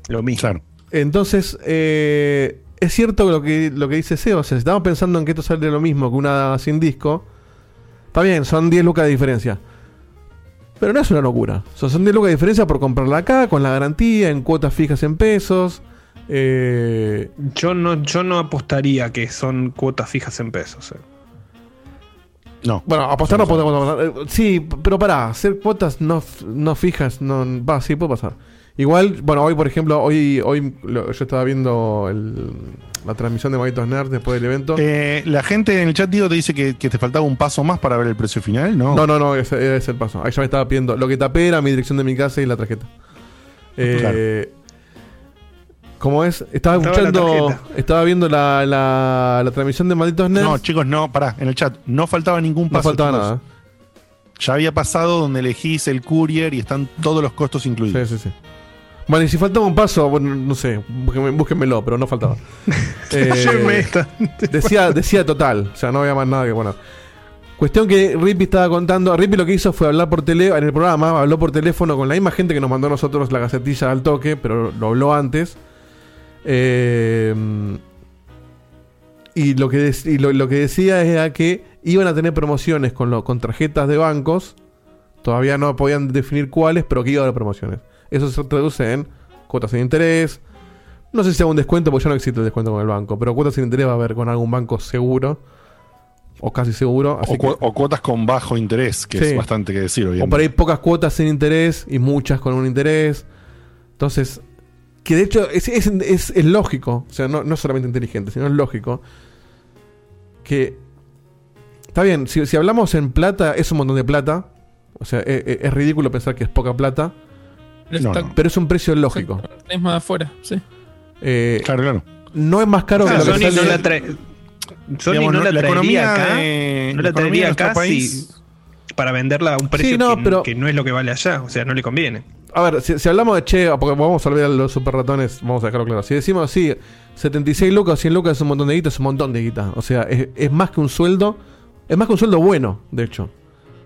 Lo mismo. Claro. Entonces, eh, es cierto lo que, lo que dice Seo. O sea, si estamos pensando en que esto sale lo mismo que una sin disco, está bien, son 10 lucas de diferencia. Pero no es una locura. O sea, son 10 lucas de diferencia por comprarla acá, con la garantía, en cuotas fijas en pesos. Eh, Yo no, yo no apostaría que son cuotas fijas en pesos. eh. No. Bueno, apostar no podemos apostar. Eh, Sí, pero pará, hacer cuotas no, no fijas, no va, sí puede pasar. Igual, bueno, hoy por ejemplo, hoy hoy lo- yo estaba viendo el- la transmisión de Malditos Nerds después del evento. Eh, la gente en el chat, Diego, te dice que, que te faltaba un paso más para ver el precio final, ¿no? No, no, no, ese ese es el paso. Ahí ya me estaba pidiendo. Lo que tapé era mi dirección de mi casa y la tarjeta. Eh, ¿Cómo es? Estaba escuchando, estaba viendo la, la, la transmisión de Malditos Nerds. No, chicos, no, pará, en el chat, no faltaba ningún No paso. faltaba chicos. nada. Ya había pasado donde elegís el courier y están todos los costos incluidos. Sí, sí, sí. Bueno, y si faltaba un paso, bueno, no sé, búsquenme- búsquenmelo, pero no faltaba. Eh, decía, decía total, o sea, no había más nada que poner. Cuestión que Rippy estaba contando. Rippy lo que hizo fue hablar por teléfono en el programa, habló por teléfono con la misma gente que nos mandó a nosotros la gacetilla al toque, pero lo habló antes. Eh, y lo que, y lo, lo que decía era que iban a tener promociones con, lo, con tarjetas de bancos. Todavía no podían definir cuáles, pero que iba a haber promociones. Eso se traduce en cuotas sin interés. No sé si hago un descuento, porque ya no existe el descuento con el banco, pero cuotas sin interés va a haber con algún banco seguro. O casi seguro. Así O, cu- que- o cuotas con bajo interés, que Sí. es bastante que decir, o obviamente. por ahí pocas cuotas sin interés y muchas con un interés. Entonces, que de hecho es, es- es- es lógico, o sea, no, no solamente inteligente, sino es lógico que... Está bien, si, si hablamos en plata, es un montón de plata. O sea, e- e- es, ridículo pensar que es poca plata. Pero No, está- no. Pero es un precio lógico. mismo de afuera, sí. Eh, claro, claro. No es más caro que lo que Sony sale- no la trae. Sony Digamos, no no- la la traería economía acá. de- no la la traería acá si- para venderla a un precio no, que, pero- que no es lo que vale allá. O sea, no le conviene. A ver, si, si hablamos de che, porque vamos a olvidar los super ratones, vamos a dejarlo claro. Si decimos sí, 76 lucas, 100 lucas es un montón de guita, es un montón de guita. O sea, es, es más que un sueldo, es más que un sueldo bueno, de hecho.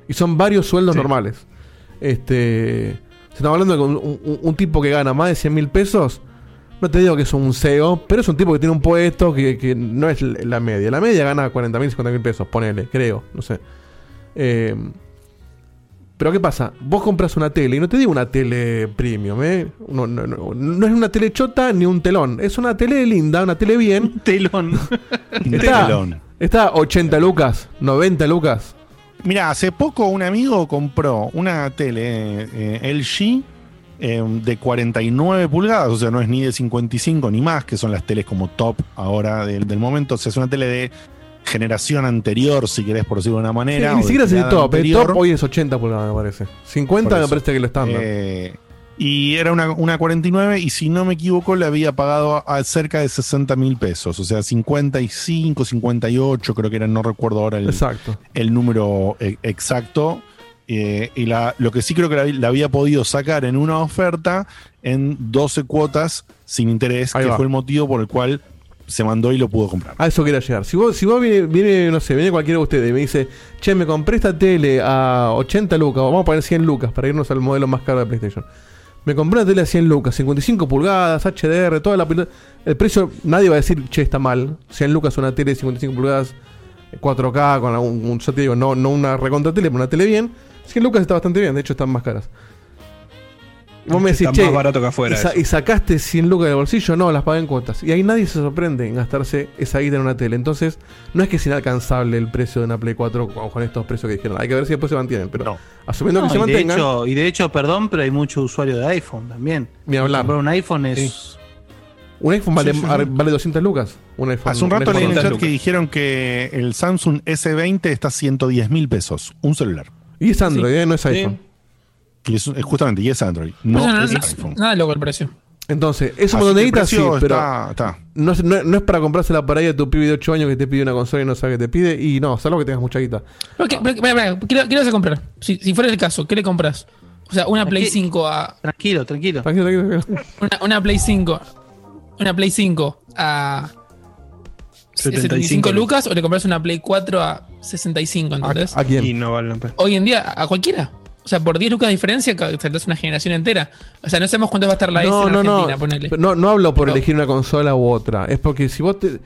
Y son varios sueldos normales. Este, si estamos hablando de un, un- un tipo que gana más de 100 mil pesos, no te digo que es un CEO, pero es un tipo que tiene un puesto que, que no es la media. La media gana 40 mil, 50 mil pesos, ponele, creo, no sé. Eh, pero ¿qué pasa? Vos compras una tele, y no te digo una tele premium, ¿eh? No, no, no, no es una tele chota ni un telón. Es una tele linda, una tele bien. telón. está, telón. está 80 lucas, 90 lucas. Mira, hace poco un amigo compró una tele eh, LG eh, de 49 pulgadas, o sea, no es ni de 55 ni más, que son las teles como top ahora del, del momento. O sea, es una tele de generación anterior, si querés por decirlo de una Sí, manera. o ni siquiera es el top. El anterior. top hoy es 80 pulgadas, me parece. 50 Por me parece que lo estándar. Eh, y era una, una 49 y si no me equivoco le había pagado a, cerca de 60 mil pesos, o sea, 55, 58 creo que era, no recuerdo ahora el, Exacto. el número eh, exacto. Eh, y la, lo que sí creo que la, la había podido sacar en una oferta en 12 cuotas sin interés, Ahí que va. fue el motivo por el cual se mandó y lo pudo comprar. A eso quería llegar. Si vos, si vos viene, no sé, viene cualquiera de ustedes y me dice, che, me compré esta tele a 80 lucas, vamos a poner 100 lucas para irnos al modelo más caro de PlayStation. Me compré una tele a 100 lucas, 55 pulgadas, HDR, toda la El precio, nadie va a decir, che, está mal. 100 lucas una tele de 55 pulgadas, 4K, con un- yo te digo, no, no una recontra tele, pero una tele bien. 100 lucas está bastante bien, de hecho están más caras. Vos me decís, Está che, más barato que afuera y, sa- eso". y sacaste 100 lucas del bolsillo, no, las pagué en cuotas. Y ahí nadie se sorprende en gastarse esa guita en una tele. Entonces, no es que es inalcanzable el precio de una Play 4 con, con estos precios que dijeron. Hay que ver si después se mantienen. Pero asumiendo No, que se de mantengan. hecho, y de hecho, perdón, pero hay mucho usuario de iPhone también. Ni hablar. Comprar un iPhone es Un iPhone vale, Sí, sí, sí. ar- vale 200 lucas. Un iPhone, Hace un rato leí en el 11. chat que dijeron que el Samsung S20 está a 110 mil pesos. Un celular. Y es Android, eh, no es Sí. iPhone. Y es, es justamente, y es Android. No, Pues no, no, es no, iPhone. nada loco el precio. Entonces, es Así un que montón de el guita, sí, precio pero está- está. No, es, no, no es para comprársela por ahí a tu pibe de 8 años que te pide una consola y no sabe qué te pide. Y no, salvo que tengas mucha guita. Pero, ¿qué, pero, espera, espera, ¿qué, le- qué le vas a comprar? Si, si fuera el caso, ¿qué le compras? O sea, una Play Tranqui- 5 a. Tranquilo, tranquilo. Tranquilo, tranquilo, tranquilo. Una, una Play 5. Una Play 5 a. 75 lucas o le compras una Play 4 a 65, ¿entendés? ¿A, a quién? Y no vale la pena. Hoy en día, a cualquiera. O sea, por 10 lucas de diferencia, saltás una generación entera. O sea, no sabemos cuánto va a estar la S No, en no, no. Argentina, ponele. Pero No, no hablo por Pero- elegir una consola u otra. Es porque si vos te.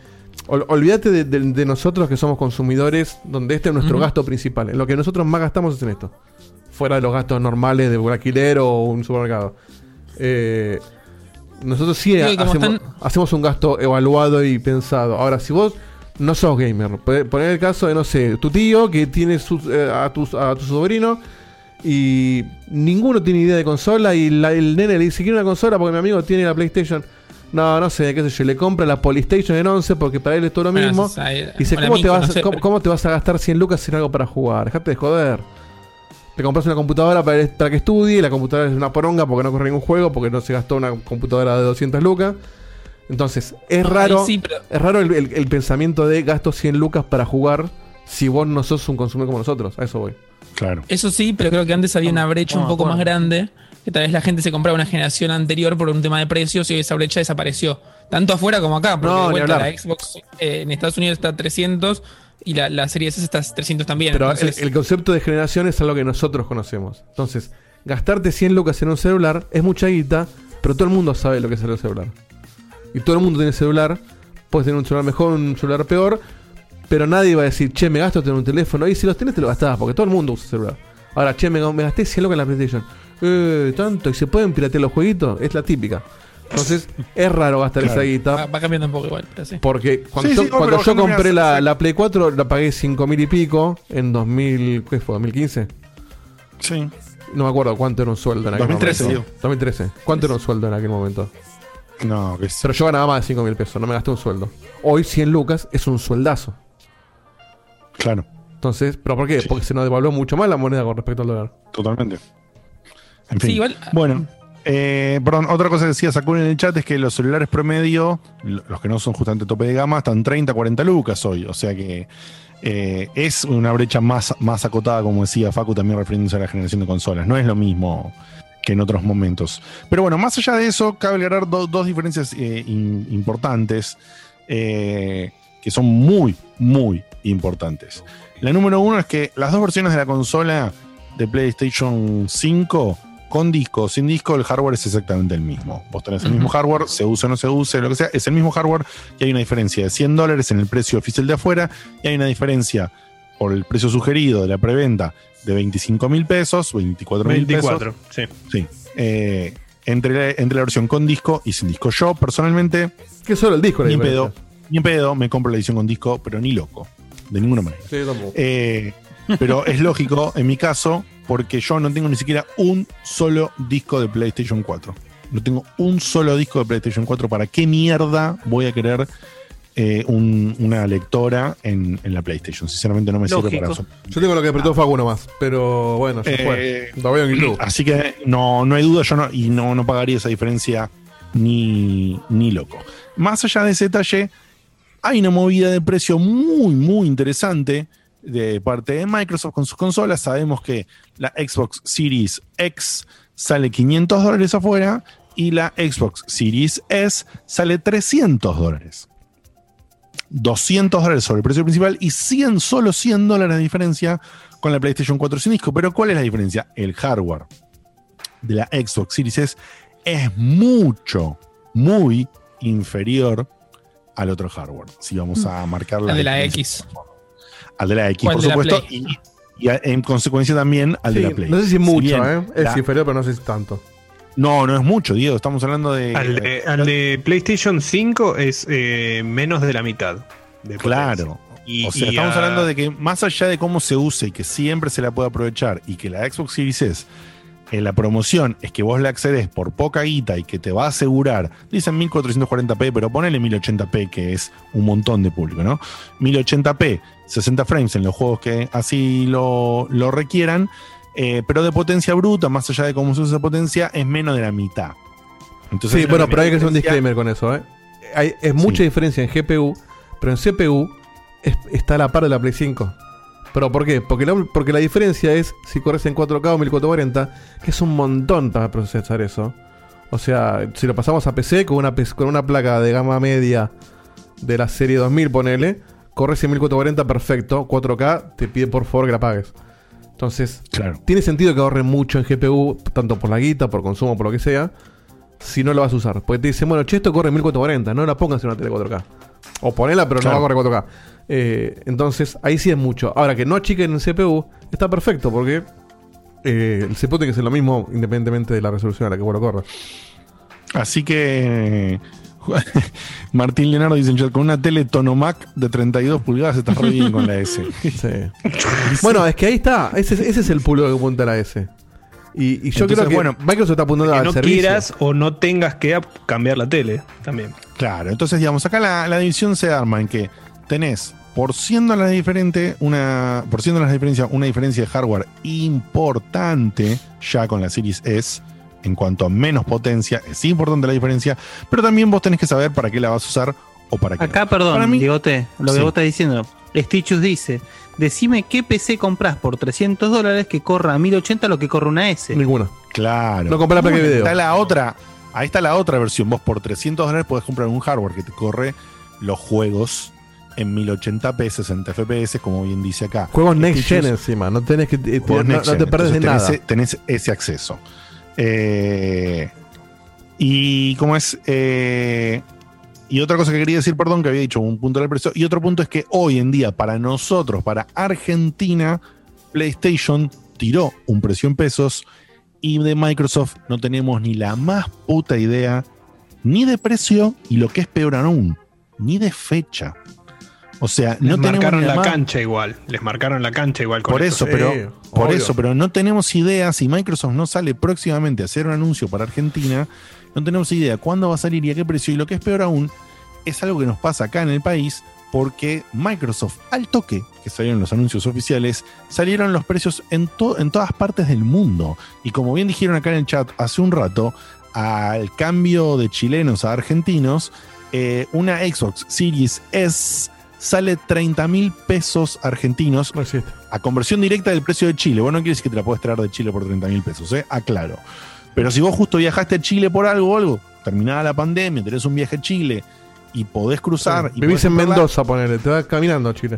ol- olvídate de, de- de nosotros que somos consumidores, donde este es nuestro gasto principal. En lo que nosotros más gastamos es en esto. Fuera de los gastos normales de un alquiler o un supermercado. Eh, nosotros sí hacemos, están- hacemos un gasto evaluado y pensado. Ahora, si vos no sos gamer, po- poner el caso de, no sé, tu tío que tiene su- eh, a, tu, a tu sobrino y ninguno tiene idea de consola y la- el nene le dice, quiero una consola porque mi amigo tiene la PlayStation. No, no sé, qué sé yo, le compra la Polystation en 11 porque para él es todo lo mismo. y dice, ¿cómo te, vas, no sé, cómo, pero- cómo te vas a gastar 100 lucas en algo para jugar? Dejate de joder. Te compras una computadora para, para que estudie, la computadora es una poronga porque no corre ningún juego, porque no se gastó una computadora de 200 lucas. Entonces, es Ay, raro, sí, pero- es raro el, el- el pensamiento de gasto 100 lucas para jugar si vos no sos un consumidor como nosotros. A eso voy. Claro. Eso sí, pero creo que antes había una brecha un poco más grande. Que tal vez la gente se compraba una generación anterior por un tema de precios y esa brecha desapareció. Tanto afuera como acá. Porque No, de vuelta la Xbox eh, en Estados Unidos está a 300 y la, la serie S está a 300 también. Pero Entonces, el, el concepto de generación es algo que nosotros conocemos. Entonces, gastarte 100 lucas en un celular es mucha guita, pero todo el mundo sabe lo que es el celular. Y todo el mundo tiene celular. Puedes tener un celular mejor, un celular peor. Pero nadie va a decir, che, me gasto en un teléfono. Y si los tenés, te lo gastás, porque todo el mundo usa celular. Ahora, che, me, me gasté 100 lucas en la PlayStation. Eh, tanto. ¿Y se pueden piratear los jueguitos? Es la típica. Entonces, es raro gastar Claro. esa guita. va, va cambiando un poco igual. Sí. Porque cuando Sí, yo, sí, no, cuando yo compré la, sí. la Play 4, la pagué 5 mil y pico en 2000, ¿qué fue? ¿2015? Sí. No me acuerdo cuánto era un sueldo en aquel 2013, momento. digo. 2013. ¿Cuánto era un sueldo en aquel momento? No, que sí. Pero yo ganaba más de 5 mil pesos, no me gasté un sueldo. Hoy 100 lucas es un sueldazo. Claro, Entonces, ¿pero por qué? Porque se nos devaluó mucho más la moneda con respecto al dólar. totalmente. En Sí, fin. igual- Bueno, eh, perdón, otra cosa que decía Sakura en el chat es que los celulares promedio, lo- los que no son justamente tope de gama, están 30, 40 lucas hoy. O sea que eh, es una brecha más, más acotada, como decía Facu, también refiriéndose a la generación de consolas. No es lo mismo que en otros momentos. Pero bueno, más allá de eso, cabe aclarar do- dos diferencias eh, in- importantes eh, que son muy, muy importantes. La número uno es que las dos versiones de la consola de PlayStation 5 con disco o sin disco, el hardware es exactamente el mismo. Vos tenés el mismo hardware, se use o no se use, lo que sea, es el mismo hardware y hay una diferencia de 100 dólares en el precio oficial de afuera y hay una diferencia por el precio sugerido de la preventa de 25 mil pesos, 24 mil pesos. 24, sí. Sí. Eh, entre, la, entre la versión con disco y sin disco. Yo, personalmente, Que solo el disco ni en pedo, ni en pedo me compro la edición con disco, pero ni loco. De ninguna manera. Sí, tampoco. Eh, pero es lógico, en mi caso, porque yo no tengo ni siquiera un solo disco de PlayStation 4. No tengo un solo disco de PlayStation 4. ¿Para qué mierda voy a querer eh, un- una lectora en, en la PlayStation? Sinceramente no me sirve para eso. Yo tengo lo que apretó Facu nomás. Pero bueno, ya Eh, fue. Lo veo en YouTube. Así que no, no hay duda, yo no, y no, no pagaría esa diferencia ni, ni loco. Más allá de ese detalle, hay una movida de precio muy, muy interesante de parte de Microsoft con sus consolas. Sabemos que la Xbox Series X sale 500 dólares afuera y la Xbox Series S sale 300 dólares. 200 dólares sobre el precio principal y 100, solo 100 dólares de diferencia con la PlayStation 4 sin disco. Pero ¿cuál es la diferencia? El hardware de la Xbox Series S es mucho, muy inferior al otro hardware. Si vamos a marcar La de la. X. Al de la X, ¿Cuál por supuesto. Y, en consecuencia también al de la Play. no sé si mucho, bien ¿eh? Es la- inferior, pero no sé si tanto. No, no es mucho, Diego. Estamos hablando de. Al de, al de PlayStation 5 es eh, menos de la mitad. de Claro. Y- o sea, y estamos a- hablando de que más allá de cómo se use y que siempre se la puede aprovechar y que la Xbox Series S eh, la promoción es que vos le accedes por poca guita y que te va a asegurar, dicen 1440p, pero ponele 1080p, que es un montón de público, ¿no? 1080p, 60 frames en los juegos que así lo, lo requieran, eh, pero de potencia bruta, más allá de cómo se usa esa potencia, es menos de la mitad. Entonces, sí, bueno, pero hay que hacer un disclaimer con eso, ¿eh? Hay, es mucha diferencia en GPU, pero en CPU es- está a la par de la Play 5. ¿Pero por qué? Porque la, porque la diferencia es si corres en 4K o 1440, que es un montón para procesar eso. O sea, si lo pasamos a PC con una, con una placa de gama media de la serie 2000, ponele, corres en 1440 perfecto, 4K, te pide por favor que la pagues. Entonces, tiene sentido que ahorren mucho en GPU, tanto por la guita, por consumo, por lo que sea, si no lo vas a usar. Porque te dicen, bueno, che, esto corre en 1440, no la pongas en una tele 4K. O ponela, pero Claro. no va a correr 4K. Eh, entonces, ahí sí es mucho. Ahora, que no achiquen el CPU, está perfecto, porque eh, el CPU tiene que ser lo mismo independientemente de la resolución a la que vos lo corras. Así que. Martín Leonardo dice en chat, con una tele Tonomac de 32 pulgadas estás re bien con la S. Bueno, es que ahí está. Ese, es- ese es el público que apunta a la S. Y, y yo Entonces, creo que bueno, Microsoft está apuntando Que al no servicio. quieras o no tengas que cambiar la tele también. Claro, entonces digamos, acá la, la división se arma en que tenés por 100 dólares diferente, una, por 100 dólares de diferencia, una diferencia de hardware importante ya con la Series S en cuanto a menos potencia, es importante la diferencia, pero también vos tenés que saber para qué la vas a usar o para qué. Acá, no. perdón, Para mí- Diegote, lo que vos estás diciendo. Stitchus dice: Decime qué PC compras por 300 dólares que corra a 1080 lo que corre una S. Ninguna. Claro. No compré la placa de video. Está la otra, ahí está la otra versión. Vos por 300 dólares podés comprar un hardware que te corre los juegos en 1080p, 60 FPS, como bien dice acá. Juegos Next Stitchus- Gen encima. No tenés que. eh, Juegos no, Next no te perdés de nada. tenés, tenés ese acceso. Eh, y como es. eh, y otra cosa que quería decir, perdón, que había dicho un punto del precio. Y otro punto es que hoy en día, para nosotros, para Argentina, PlayStation tiró un precio en pesos. Y de Microsoft no tenemos ni la más puta idea, ni de precio, y lo que es peor aún, ni de fecha. O sea, Les no tenemos marcaron la más- cancha igual. Les marcaron la cancha igual con por esto. eso, pero por eso, pero no tenemos idea si Microsoft no sale próximamente a hacer un anuncio para Argentina, no tenemos idea cuándo va a salir y a qué precio. Y lo que es peor aún, es algo que nos pasa acá en el país, porque Microsoft, al toque que salieron los anuncios oficiales, salieron los precios en, to- en todas partes del mundo. Y como bien dijeron acá en el chat hace un rato, al cambio de chilenos a argentinos, eh, una Xbox Series S sale 30 mil pesos argentinos a conversión directa del precio de Chile. Vos no quieres que te la puedes traer de Chile por 30 mil pesos, ¿eh? Aclaro. Pero si vos justo viajaste a Chile por algo o algo, terminada la pandemia, tenés un viaje a Chile y podés cruzar. y Vivís podés en Mendoza, ponele. Te vas caminando a Chile.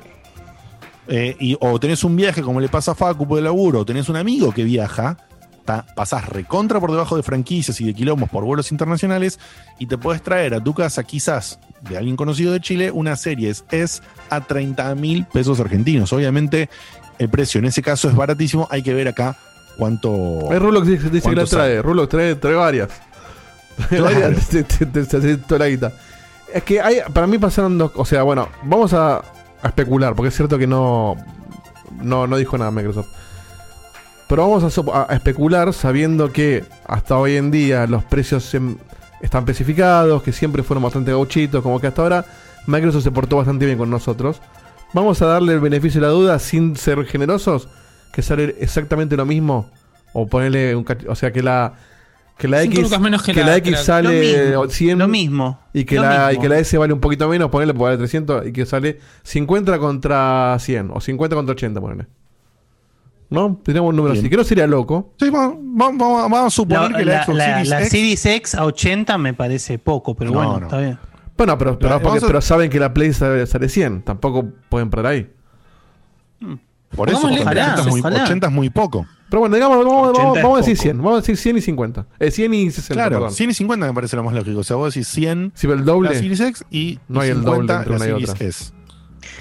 eh, y, o tenés un viaje como le pasa a Facu por el laburo, o tenés un amigo que viaja, ta- pasás recontra por debajo de franquicias y de quilombos por vuelos internacionales y te puedes traer a tu casa, quizás de alguien conocido de Chile, una serie es a 30 mil pesos argentinos. Obviamente, el precio en ese caso es baratísimo. Hay que ver acá cuánto. El Rulox dice, dice que la trae. Rulox trae, trae varias. Claro. Varias, te- te- te- te hace toda la guita. Es que hay, para mí pasaron dos. O sea, bueno, vamos a, a especular, porque es cierto que no, no, no dijo nada Microsoft. Pero vamos a, a- especular sabiendo que hasta hoy en día los precios están especificados, que siempre fueron bastante gauchitos, como que hasta ahora Microsoft se portó bastante bien con nosotros. Vamos a darle el beneficio de la duda sin ser generosos, que sale exactamente lo mismo. O ponerle un O sea, que la. Que la X, menos que que la- la que X la- sale lo mismo, 100 lo mismo, y que, lo la, y que la S vale un poquito menos, ponerle porque vale 300 y que sale 50 contra 100 o 50 contra 80, ponele. ¿No? Tenemos un número Bien. así. Que no sería loco. Sí, vamos, vamos- vamos- a suponer La, que la, la- Xbox la- Series la X- Series X a 80 me parece poco, pero No, bueno, no. está bien. Bueno, pero, pero, porque- a- pero saben que la Play sale, sale 100. Tampoco pueden parar ahí. Por eso, Pongámosle 80 es, muy, ojalá. 80 es muy poco. Pero bueno, digamos, vamos, vamos- 80 es vamos a decir poco. 100. Vamos a decir 100 y 50. Eh, 100 y 60, Claro, perdón. 100 y 50 me parece lo más lógico. O sea, vos decís 100 Si ve el doble. la Series X y No hay el 50 doble entre la una y Series otra. S.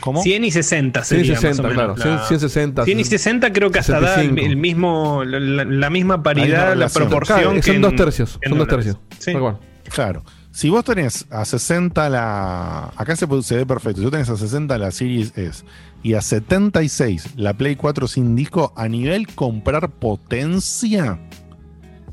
¿Cómo? 100 y 60 100 y sería 60, más o menos. claro. la- 100, 160. 100 y 60 creo que hasta da el, 65. el mismo, la, la- misma paridad, la proporción. Claro, que son en- dos tercios. Son dos dólares. tercios. Sí. Claro. Si vos tenés a 60 la. Acá se, se ve perfecto. Si vos tenés a 60 la Series S y a 76 la Play 4 sin disco, a nivel comprar potencia,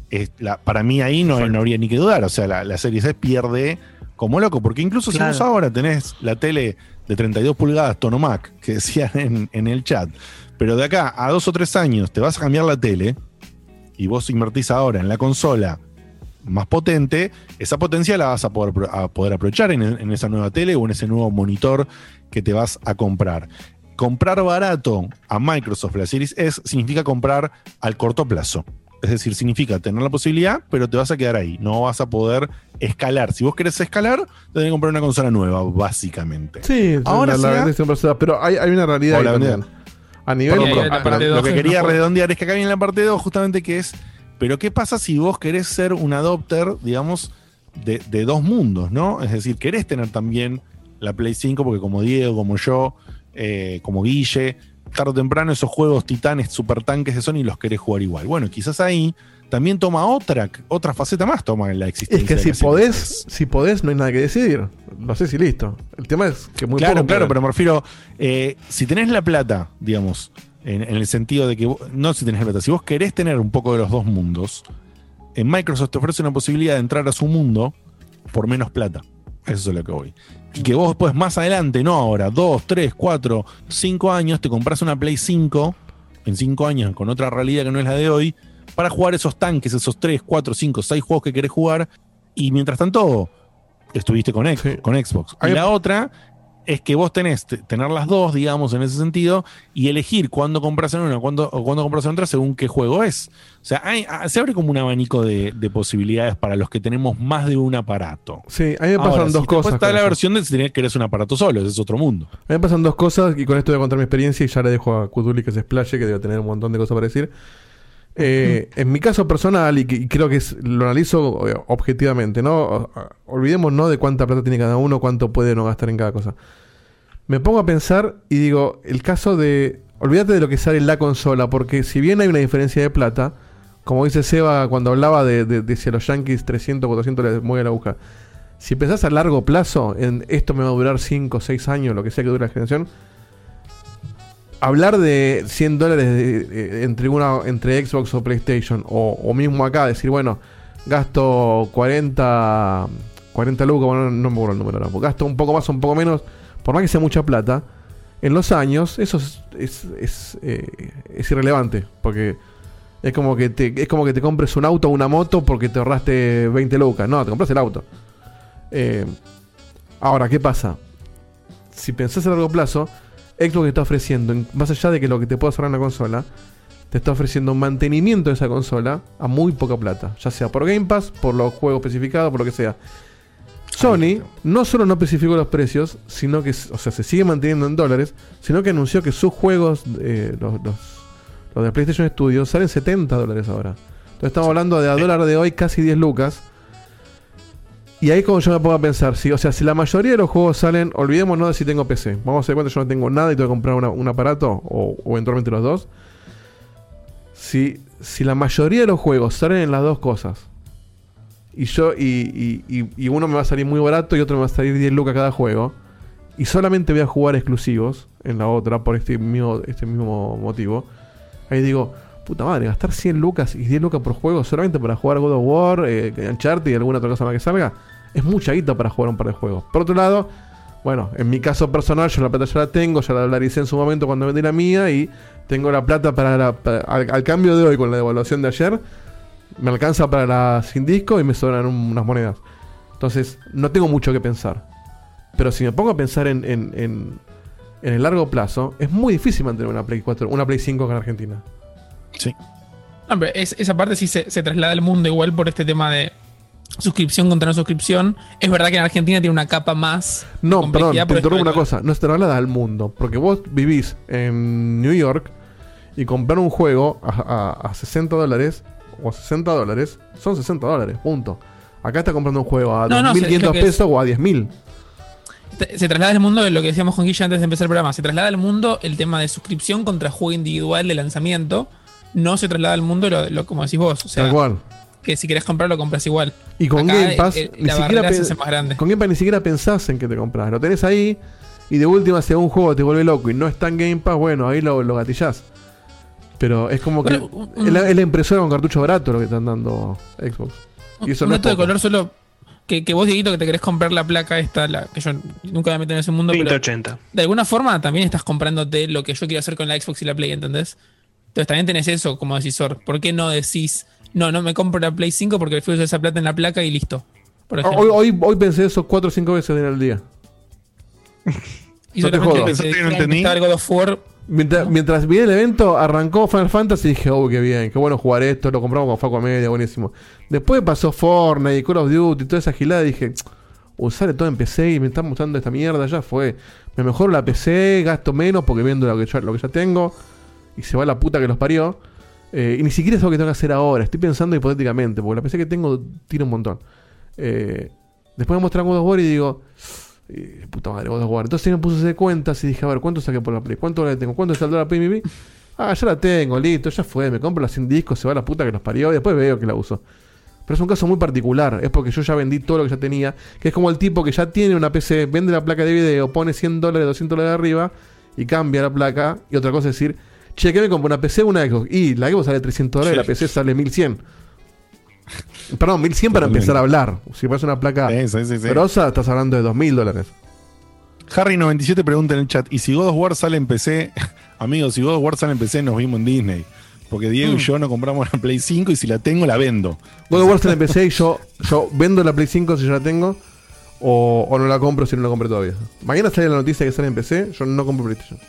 es la- para mí ahí no, no habría ni que dudar. O sea, la, la serie S pierde como loco, porque incluso Claro. si vos ahora tenés la tele de 32 pulgadas Tonomac, que decían en, el chat, pero de acá a dos o tres años te vas a cambiar la tele y vos invertís ahora en la consola más potente, esa potencia la vas a poder, pro- a poder aprovechar en, en esa nueva tele o en ese nuevo monitor que te vas a comprar. Comprar barato a Microsoft la Series S significa comprar al corto plazo. Es decir, significa tener la posibilidad, pero te vas a quedar ahí. No vas a poder escalar. Si vos querés escalar, tenés que comprar una consola nueva, básicamente. Sí, ahora la, da, pero hay, hay una realidad ahí. A nivel Perdón, pero lo que quería redondear es que acá viene la parte 2, justamente que es, pero ¿qué pasa si vos querés ser un adopter, digamos, de, de dos mundos, ¿no? Es decir, querés tener también la Play 5, porque como Diego, como yo, eh, como Guille, tarde o temprano esos juegos titanes, super tanques de Sony los querés jugar igual. Bueno, quizás ahí también toma otra, otra faceta más, toma en la existencia. Es que si podés, si podés, no hay nada que decidir. Lo sé si listo. El tema es que muy claro, poco claro, pero me refiero, eh, si tenés la plata, digamos, en, en el sentido de que, vos- no si tenés la plata, si vos querés tener un poco de los dos mundos, en Microsoft te ofrece una posibilidad de entrar a su mundo por menos plata. Eso es lo que voy. Y que vos después, más adelante, no ahora, dos, tres, cuatro, cinco años, te compras una Play 5, en cinco años, con otra realidad que no es la de hoy, para jugar esos tanques, esos tres, cuatro, cinco, seis juegos que querés jugar, y mientras tanto, estuviste con, X- con Xbox. Y Hay- la otra es que vos tenés te- tener las dos, digamos, en ese sentido, y elegir cuándo compras en una cuándo, o cuándo compras en otra según qué juego es. O sea, hay- se abre como un abanico de, de posibilidades para los que tenemos más de un aparato. Sí, a mí me pasan Ahora, dos si después cosas. Está la eso. versión de si querés un aparato solo, ese es otro mundo. A mí me pasan dos cosas y con esto voy a contar mi experiencia y ya le dejo a Kutuli que se explaye, que debe tener un montón de cosas para decir. Eh, en mi caso personal, y, y creo que lo analizo eh, objetivamente, ¿no? Olvidemos no de cuánta plata tiene cada uno, cuánto puede no gastar en cada cosa. Me pongo a pensar y digo, el caso de... Olvídate de lo que sale en la consola, porque si bien hay una diferencia de plata, como dice Seba cuando hablaba de, de- de si a los Yankees 300, 400 les mueve la aguja, si pensás a largo plazo, en esto me va a durar 5, 6 años, lo que sea que dure la generación, hablar de 100 dólares entre, una, entre Xbox o PlayStation, o, mismo acá, decir, bueno, gasto 40, 40 lucas, bueno, no me acuerdo el número, gasto un poco más o un poco menos, por más que sea mucha plata, en los años eso es, es, es, eh, es irrelevante, porque es como, que te, es como que te compres un auto o una moto porque te ahorraste 20 lucas, no, te compras el auto. Eh, ahora, ¿qué pasa? Si pensás a largo plazo, Xbox te está ofreciendo, en- más allá de que lo que te pueda ahorrar en la consola, te está ofreciendo un mantenimiento de esa consola a muy poca plata, ya sea por Game Pass, por los juegos especificados, por lo que sea. Sony no solo no especificó los precios, sino que, o sea, se sigue manteniendo en dólares, sino que anunció que sus juegos, eh, los, los, los de PlayStation Studios, salen 70 dólares ahora. Entonces estamos hablando de a dólar de hoy casi 10 lucas. Y ahí como yo me pongo a pensar, si, o sea, si la mayoría de los juegos salen, olvidémonos de si tengo PC. Vamos a hacer cuenta yo no tengo nada y tengo que comprar un aparato, o, eventualmente los dos. Si, si la mayoría de los juegos salen en las dos cosas, y yo y, y- y- y uno me va a salir muy barato y otro me va a salir 10 lucas cada juego, y solamente voy a jugar exclusivos en la otra por este mismo, este mismo motivo, ahí digo, puta madre, gastar 100 lucas y 10 lucas por juego solamente para jugar God of War, eh, Uncharted y alguna otra cosa más que salga, es mucha guita para jugar un par de juegos. Por otro lado, bueno, en mi caso personal, yo la plata ya la tengo, ya la dolaricé en su momento cuando vendí la mía y tengo la plata para, la- para- al, al cambio de hoy con la devaluación de ayer, me alcanza para la sin disco y me sobran un- unas monedas. Entonces, no tengo mucho que pensar. Pero si me pongo a pensar en, en, en- en el largo plazo, es muy difícil mantener una Play 4, una Play 5 acá en Argentina. Sí. No, pero es- esa parte sí se, se traslada al mundo igual por este tema de suscripción contra no suscripción. Es verdad que en Argentina tiene una capa más. No, perdón, te interrumpo una cosa. No se traslada al mundo. Porque vos vivís en New York y comprar un juego a, a- a 60 dólares o a 60 dólares son 60 dólares, punto. Acá está comprando un juego a No, no, 2.500 creo que es- pesos o a 10.000. Te- Se traslada al mundo lo que decíamos con Guilla antes de empezar el programa. Se traslada al mundo el tema de suscripción contra juego individual de lanzamiento. No se traslada al mundo lo, lo- como decís vos. O sea, Tal cual. Que si querés comprarlo, compras igual. Y con Acá, Game Pass, eh, ni la siquiera se más grande. con Game Pass ni siquiera pensás en que te compras. Lo tenés ahí y de última, si un juego te vuelve loco y no está en Game Pass, bueno, ahí lo, lo gatillás. Pero es como que Bueno, un- es, la, es la impresora con cartucho barato lo que están dando Xbox. Y eso un no dato de color solo. Que, que vos, Dieguito, que te querés comprar la placa esta, la, que yo nunca me meto en ese mundo. pero 2080. de alguna forma también estás comprándote lo que yo quiero hacer con la Xbox y la Play, ¿entendés? Entonces también tenés eso como decisor. ¿Por qué no decís, no, no me compro la Play 5 porque prefiero usar esa plata en la placa y listo? Por. Hoy, hoy, hoy pensé eso cuatro o cinco veces en el día. y no te solamente que se dijeron que estaba el God of War. Mientras, mientras vi el evento, arrancó Final Fantasy y dije, oh, qué bien, qué bueno jugar esto, lo compramos con Faco a media, buenísimo. Después pasó Fortnite, Call of Duty, y toda esa gilada y dije, usar todo en PC y me están mostrando esta mierda, ya fue. Me mejoro la PC, gasto menos porque viendo lo que, ya, lo que ya tengo y se va la puta que los parió. Eh, y ni siquiera es lo que tengo que hacer ahora, estoy pensando hipotéticamente, porque la PC que tengo tira un montón. Eh, después me muestran God of War y digo, eh, puta madre, God of War. Entonces me puse hacer cuentas y dije, a ver, ¿cuánto saqué por la Play? ¿Cuánto la tengo? ¿Cuánto saldrá la Play? Ah, ya la tengo, listo, ya fue. Me compro la 100 discos, se va la puta que los parió y después veo que la uso. Pero es un caso muy particular, es porque yo ya vendí todo lo que ya tenía, que es como el tipo que ya tiene una PC, vende la placa de video, pone 100 dólares, 200 dólares arriba y cambia la placa. Y otra cosa es decir, che, que me compro una PC o una Xbox. Y la Xbox sale 300 dólares, Sí. la PC sale 1100. Perdón, 1100 para Totalmente. empezar a hablar. Si pones una placa Sí, sí, grosa, estás hablando de 2000 dólares. Harry97 pregunta en el chat: ¿Y si God of War sale en PC? Amigos, si God of War sale en PC, nos vimos en Disney. Porque Diego Mm. y yo no compramos la Play 5 y si la tengo, la vendo. God of War está en PC y yo, yo vendo la Play 5 si ya la tengo. O, o no la compro si no la compré todavía. Mañana sale la noticia que sale en PC, yo no compro PlayStation.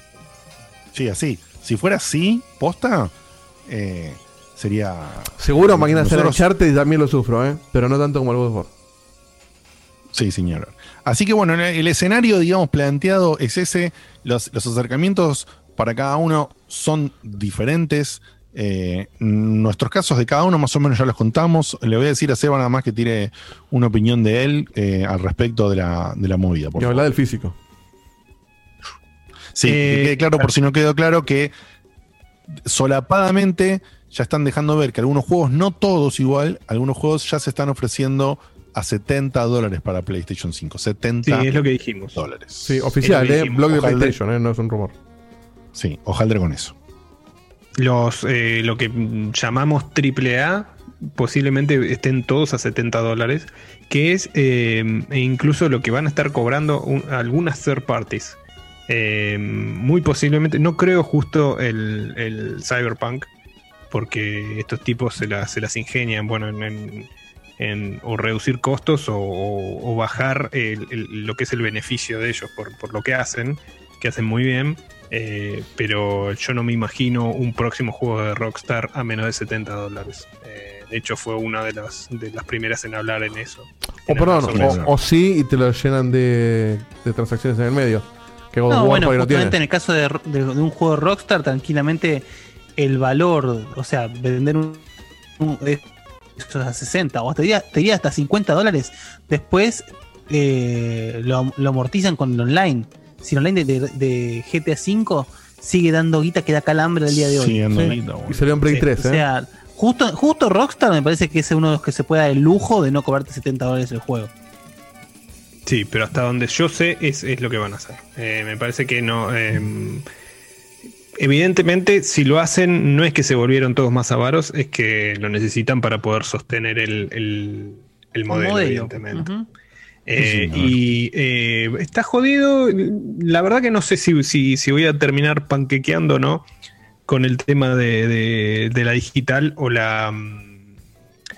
Sí, así. Si fuera así, posta, eh, sería. Seguro mañana Nosotros- Uncharted y también lo sufro, ¿eh? Pero no tanto como el War. Sí, señor. Así que bueno, el, escenario, digamos, planteado es ese. Los, los acercamientos para cada uno son diferentes. Eh, nuestros casos de cada uno más o menos ya los contamos. Le voy a decir a Seba nada más que tire una opinión de él eh, al respecto de la, de la movida. por Y habla del físico. Sí, Eh, que quede claro, por si no quedó claro, que solapadamente ya están dejando ver que algunos juegos, no todos igual, algunos juegos ya se están ofreciendo a 70 dólares para PlayStation 5. 70 Sí, es lo que dijimos. dólares. Sí, oficial, ¿eh? Blog de Ojalá. PlayStation, ¿eh? No es un rumor. Sí, ojalá con eso. Los, eh, lo que llamamos AAA posiblemente estén todos a 70 dólares, que es eh, e incluso lo que van a estar cobrando un- algunas third parties. Eh, muy posiblemente, no creo justo el, el Cyberpunk, porque estos tipos se, las- se las ingenian, bueno, en, en- en o reducir costos o, o- o bajar el- el- lo que es el beneficio de ellos por, por lo que hacen, que hacen muy bien. eh, pero yo no me imagino un próximo juego de Rockstar a menos de 70 dólares. Eh, de hecho, fue una de las, de las primeras en hablar en eso. O En perdón, sobre eso. o, o sí y te lo llenan de, de transacciones en el medio. Que God of No, War bueno, no justamente tiene. en el caso de, de- de un juego de Rockstar, tranquilamente el valor, o sea, vender un, un- eso a 60 o hasta diría, te diría hasta 50 dólares, después eh, lo, lo amortizan con el online. Si el online de, de- de GTA V sigue dando guita que da calambre al día de hoy. Sí. guita. Y salió en Play Sí, 3, O ¿eh? sea, justo, justo Rockstar me parece que es uno de los que se puede dar el lujo de no cobrarte 70 dólares el juego. Sí, pero hasta donde yo sé es, es lo que van a hacer. Eh, me parece que no. eh, evidentemente, si lo hacen, no es que se volvieron todos más avaros, es que lo necesitan para poder sostener el, el- el modelo, modelo. evidentemente. Eh, y eh, está jodido. La verdad que no sé si, si, si voy a terminar panquequeando o no con el tema de, de- de la digital o la.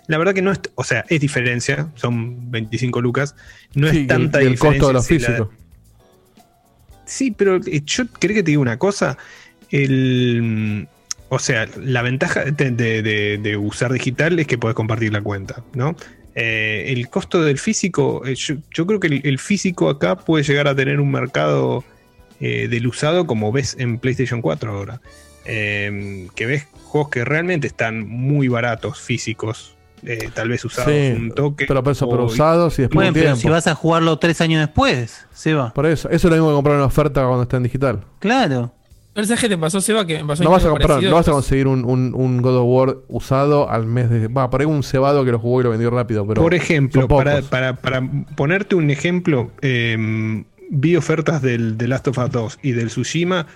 La verdad que no es. O sea, es diferencia. Son 25 lucas. No Sí, es tanta y el diferencia. costo de los la- físicos. Sí, pero eh, yo creo que te digo una cosa. El, o sea, la ventaja de, de- usar digital es que puedes compartir la cuenta, ¿no? Eh, el costo del físico, eh, yo, yo creo que el, el físico acá puede llegar a tener un mercado eh, del usado como ves en PlayStation 4 ahora. Que ves juegos que realmente están muy baratos físicos, eh, tal vez usados Sí, un toque. pero pero o- usados y después Bueno, un pero tiempo. si vas a jugarlo tres años después, Seba. Por eso, eso es lo mismo que comprar una oferta cuando está en digital. Claro. ¿El sabes qué te pasó, Seba? Que pasó No vas, a algo comprar, parecido. no vas a conseguir un, un, un God of War usado al mes de. Va, por ahí un cebado que lo jugó y lo vendió rápido, pero. Por ejemplo, para, para- para ponerte un ejemplo, eh, vi ofertas del, de Last of Us 2 y del Tsushima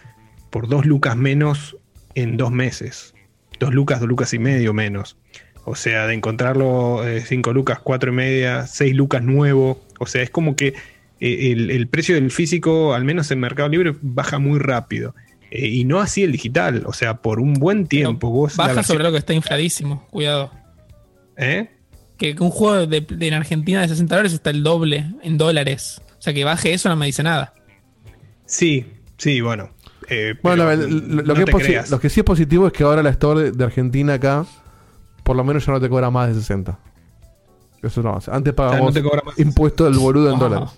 por dos lucas menos en dos meses. Dos lucas, dos lucas y medio menos. O sea, de encontrarlo eh, cinco lucas, cuatro y media, seis lucas nuevo. O sea, es como que eh, el, el precio del físico, al menos en Mercado Libre, baja muy rápido. Eh, y no así el digital. O sea, por un buen tiempo. vos Baja versión- sobre lo que está infladísimo. Cuidado. ¿Eh? Que un juego de, de- en Argentina de 60 dólares está el doble en dólares. O sea, que baje eso no me dice nada. Sí, sí, bueno. Eh, Bueno, lo, lo- lo no que creas. lo que sí es positivo es que ahora la store de Argentina acá, por lo menos ya no te cobra más de 60. Eso no, antes pagábamos no te cobra más. impuesto del boludo en Ajá. dólares.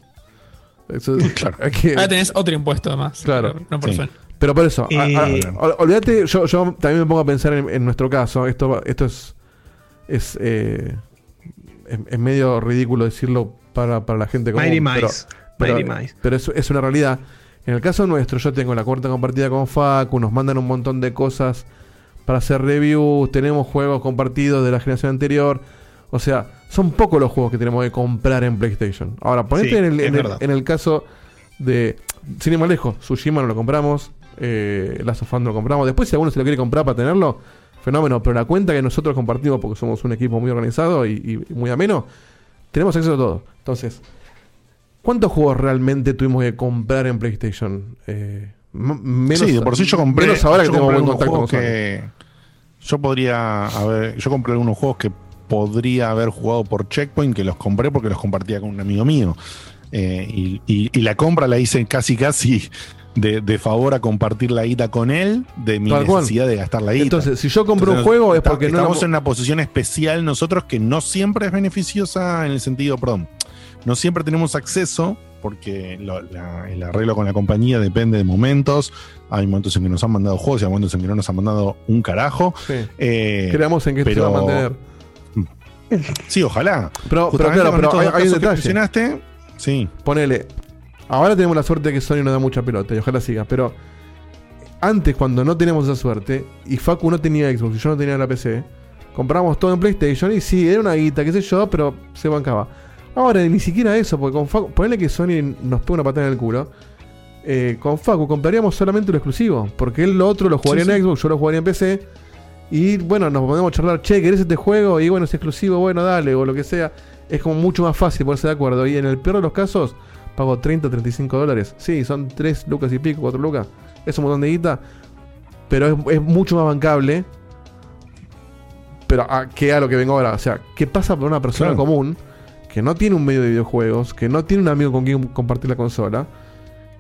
Eso, hay que- Ahora tenés otro impuesto además. Claro. pero No por Sí. suerte. Pero por eso, Eh. ol- olvídate, yo, yo también me pongo a pensar en, en nuestro caso. Esto, esto es, es, eh, es, es medio ridículo decirlo para, para la gente común. Mighty pero, Mice. pero, Mighty Mice. pero es, es una realidad. En el caso nuestro, yo tengo la cuenta compartida con Facu, nos mandan un montón de cosas para hacer reviews, tenemos juegos compartidos de la generación anterior. O sea, son pocos los juegos que tenemos que comprar en PlayStation. Ahora, ponete Sí, en, el, en, el, en el caso de. Sin ir más lejos, Tsushima no lo compramos, eh, Last of Us no lo compramos. Después, si alguno se lo quiere comprar para tenerlo, fenómeno. Pero la cuenta que nosotros compartimos, porque somos un equipo muy organizado y, y muy ameno, tenemos acceso a todo. Entonces, ¿cuántos juegos realmente tuvimos que comprar en PlayStation? Eh, menos, sí, de por sí yo compré. Menos ahora que yo tengo buen contacto con que Yo podría haber. Yo compré algunos juegos que podría haber jugado por Checkpoint, que los compré porque los compartía con un amigo mío. Eh, y, y- y la compra la hice casi, casi de, de favor a compartir la guita con él, de mi necesidad de gastar la guita. Entonces, si yo compro un juego es está- porque no estamos en una posición especial nosotros que no siempre es beneficiosa en el sentido, perdón, no siempre tenemos acceso porque lo- la- el arreglo con la compañía depende de momentos. Hay momentos en que nos han mandado juegos y hay momentos en que no nos han mandado un carajo. Sí. Eh, Creamos en que esto se va a mantener. Sí, ojalá. Pero, pero claro, pero hay, hay un detalle. sí. Ponele. Ahora tenemos la suerte de que Sony nos da mucha pelota y ojalá siga, pero antes cuando no teníamos esa suerte y Facu no tenía Xbox y yo no tenía la PC, compramos todo en PlayStation y sí, era una guita, qué sé yo, pero se bancaba. Ahora ni siquiera eso, porque con Facu, ponele que Sony nos pega una patada en el culo. eh, con Facu compraríamos solamente lo exclusivo, porque él lo otro lo jugaría Sí, en sí. Xbox, yo lo jugaría en PC. Y bueno, nos podemos charlar, che, ¿querés este juego? Y bueno, es exclusivo, bueno, dale, o lo que sea. Es como mucho más fácil ponerse de acuerdo. Y en el peor de los casos, pago 30, 35 dólares. Sí, son 3 lucas y pico, 4 lucas. Es un montón de guita. Pero es, es mucho más bancable. Pero a, que a lo que vengo ahora. O sea, ¿qué pasa por una persona Claro. común que no tiene un medio de videojuegos, que no tiene un amigo con quien compartir la consola,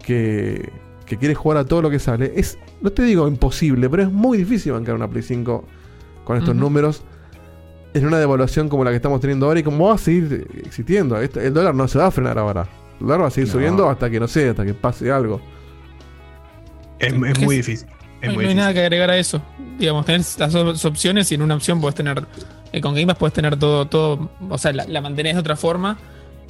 que, que quiere jugar a todo lo que sale? Es, no te digo imposible, pero es muy difícil bancar una Play 5 con estos números en una devaluación como la que estamos teniendo ahora y como va a seguir existiendo. Este- el dólar no se va a frenar ahora. El dólar va a seguir No. subiendo hasta que no sé, hasta que pase algo. Es- muy difícil. No, hay difícil. nada que agregar a eso. Digamos, tenés las dos opciones y en una opción puedes tener. eh, con Game Pass puedes tener todo, todo. O sea, la, la mantenés de otra forma.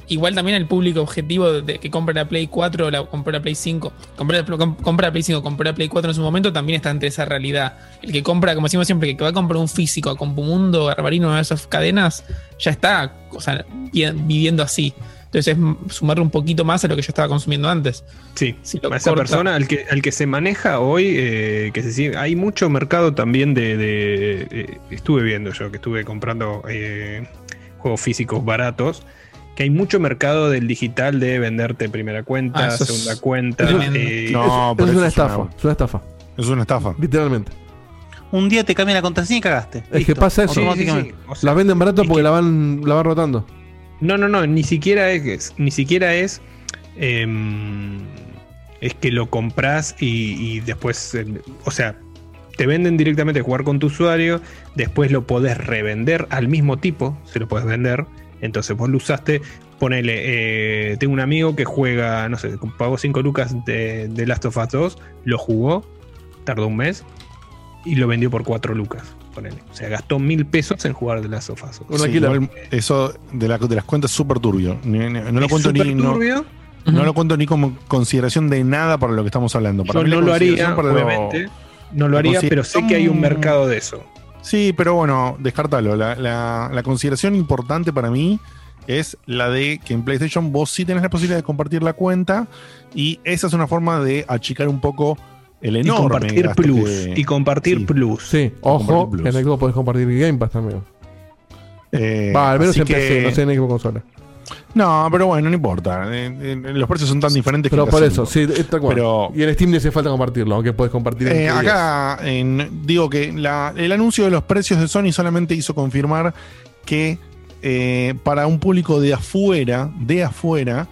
Igual también el público objetivo de, de que compre la Play 4 o la compre la Play 5. Compre la, com- compra la Play 5, compre la Play 4 en su momento también está entre esa realidad. El que compra, como decimos siempre, que va a comprar un físico a Compumundo, Garbarino, una de esas cadenas, ya está o sea, vi- viviendo así. Entonces es sumarle un poquito más a lo que yo estaba consumiendo antes. Sí, Si a esa corta- persona al que, al que se maneja hoy, eh, que se sigue, hay mucho mercado también de, de- eh, estuve viendo yo, que estuve comprando eh, juegos físicos baratos, que hay mucho mercado del digital de venderte primera cuenta, Ah, es segunda cuenta. eh, No, pero es una es una- estafa. Es una estafa. Es una estafa. Literalmente. Un día te cambia la contraseña y cagaste. Es que pasa eso. sí, o sea, La venden barato porque que- la van, la van rotando. No, no, no, ni siquiera es, ni siquiera es, em, es que lo compras y, después, eh, o sea, te venden directamente jugar con tu usuario, después lo podés revender al mismo tipo, se lo podés vender, entonces vos lo usaste, ponele, eh, tengo un amigo que juega, no sé, pagó 5 lucas de, de Last of Us 2, lo jugó, tardó un mes y lo vendió por 4 lucas, ponele. O sea, gastó mil pesos en jugar de 2. Un Sí, eso de, la- de las cuentas es súper turbio. Ni- ni- No lo Es cuento ni. No, turbio. no lo cuento ni como consideración de nada para lo que estamos hablando. Para Yo mí la no lo haría, lo- obviamente. No lo haría, pero sé que hay un mercado de eso. Sí, pero bueno, descartalo. La, la- la consideración importante para mí es la de que en PlayStation vos sí tenés la posibilidad de compartir la cuenta y esa es una forma de achicar un poco el Y compartir plus. que- Y compartir plus. Sí, ojo, Compartir en plus. Xbox podés compartir Game Pass también. Eh, Va, al menos en PC, que- no sé en Xbox consola. No, pero bueno, no importa. Eh, eh, los precios son tan diferentes Pero que por casi eso, sí, es tal cual. Pero- Y en Steam no hace falta compartirlo, aunque puedes compartir en Eh, acá en- digo que la- el anuncio de los precios de Sony solamente hizo confirmar que eh, para un público de afuera, de afuera,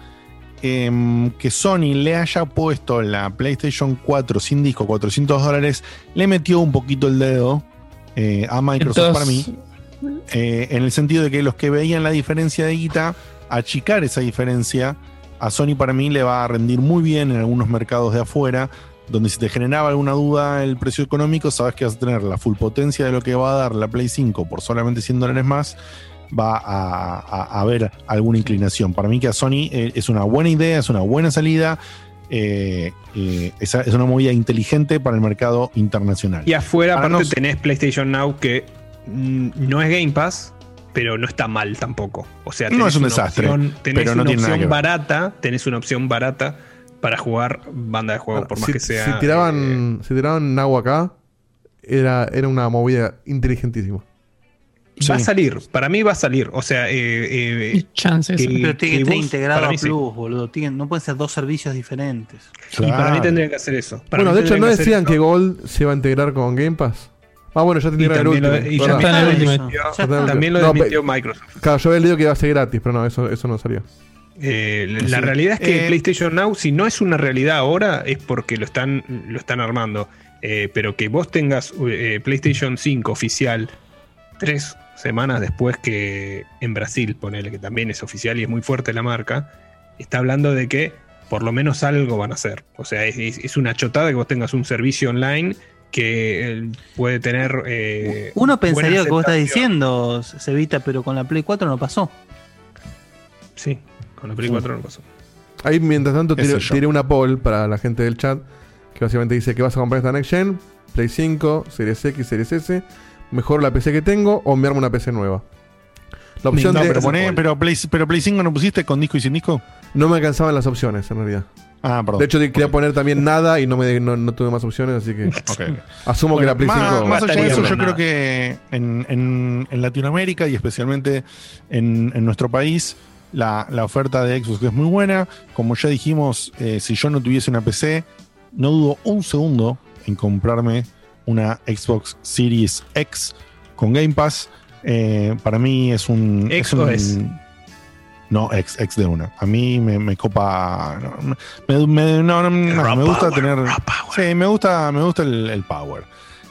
em, que Sony le haya puesto la PlayStation 4 sin disco 400 dólares, le metió un poquito el dedo eh, a Microsoft para mí. eh, en el sentido de que los que veían la diferencia de guita, achicar esa diferencia, a Sony para mí le va a rendir muy bien en algunos mercados de afuera, donde si te generaba alguna duda el precio económico, sabes que vas a tener la full potencia de lo que va a dar la Play 5 por solamente 100 dólares más, va a, a- a haber alguna inclinación. Para mí que a Sony eh, es una buena idea, es una buena salida. eh, eh, esa- es una movida inteligente para el mercado internacional. Y afuera, Para aparte, nos- tenés PlayStation Now que mm, no es Game Pass, pero no está mal tampoco. O sea, No tenés es un una desastre, opción- tenés pero no una tiene opción barata, tenés una opción barata para jugar banda de juego, por más si, que sea. si tiraban, si tiraban agua acá, era, era una movida inteligentísima. Va a salir, para mí va a salir. O sea, eh, eh, chances. que- Pero tiene que que integrado a mí sí. Plus, boludo. Tienen- no pueden ser dos servicios diferentes. Y para mí tendrían que hacer eso. Para bueno, de hecho, ¿no decían eso. que Gold se iba a integrar con Game Pass? Ah, bueno, ya te Y integra el también último. lo- y ya está en el También lo No, desmintió Microsoft. Claro, yo había leído que iba a ser gratis, pero no, eso, eso no salió. Eh, la Sí. realidad es que Eh, PlayStation Now, si no es una realidad ahora, es porque lo están, lo están armando. Eh, pero que vos tengas eh, PlayStation 5 oficial tres semanas después que en Brasil, ponele que también es oficial y es muy fuerte la marca, está hablando de que por lo menos algo van a hacer. O sea, es, una chotada que vos tengas un servicio online que eh, puede tener. eh, Uno pensaría que vos estás diciendo, Cevita, pero con la Play 4 no pasó. Sí, con la Play 4 no pasó. Ahí, mientras tanto, tiré una poll para la gente del chat que básicamente dice que vas a comprar esta Next Gen, Play 5, Series X, Series S, mejor la PC que tengo o enviarme una PC nueva. La opción no, de. pero, poné- pero, Play, pero Play 5 no pusiste con disco y sin disco. No me alcanzaban las opciones, en realidad. Ah, perdón. De hecho, quería poner también nada y no, me, no, no tuve más opciones, así que. Asumo que la Play más, 5. más allá de eso, yo Nada. creo que en, en- en Latinoamérica y especialmente en, en nuestro país, la, la oferta de Xbox es muy buena. Como ya dijimos, eh, si yo no tuviese una PC, no dudo un segundo en comprarme una Xbox Series X con Game Pass. Eh, para mí es un. ¿X es un- o S? No, X, X de una. A mí me, me copa. no, Me, me- no, no, me gusta tener. Sí, me gusta, me gusta el, el power.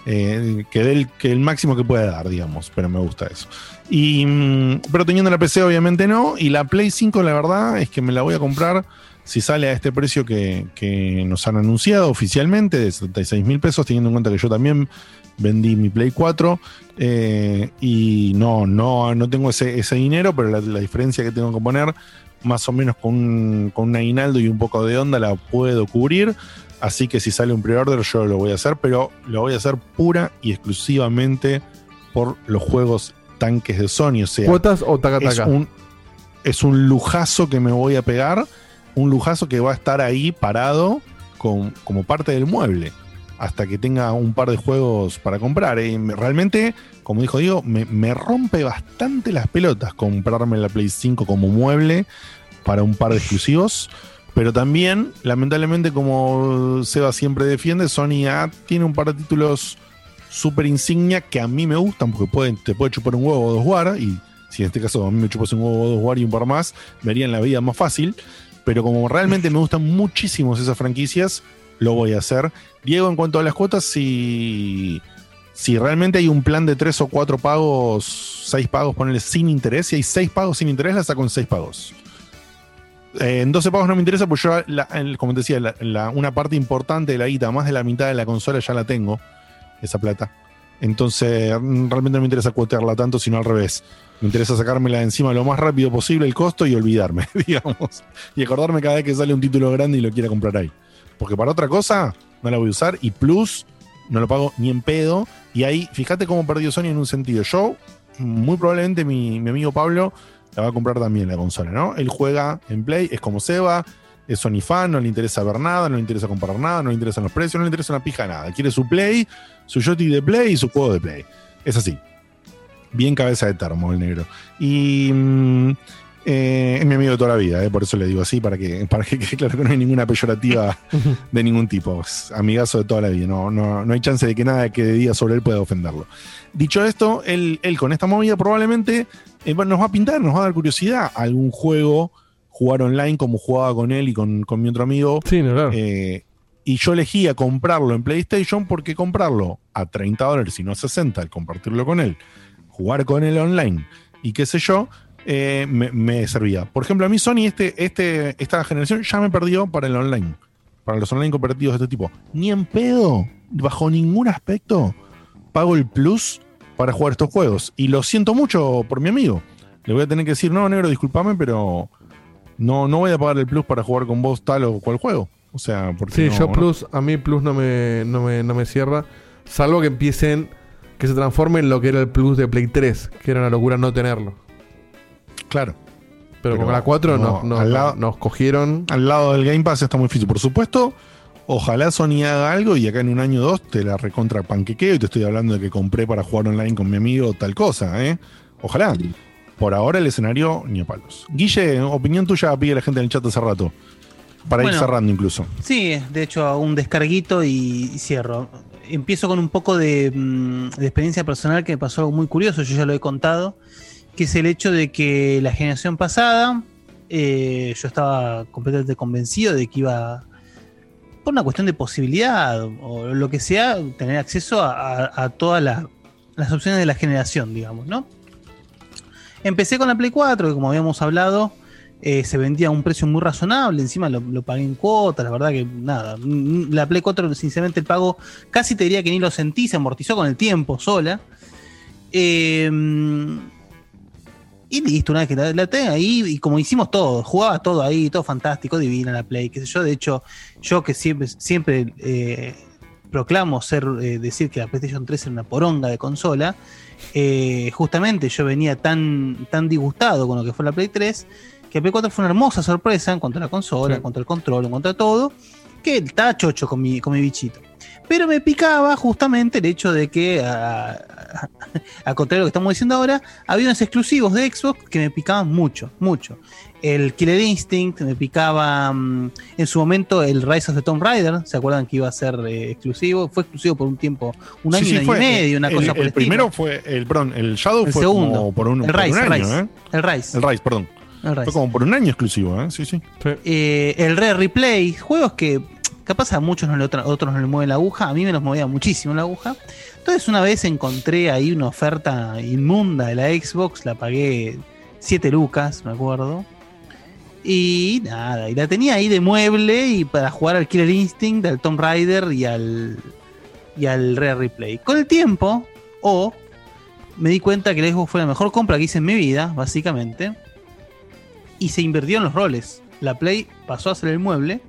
Eh, que dé el, que el máximo que pueda dar, digamos. Pero me gusta eso. Y, mm, pero teniendo la PC, obviamente no. Y la Play 5, la verdad, es que me la voy a comprar si sale a este precio que, que nos han anunciado oficialmente, de 76 mil pesos, teniendo en cuenta que yo también vendí mi Play 4. eh, y no, no, no tengo ese, ese dinero, pero la, la diferencia que tengo que poner, más o menos con un, con un aguinaldo y un poco de onda, la puedo cubrir. Así que si sale un pre-order, yo lo voy a hacer, pero lo voy a hacer pura y exclusivamente por los juegos tanques de Sony. O sea, ¿Cuotas o taca es taca? un, es un lujazo que me voy a pegar, un lujazo que va a estar ahí parado con- como parte del mueble hasta que tenga un par de juegos para comprar. eh. Me- Realmente, como dijo Diego, me, rompe bastante las pelotas comprarme la Play 5 como mueble para un par de exclusivos. Pero también, lamentablemente, como Seba siempre defiende, Sony A tiene un par de títulos super insignia que a mí me gustan porque pueden, te puede chupar un huevo dos War y si en este caso a mí me chupas un huevo dos War y un par más, me harían la vida más fácil. Pero como realmente me gustan muchísimos esas franquicias, lo voy a hacer. Diego, en cuanto a las cuotas, si, si realmente hay un plan de tres o cuatro pagos, seis pagos, ponerle sin interés, si hay seis pagos sin interés, la saco en seis pagos. Eh, en 12 pagos no me interesa, pues yo, como te decía, una parte importante de la guita, más de la mitad de la consola ya la tengo, esa plata. Entonces, mm, realmente no me interesa cuotearla tanto, sino al revés. Me interesa sacármela encima lo más rápido posible el costo y olvidarme, digamos. Y acordarme cada vez que sale un título grande y lo quiera comprar ahí. Porque para otra cosa no la voy a usar y Plus no lo pago ni en pedo. Y ahí, fíjate cómo perdió Sony en un sentido. Yo, muy probablemente mi, mi amigo Pablo la va a comprar también la consola, ¿no? Él juega en Play, es como Seba, es Sony fan, no le interesa ver nada, no le interesa comprar nada, no le interesan los precios, no le interesa una pija nada. Quiere su Play, su joystick de Play y su juego de Play. Es así. Bien cabeza de termo el negro. Y mm, eh, es mi amigo de toda la vida, eh, por eso le digo así, para que, para que quede claro que no hay ninguna peyorativa de ningún tipo. Es amigazo de toda la vida. No, no, no hay chance de que nada que diga sobre él pueda ofenderlo. Dicho esto, él, él con esta movida probablemente eh, nos va a pintar, nos va a dar curiosidad algún juego, jugar online como jugaba con él y con, con mi otro amigo. Sí, no, claro. Y yo elegía comprarlo en PlayStation porque comprarlo a 30 dólares y no a 60 al compartirlo con él, jugar con él online y qué sé yo, eh, me, me servía. Por ejemplo, a mí Sony este, este, esta generación ya me perdió para el online, para los online cooperativos de este tipo. Ni en pedo, bajo ningún aspecto, pago el plus para jugar estos juegos. Y lo siento mucho por mi amigo. Le voy a tener que decir, no, negro, discúlpame, pero no, no voy a pagar el plus para jugar con vos tal o cual juego. O sea, porque Sí, no- yo no- Plus, a mí Plus no me, no, me, no me cierra. Salvo que empiecen, que se transforme en lo que era el Plus de Play 3, que era una locura no tenerlo. Claro. Pero, Pero con la 4 no, nos, lado- nos cogieron. Al lado del Game Pass está muy difícil. Por supuesto, ojalá Sony haga algo y acá en un año o dos te la recontra panquequeo y te estoy hablando de que compré para jugar online con mi amigo tal cosa, ¿eh? Ojalá. Por ahora el escenario ni a palos. Guille, opinión tuya pide la gente en el chat hace rato. Para ir cerrando incluso. Sí, de hecho hago un descarguito y, y cierro. Empiezo con un poco de, mm, de experiencia personal que me pasó algo muy curioso, yo ya lo he contado, que es el hecho de que la generación pasada eh, yo estaba completamente convencido de que iba, por una cuestión de posibilidad o lo que sea, tener acceso a, todas la- las opciones de la generación, digamos, ¿no? Empecé con la Play 4, que como habíamos hablado, eh, se vendía a un precio muy razonable, encima lo, pagué en cuotas, la verdad que nada. La Play 4, sinceramente, el pago casi te diría que ni lo sentí, se amortizó con el tiempo sola. Eh, y listo, una vez que la, la ahí, y como hicimos todo, jugaba todo ahí, todo fantástico, divina la Play, qué sé yo. De hecho, yo que siempre, siempre eh, proclamo ser, eh, decir que la PlayStation 3 era una poronga de consola, justamente yo venía tan, tan disgustado con lo que fue la Play 3, que la Play 4 fue una hermosa sorpresa en cuanto a la consola, Sí. en cuanto al control, en cuanto a todo, que estaba chocho con mi, con mi bichito. Pero me picaba justamente el hecho de que, a, a- a contrario de lo que estamos diciendo ahora, había unos exclusivos de Xbox que me picaban mucho, mucho. El Killer Instinct me picaba mm, en su momento el Rise of the Tomb Raider, ¿se acuerdan que iba a ser eh, exclusivo? Fue exclusivo por un tiempo, un año, sí, un año fue. y medio, una el, cosa por El el estilo. primero fue, el, perdón, el Shadow El fue segundo. como por un, El por un Rise, año, Rise. ¿eh? El Rise. El Rise, perdón. El Rise. Fue como por un año exclusivo, ¿eh? Sí, sí. Eh, el Red Replay, juegos que capaz a muchos no le, otros no le mueven la aguja, a mí me los movía muchísimo la aguja. Entonces una vez encontré ahí una oferta inmunda de la Xbox, la pagué 7 lucas, me acuerdo. Y nada, y la tenía ahí de mueble y para jugar al Killer Instinct, al Tomb Raider y al y al Red Replay. Con el tiempo, o me di cuenta que la Xbox fue la mejor compra que hice en mi vida, básicamente. Y se invirtió en los roles. La Play pasó a ser el mueble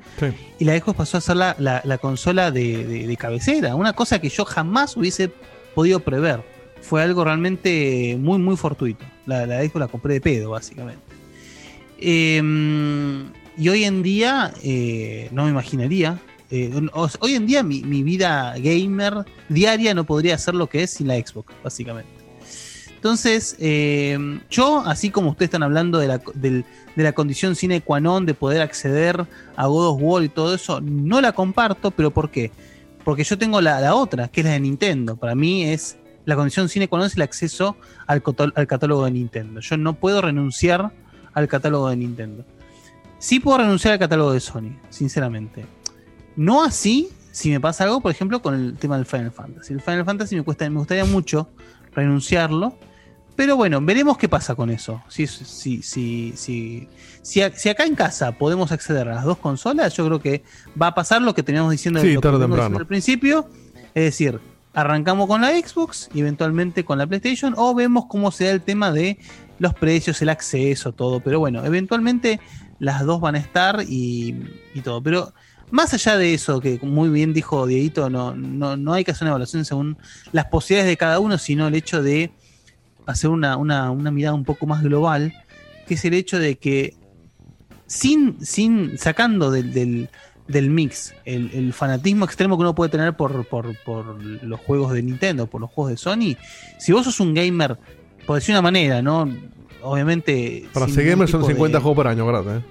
y la Xbox pasó a ser la, la- la consola de, de- de cabecera. Una cosa que yo jamás hubiese podido prever. Fue algo realmente muy, muy fortuito. La, la Xbox la compré de pedo, básicamente. Eh, y hoy en día, eh, no me imaginaría. eh, hoy en día mi, mi vida gamer diaria no podría ser lo que es sin la Xbox, básicamente. Entonces, eh, yo, así como ustedes están hablando de la, de la condición sine qua non de poder acceder a God of War y todo eso, no la comparto, pero ¿por qué? Porque yo tengo la, otra, que es la de Nintendo. Para mí es la condición sine qua non es el acceso al, al catálogo de Nintendo. Yo no puedo renunciar al catálogo de Nintendo. Sí puedo renunciar al catálogo de Sony, sinceramente. No así si me pasa algo, por ejemplo, con el tema del Final Fantasy. El Final Fantasy me, cuesta, me gustaría mucho renunciarlo. Pero bueno, veremos qué pasa con eso. Si, si, si, si, si, a- si acá en casa podemos acceder a las dos consolas, yo creo que va a pasar lo que teníamos diciendo, Sí, diciendo al principio. Es decir, arrancamos con la Xbox y eventualmente con la PlayStation, o vemos cómo se da el tema de los precios, el acceso, todo. Pero bueno, eventualmente las dos van a estar y, y todo. Pero más allá de eso, que muy bien dijo Dieguito, no, no, no hay que hacer una evaluación según las posibilidades de cada uno, sino el hecho de hacer una, una, una mirada un poco más global, que es el hecho de que sin, sin sacando del, del, del mix el, el fanatismo extremo que uno puede tener por, por, por los juegos de Nintendo, por los juegos de Sony, si vos sos un gamer, por decir una manera, ¿no? Obviamente. Para ser gamer son tipo 50 de- juegos por año, ¿verdad?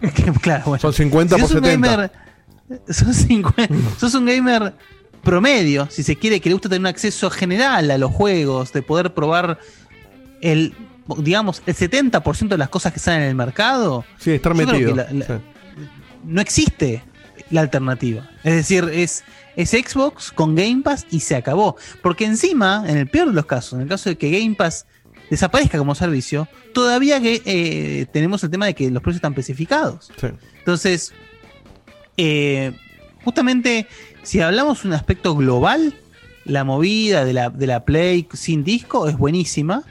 eh? claro, bueno. Son 50 Si por sos un 70. gamer- sos, 50 sos un gamer promedio, si se quiere, que le gusta tener un acceso general a los juegos, de poder probar el, digamos, el 70% de las cosas que salen en el mercado. Sí, estar metido. que la- la- Sí. no existe la alternativa. Es decir, es, es Xbox con Game Pass y se acabó. Porque encima, en el peor de los casos, en el caso de que Game Pass desaparezca como servicio, todavía que eh, tenemos el tema de que los precios están especificados. Sí. Entonces, eh, justamente, si hablamos de un aspecto global, la movida de la, de la Play sin disco es buenísima.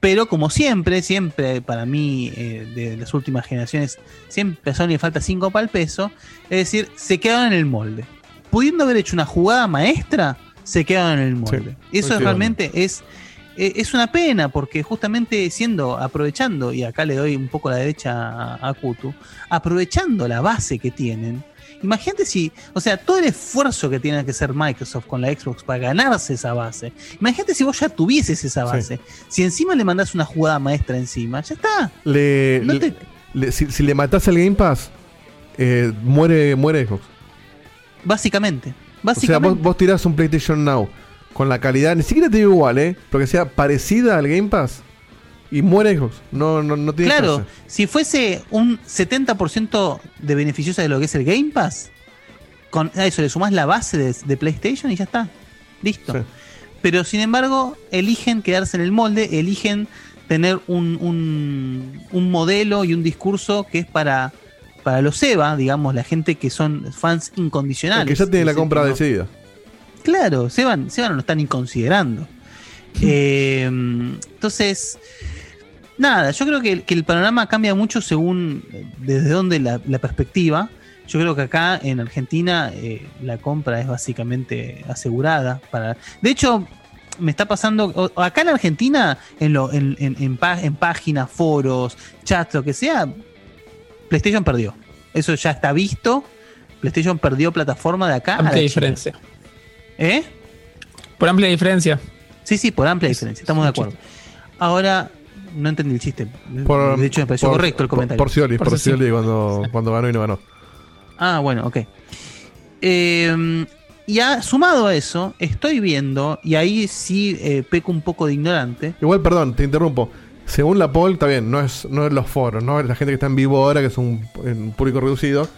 Pero como siempre, siempre para mí, eh, de las últimas generaciones, siempre a Sony le falta 5 para el peso. Es decir, se quedaron en el molde. Pudiendo haber hecho una jugada maestra, se quedaron en el molde. Sí, Eso coincido. realmente es, eh, es una pena, porque justamente siendo, aprovechando, y acá le doy un poco la derecha a, a Kutu, aprovechando la base que tienen. Imagínate si, o sea, todo el esfuerzo que tiene que hacer Microsoft con la Xbox para ganarse esa base. Imagínate si vos ya tuvieses esa base. Si encima le mandás una jugada maestra encima, ya está. Le, No te- le- si, si le matás al Game Pass, eh, muere, muere Xbox. Básicamente. O sea, Básicamente. vos, vos tirás un PlayStation Now con la calidad, ni siquiera te digo igual, ¿eh? Pero que sea parecida al Game Pass y muere Xbox. No, no, no tiene Claro, chance. si fuese un 70% de beneficiosa de lo que es el Game Pass, con a eso le sumás la base de, de PlayStation y ya está. Listo. Pero sin embargo, eligen quedarse en el molde, eligen tener un, un- un modelo y un discurso que es para, para los EVA, digamos, la gente que son fans incondicionales. que ya tiene la compra no- decidida. Claro, Seban, Seban no lo están ni considerando. Eh, entonces, nada, yo creo que, que el panorama cambia mucho según eh, desde dónde la, la perspectiva. Yo creo que acá en Argentina eh, la compra es básicamente asegurada. Para, de hecho, me está pasando, acá en Argentina, en, lo, en, en- en pá- en páginas, foros, chats, lo que sea, PlayStation perdió. Eso ya está visto. PlayStation perdió plataforma de acá. a Amplia China. diferencia. ¿Eh? Por amplia diferencia. Sí, sí, por amplia diferencia, estamos de acuerdo. Ahora, no entendí el chiste. Por- de hecho, me pareció por- correcto el por- comentario. Por, Scioli, por. Scioli cuando, cuando ganó y no ganó. Ah, bueno, ok. Eh, y ha- sumado a eso, estoy viendo, y ahí sí eh, peco un poco de ignorante. Igual, perdón, te interrumpo. Según la poll, está bien, no es, no es los foros, no es la gente que está en vivo ahora, que es un, un público reducido.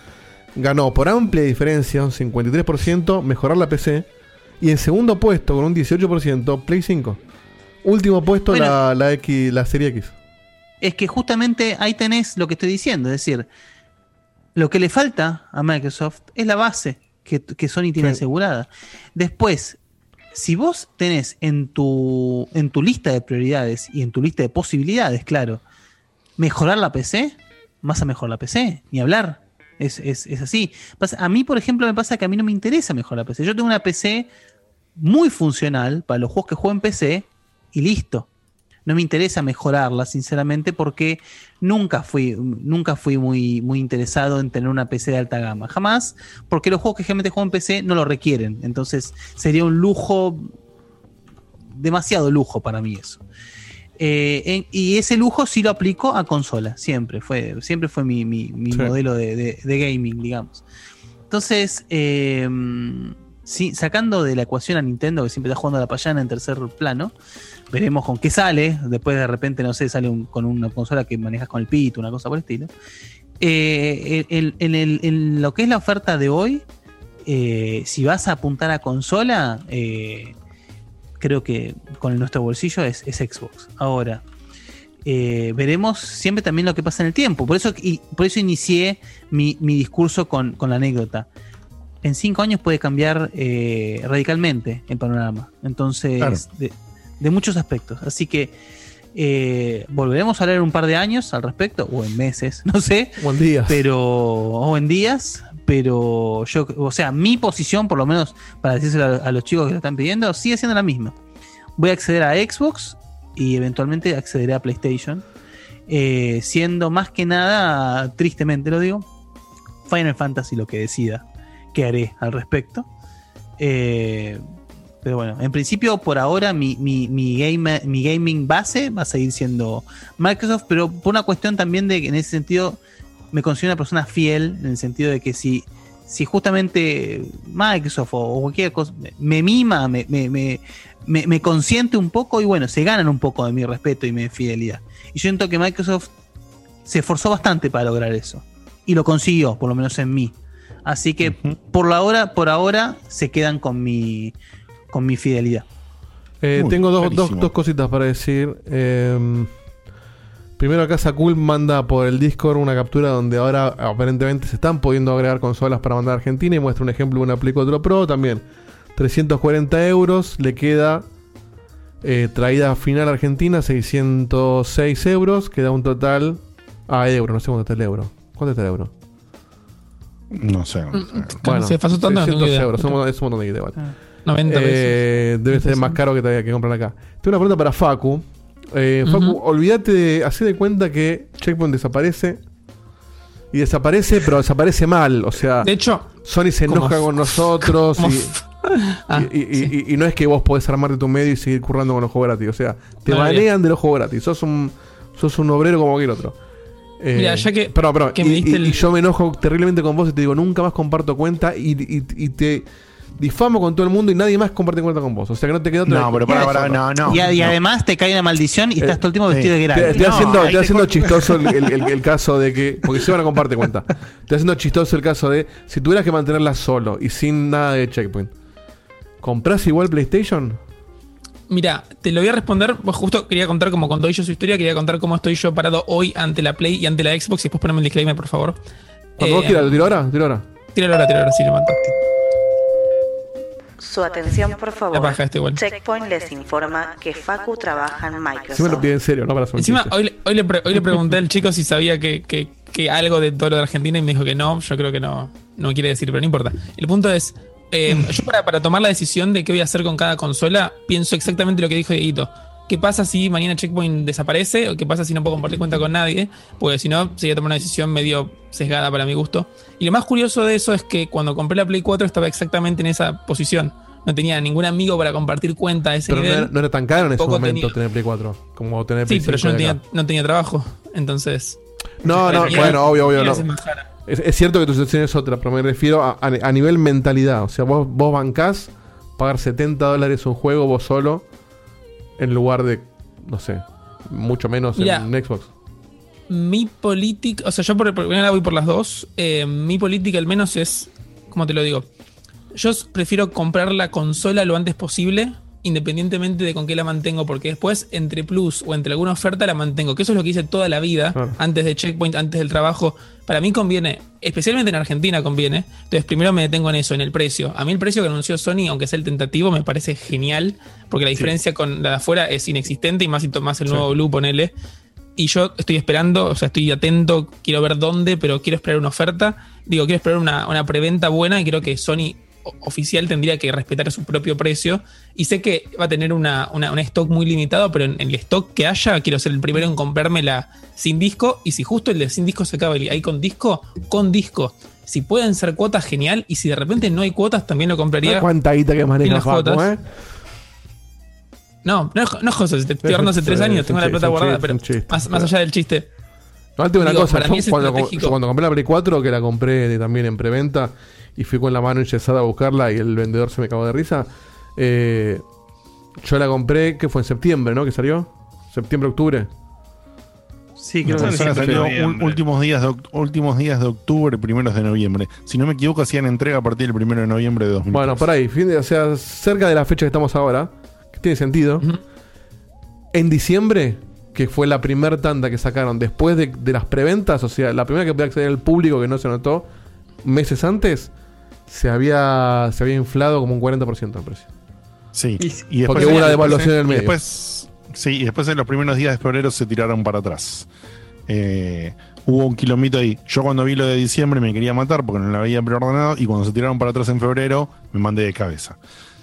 Ganó por amplia diferencia, un 53%, mejorar la PC. Y en segundo puesto, con un 18%, Play 5. Último puesto, Bueno. la, la, X, la serie X. Es que justamente ahí tenés lo que estoy diciendo, es decir, lo que le falta a Microsoft es la base que, que Sony tiene Sí. asegurada. Después, si vos tenés en tu, en tu lista de prioridades y en tu lista de posibilidades, claro, mejorar la PC, vas a mejorar la PC, ni hablar. Es, es- es así. A mí, por ejemplo, me pasa que a mí no me interesa mejorar la PC. Yo tengo una PC muy funcional para los juegos que juego en PC y listo. No me interesa mejorarla, sinceramente, porque nunca fui, nunca fui muy, muy interesado en tener una PC de alta gama. Jamás, porque los juegos que generalmente juego en PC no lo requieren. Entonces sería un lujo, demasiado lujo para mí eso. Eh, en- y ese lujo sí lo aplico a consola, siempre. Fue, siempre fue mi, mi- mi Sí. modelo de, de- de gaming, digamos. Entonces, eh, sí, sacando de la ecuación a Nintendo, que siempre está jugando a la payana en tercer plano, veremos con qué sale. Después de repente, no sé, sale un- con una consola que manejas con el pito, una cosa por el estilo. Eh, en, el- en lo que es la oferta de hoy, eh, si vas a apuntar a consola, eh, creo que con nuestro bolsillo es, es Xbox. Ahora, eh, veremos siempre también lo que pasa en el tiempo. Por eso, y, por eso inicié mi, mi discurso con, con la anécdota. En cinco años puede cambiar eh, radicalmente el panorama. Entonces, Claro. de, de muchos aspectos. Así que eh, volveremos a hablar en un par de años al respecto, o en meses, no sé. O en días. Pero, o en días. Pero yo, o sea, mi posición, por lo menos para decírselo a, a los chicos que lo están pidiendo, sigue siendo la misma. Voy a acceder a Xbox y eventualmente accederé a PlayStation. eh, siendo más que nada, tristemente lo digo, Final Fantasy lo que decida que haré al respecto. Eh, pero bueno, en principio, por ahora, mi, mi, mi, game- mi gaming base va a seguir siendo Microsoft, pero por una cuestión también de que en ese sentido me considero una persona fiel, en el sentido de que si, si justamente Microsoft o, cualquier cosa me- mima, me, me, me, me- me consiente un poco y bueno, se ganan un poco de mi respeto y mi fidelidad. Y yo siento que Microsoft se esforzó bastante para lograr eso. Y lo consiguió, por lo menos en mí. Así que por la hora, por ahora, se quedan con mi, con mi fidelidad. Eh, tengo dos, dos, dos cositas para decir. Eh, primero acá Sakul manda por el Discord una captura donde ahora aparentemente se están pudiendo agregar consolas para mandar a Argentina y muestra un ejemplo de una Play 4 Pro también. 340 euros, le queda eh, traída final a Argentina 606 euros, queda un total... Ah, euro, no sé cuánto está el euro. ¿Cuánto está el euro? No sé. no sé. Bueno, se pasó tanto, no tengo 600 idea. euros, es un montón de guita igual. 90 Eh, Debe ser más caro que todavía que comprar acá. Tengo una pregunta para Facu. Eh, Facu, olvídate de hacer de cuenta que Checkpoint desaparece. Y desaparece, pero desaparece mal. O sea, De hecho, Sony se enoja con nosotros. y, Ah, y, y- no es que vos podés armarte tu medio y seguir currando con los juegos gratis. O sea, te No, banean de los juegos gratis. Sos un, sos un obrero como cualquier otro. Eh, Mira, ya que- Perdón, perdón. que y, me diste y- el- y yo me enojo terriblemente con vos y te digo, nunca más comparto cuenta y te difamo con todo el mundo y nadie más comparte cuenta con vos. O sea que no te queda otra No, pero para, para, no, no. y, no. además te cae una maldición y estás todo el tiempo vestido de Te- grande. No, haciendo, estoy te haciendo corto. chistoso el, el- el- el caso de que. Porque se van a compartir cuenta. Estoy haciendo chistoso el caso de. Si tuvieras que mantenerla solo y sin nada de checkpoint, ¿comprás igual PlayStation? Mira, te lo voy a responder. Pues justo quería contar cómo contó yo su historia. Quería contar cómo estoy yo parado hoy ante la Play y ante la Xbox. Y después poneme el disclaimer, por favor. Cuando vos Eh, quieras, ¿lo tiro ahora? ¿Tiro ahora? Tíralo ahora, tíralo ahora, sí, le mando. Su atención, por favor. Este igual. Checkpoint les informa que Facu trabaja en Microsoft. lo pide en serio, no para Encima, hoy, le- hoy, le pre- hoy le pregunté al chico si sabía que, que- que algo de todo lo de Argentina y me dijo que no. Yo creo que no, no quiere decir, pero no importa. El punto es, eh, yo para, para tomar la decisión de qué voy a hacer con cada consola, pienso exactamente lo que dijo Dieguito. ¿Qué pasa si mañana Checkpoint desaparece? ¿O qué pasa si no puedo compartir cuenta con nadie? Porque si no, sería tomar una decisión medio sesgada para mi gusto. Y lo más curioso de eso es que cuando compré la Play 4 estaba exactamente en esa posición. No tenía ningún amigo para compartir cuenta a ese Pero no era, no era tan caro en ese momento tenía- tener Play 4 como tener Sí, Play pero yo 5 no tenía, acá. no tenía trabajo. Entonces. No, no, bueno, obvio, obvio, no. Es, es cierto que tu situación es otra, pero me refiero a, a- a nivel mentalidad. O sea, vos, vos bancás pagar 70 dólares un juego vos solo en lugar de, no sé, mucho menos Mira. en Xbox. Mi política, o sea, yo por, por voy por las dos. Eh, mi política al menos es, como te lo digo, yo prefiero comprar la consola lo antes posible, independientemente de con qué la mantengo, porque después entre Plus o entre alguna oferta la mantengo, que eso es lo que hice toda la vida, Claro. antes de Checkpoint, antes del trabajo. Para mí conviene, especialmente en Argentina conviene. Entonces primero me detengo en eso, en el precio. A mí el precio que anunció Sony, aunque sea el tentativo, me parece genial, porque la diferencia con la de afuera es inexistente y más, y to- más el Sí. nuevo Blue, ponele. Y yo estoy esperando, o sea, estoy atento, quiero ver dónde, pero quiero esperar una oferta. Digo, quiero esperar una, una preventa buena y creo que Sony oficial tendría que respetar su propio precio. Y sé que va a tener una, una- un stock muy limitado, pero en, en el stock que haya, quiero ser el primero en comprármela sin disco. Y si justo el de sin disco se acaba y hay con disco, con disco. Si pueden ser cuotas, genial. Y si de repente no hay cuotas, también lo compraría. ¿Cuánta guita que maneja Facu, eh? No, no es, no José, te estoy hablando hace tres es años, tengo la plata guardada, pero más, más allá del chiste. Digo una Digo, cosa, yo cuando, yo cuando compré la Play 4, que la compré también en preventa y fui con la mano enyesada a buscarla y el vendedor se me cagó de risa, eh, yo la compré, que fue en septiembre, ¿no? Que salió. Septiembre, octubre. Sí, creo que salió últimos días, de, últimos días de octubre, primeros de noviembre. Si no me equivoco, hacían entrega a partir del primero de noviembre de 2000. Bueno, por ahí, fin de- o sea, cerca de la fecha que estamos ahora, que tiene sentido. En diciembre, que fue la primera tanda que sacaron después de, de las preventas, o sea, la primera que podía acceder al público que no se notó meses antes, se había, se había inflado como un 40% el precio. Sí. Y- Y Porque hubo una después- devaluación en el y medio. después, sí, y después en los primeros días de febrero se tiraron para atrás. Eh, hubo un kilómetro ahí. Yo cuando vi lo de diciembre me quería matar porque no lo había preordenado y cuando se tiraron para atrás en febrero me mandé de cabeza.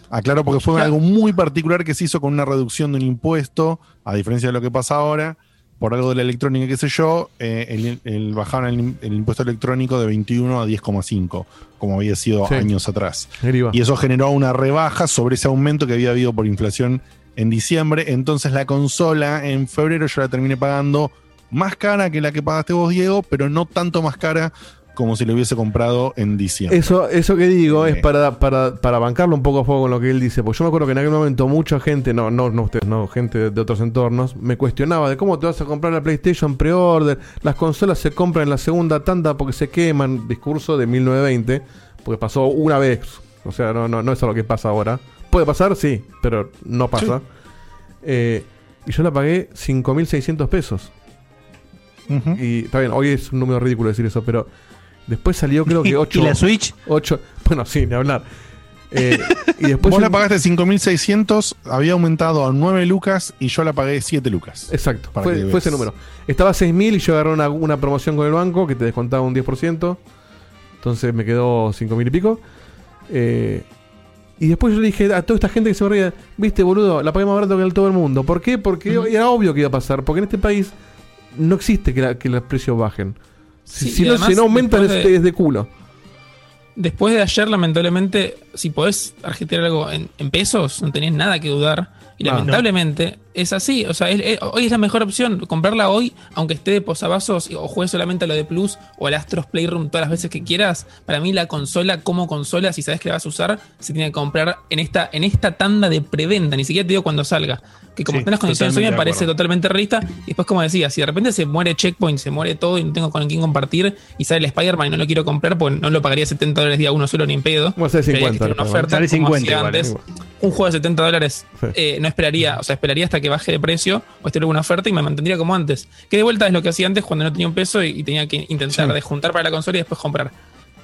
Aclaro porque fue algo muy particular que se hizo con una reducción de un impuesto, a diferencia de lo que pasa ahora, por algo de la electrónica, qué sé yo, eh, el, el- bajaron el, el impuesto electrónico de 21 a 10,5, como había sido Sí. años atrás. Y eso generó una rebaja sobre ese aumento que había habido por inflación en diciembre. Entonces la consola en febrero yo la terminé pagando más cara que la que pagaste vos, Diego, pero no tanto más cara como si lo hubiese comprado en diciembre. Eso, eso que digo es para, para, para bancarlo un poco a fuego con lo que él dice. Porque yo me acuerdo que en aquel momento mucha gente, no, no, no ustedes, no, gente de, de otros entornos, me cuestionaba de cómo te vas a comprar la PlayStation pre-order. Las consolas se compran en la segunda tanda porque se queman. Discurso de 1920, porque pasó una vez. O sea, no, no, no es algo que pasa ahora. Puede pasar, sí, pero no pasa. Eh, y yo la pagué 5.600 pesos. Y está bien, hoy es un número ridículo decir eso, pero después salió creo que 8. ¿Y la Switch? 8. Bueno, sí, ni hablar. Eh, y después Vos la pagaste 5.600, había aumentado a 9 lucas y yo la pagué 7 lucas. Exacto, Para fue, ese número. Estaba a 6.000 y yo agarré una, una promoción con el banco que te descontaba un 10%. Entonces me quedó 5.000 y pico. Eh, y después yo le dije a toda esta gente que se me reía, viste boludo, la pagué más barato que el todo el mundo. ¿Por qué? Porque era obvio que iba a pasar. Porque en este país no existe que, la- que los precios bajen. Si, Sí, si y no, además, si no aumentan es, después de- es de culo. Después de ayer, lamentablemente, si podés argentear algo en, en pesos, no tenés nada que dudar. Y No. lamentablemente es así. O sea, es- es- hoy es la mejor opción. Comprarla hoy, aunque esté de posavasos o juegues solamente a lo de Plus o al Astros Playroom todas las veces que quieras. Para mí, la consola, como consola, si sabes que la vas a usar, se tiene que comprar en esta, en esta tanda de preventa. Ni siquiera te digo cuando salga. Que como Sí, están las condiciones hoy, me parece totalmente realista. Y después, como decía, si de repente se muere Checkpoint, se muere todo y no tengo con quién compartir y sale el Spider-Man y no lo quiero comprar, pues no lo pagaría 70 dólares día uno solo ni en pedo. Bueno, sale Esperaría 50 que esté una el oferta, Sale como 50 hacía igual, antes. eh. Un juego de 70 dólares eh, no esperaría, o sea, esperaría hasta que baje de precio o esté alguna oferta y me mantendría como antes. Que de vuelta es lo que hacía antes cuando no tenía un peso y, y tenía que intentar Sí. de juntar para la consola y después comprar.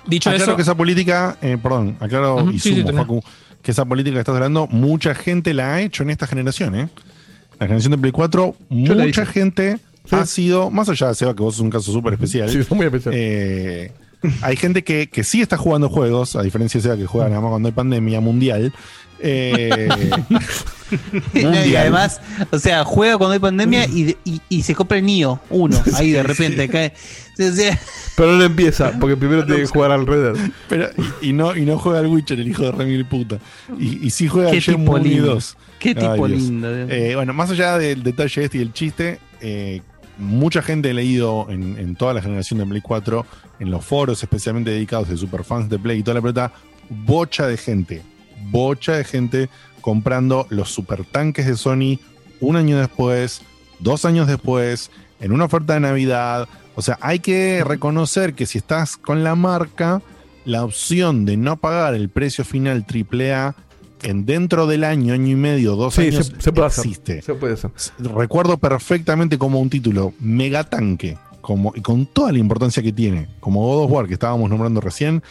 Dicho aclaro eso, que esa política, eh, perdón, aclaro y sí, sí, sumo. Facu, que esa política que estás hablando, mucha gente la ha hecho en esta generación, ¿eh? La generación de Play 4, Yo la mucha gente ha sido, más allá de Seba, que vos sos un caso súper especial. Sí, es muy especial. eh, hay gente que, que sí está jugando juegos, a diferencia de Seba que juega nada más cuando hay pandemia mundial. Eh, y además, o sea, juega cuando hay pandemia y, y, y se compra el Nio, uno, ahí de repente cae. O sea, Pero no empieza, porque primero tiene que jugar al Red Dead. Pero, y, y no, y no juega al Witcher, el hijo de Remil puta. Y, y sí juega al Shenmue tipo 1 y lindo. 2. Qué tipo lindo, Dios. Eh, bueno, más allá del detalle este y el chiste, eh, mucha gente he leído en, en toda la generación de Play 4, en los foros especialmente dedicados de superfans de Play y toda la pelota, bocha de gente, bocha de gente comprando los supertanques de Sony un año después, dos años después, en una oferta de Navidad. O sea, hay que reconocer que si estás con la marca, la opción de no pagar el precio final AAA en dentro del año, año y medio, dos Sí, años, se, se puede hacer. existe. Se puede hacer. Recuerdo perfectamente como un título mega tanque, como, y con toda la importancia que tiene, como God of War que estábamos nombrando recién,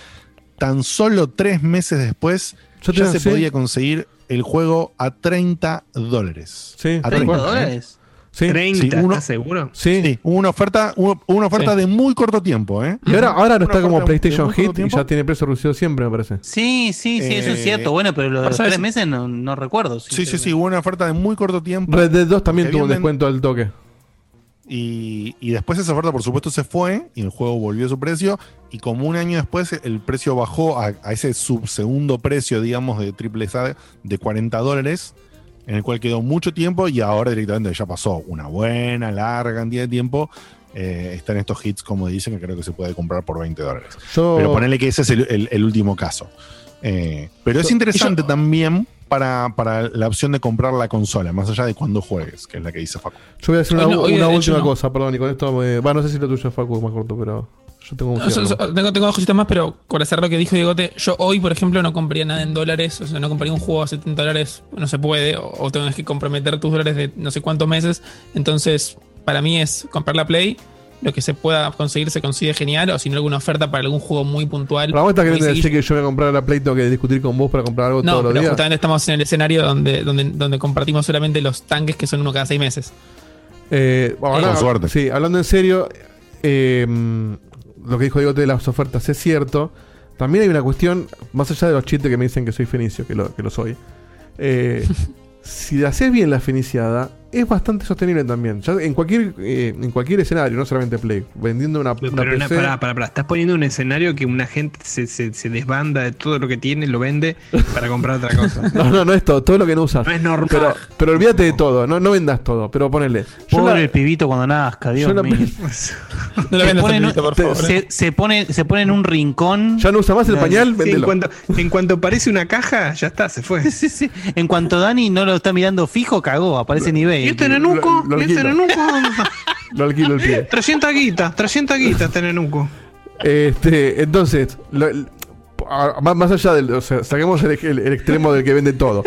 tan solo tres meses después Yo ya se podía conseguir el juego a 30 dólares. Sí, a tal 30 cual. dólares. Sí. 30, Sí, uno- ¿estás seguro? Sí. Sí, hubo una oferta, hubo una oferta Sí. de muy corto tiempo, ¿eh? Y ahora, ahora no está como de PlayStation Hit y ya tiene precio reducido siempre, me parece. Sí, sí, sí, eso es Eh, cierto. Bueno, pero los, pasa tres es- meses no, no recuerdo. Sí, sí, sí, hubo una oferta de muy corto tiempo. Red Dead 2 también tuvo un descuento del toque. Y, y después esa oferta, por supuesto, se fue y el juego volvió a su precio. Y como un año después, el precio bajó a, a ese subsegundo precio, digamos, de triple A de 40 dólares, en el cual quedó mucho tiempo y ahora directamente ya pasó una buena, larga cantidad de tiempo. Eh, están estos hits, como dicen, que creo que se puede comprar por 20 dólares. Yo, Pero ponele que ese es el, el- el último caso. Eh, pero es Yo- interesante también para, para la opción de comprar la consola, más allá de cuando juegues, que es la que dice Facu. yo voy a decir una, no, última hecho no. cosa, perdón, y con esto me. Va, no sé si lo tuyo es Facu más corto, pero yo tengo un so- tengo, tengo dos cositas más, pero por hacer lo que dijo Diegote, yo hoy, por ejemplo, no compraría nada en dólares, o sea, no compraría un juego a 70 dólares, no se puede, o, o tenés que comprometer tus dólares de no sé cuántos meses. Entonces, para mí es comprar la Play, lo que se pueda conseguir se consigue genial, o si no, alguna oferta para algún juego muy puntual. Pero vos estás queriendo decir que yo voy a comprar la Play, tengo que discutir con vos para comprar algo No, todos los pero días. justamente estamos en el escenario donde, donde, donde compartimos solamente los tanques que son uno cada seis meses. Eh, bueno, Con ahora- suerte. Sí, hablando en serio, eh, lo que dijo Diegote de las ofertas es cierto. También hay una cuestión, más allá de los chistes que me dicen que soy fenicio, que lo, que lo soy. eh, si haces bien la feniciada, es bastante sostenible también. Ya en cualquier eh, en cualquier escenario, no solamente Play, vendiendo una, una Pero una, PC. pará, pará, pará. Estás poniendo un escenario que una gente se, se, se desbanda de todo lo que tiene, lo vende para comprar otra cosa. No, no, no es todo, todo lo que no usas. No es normal. Pero, pero olvídate de todo, no, no vendas todo, pero ponele. Yo Pobre la- el pibito cuando nazca, Dios la- mío. No lo se, vendas pone en un, tanto, por favor. se, se pone, se pone en un rincón. Ya no usa más el pañal, Sí, en, véndelo. cuanto, en cuanto aparece una caja, ya está, se fue. Sí, sí. En cuanto Dani no lo está mirando fijo, cagó, aparece en eBay. ¿Y este nenuco? Lo- lo ¿Y este nenuco? Lo alquilo el pie. 300 guitas, 300 guitas este nenuco. Este, entonces, lo- más, más allá del. O sea, saquemos el, el- el extremo del que vende todo.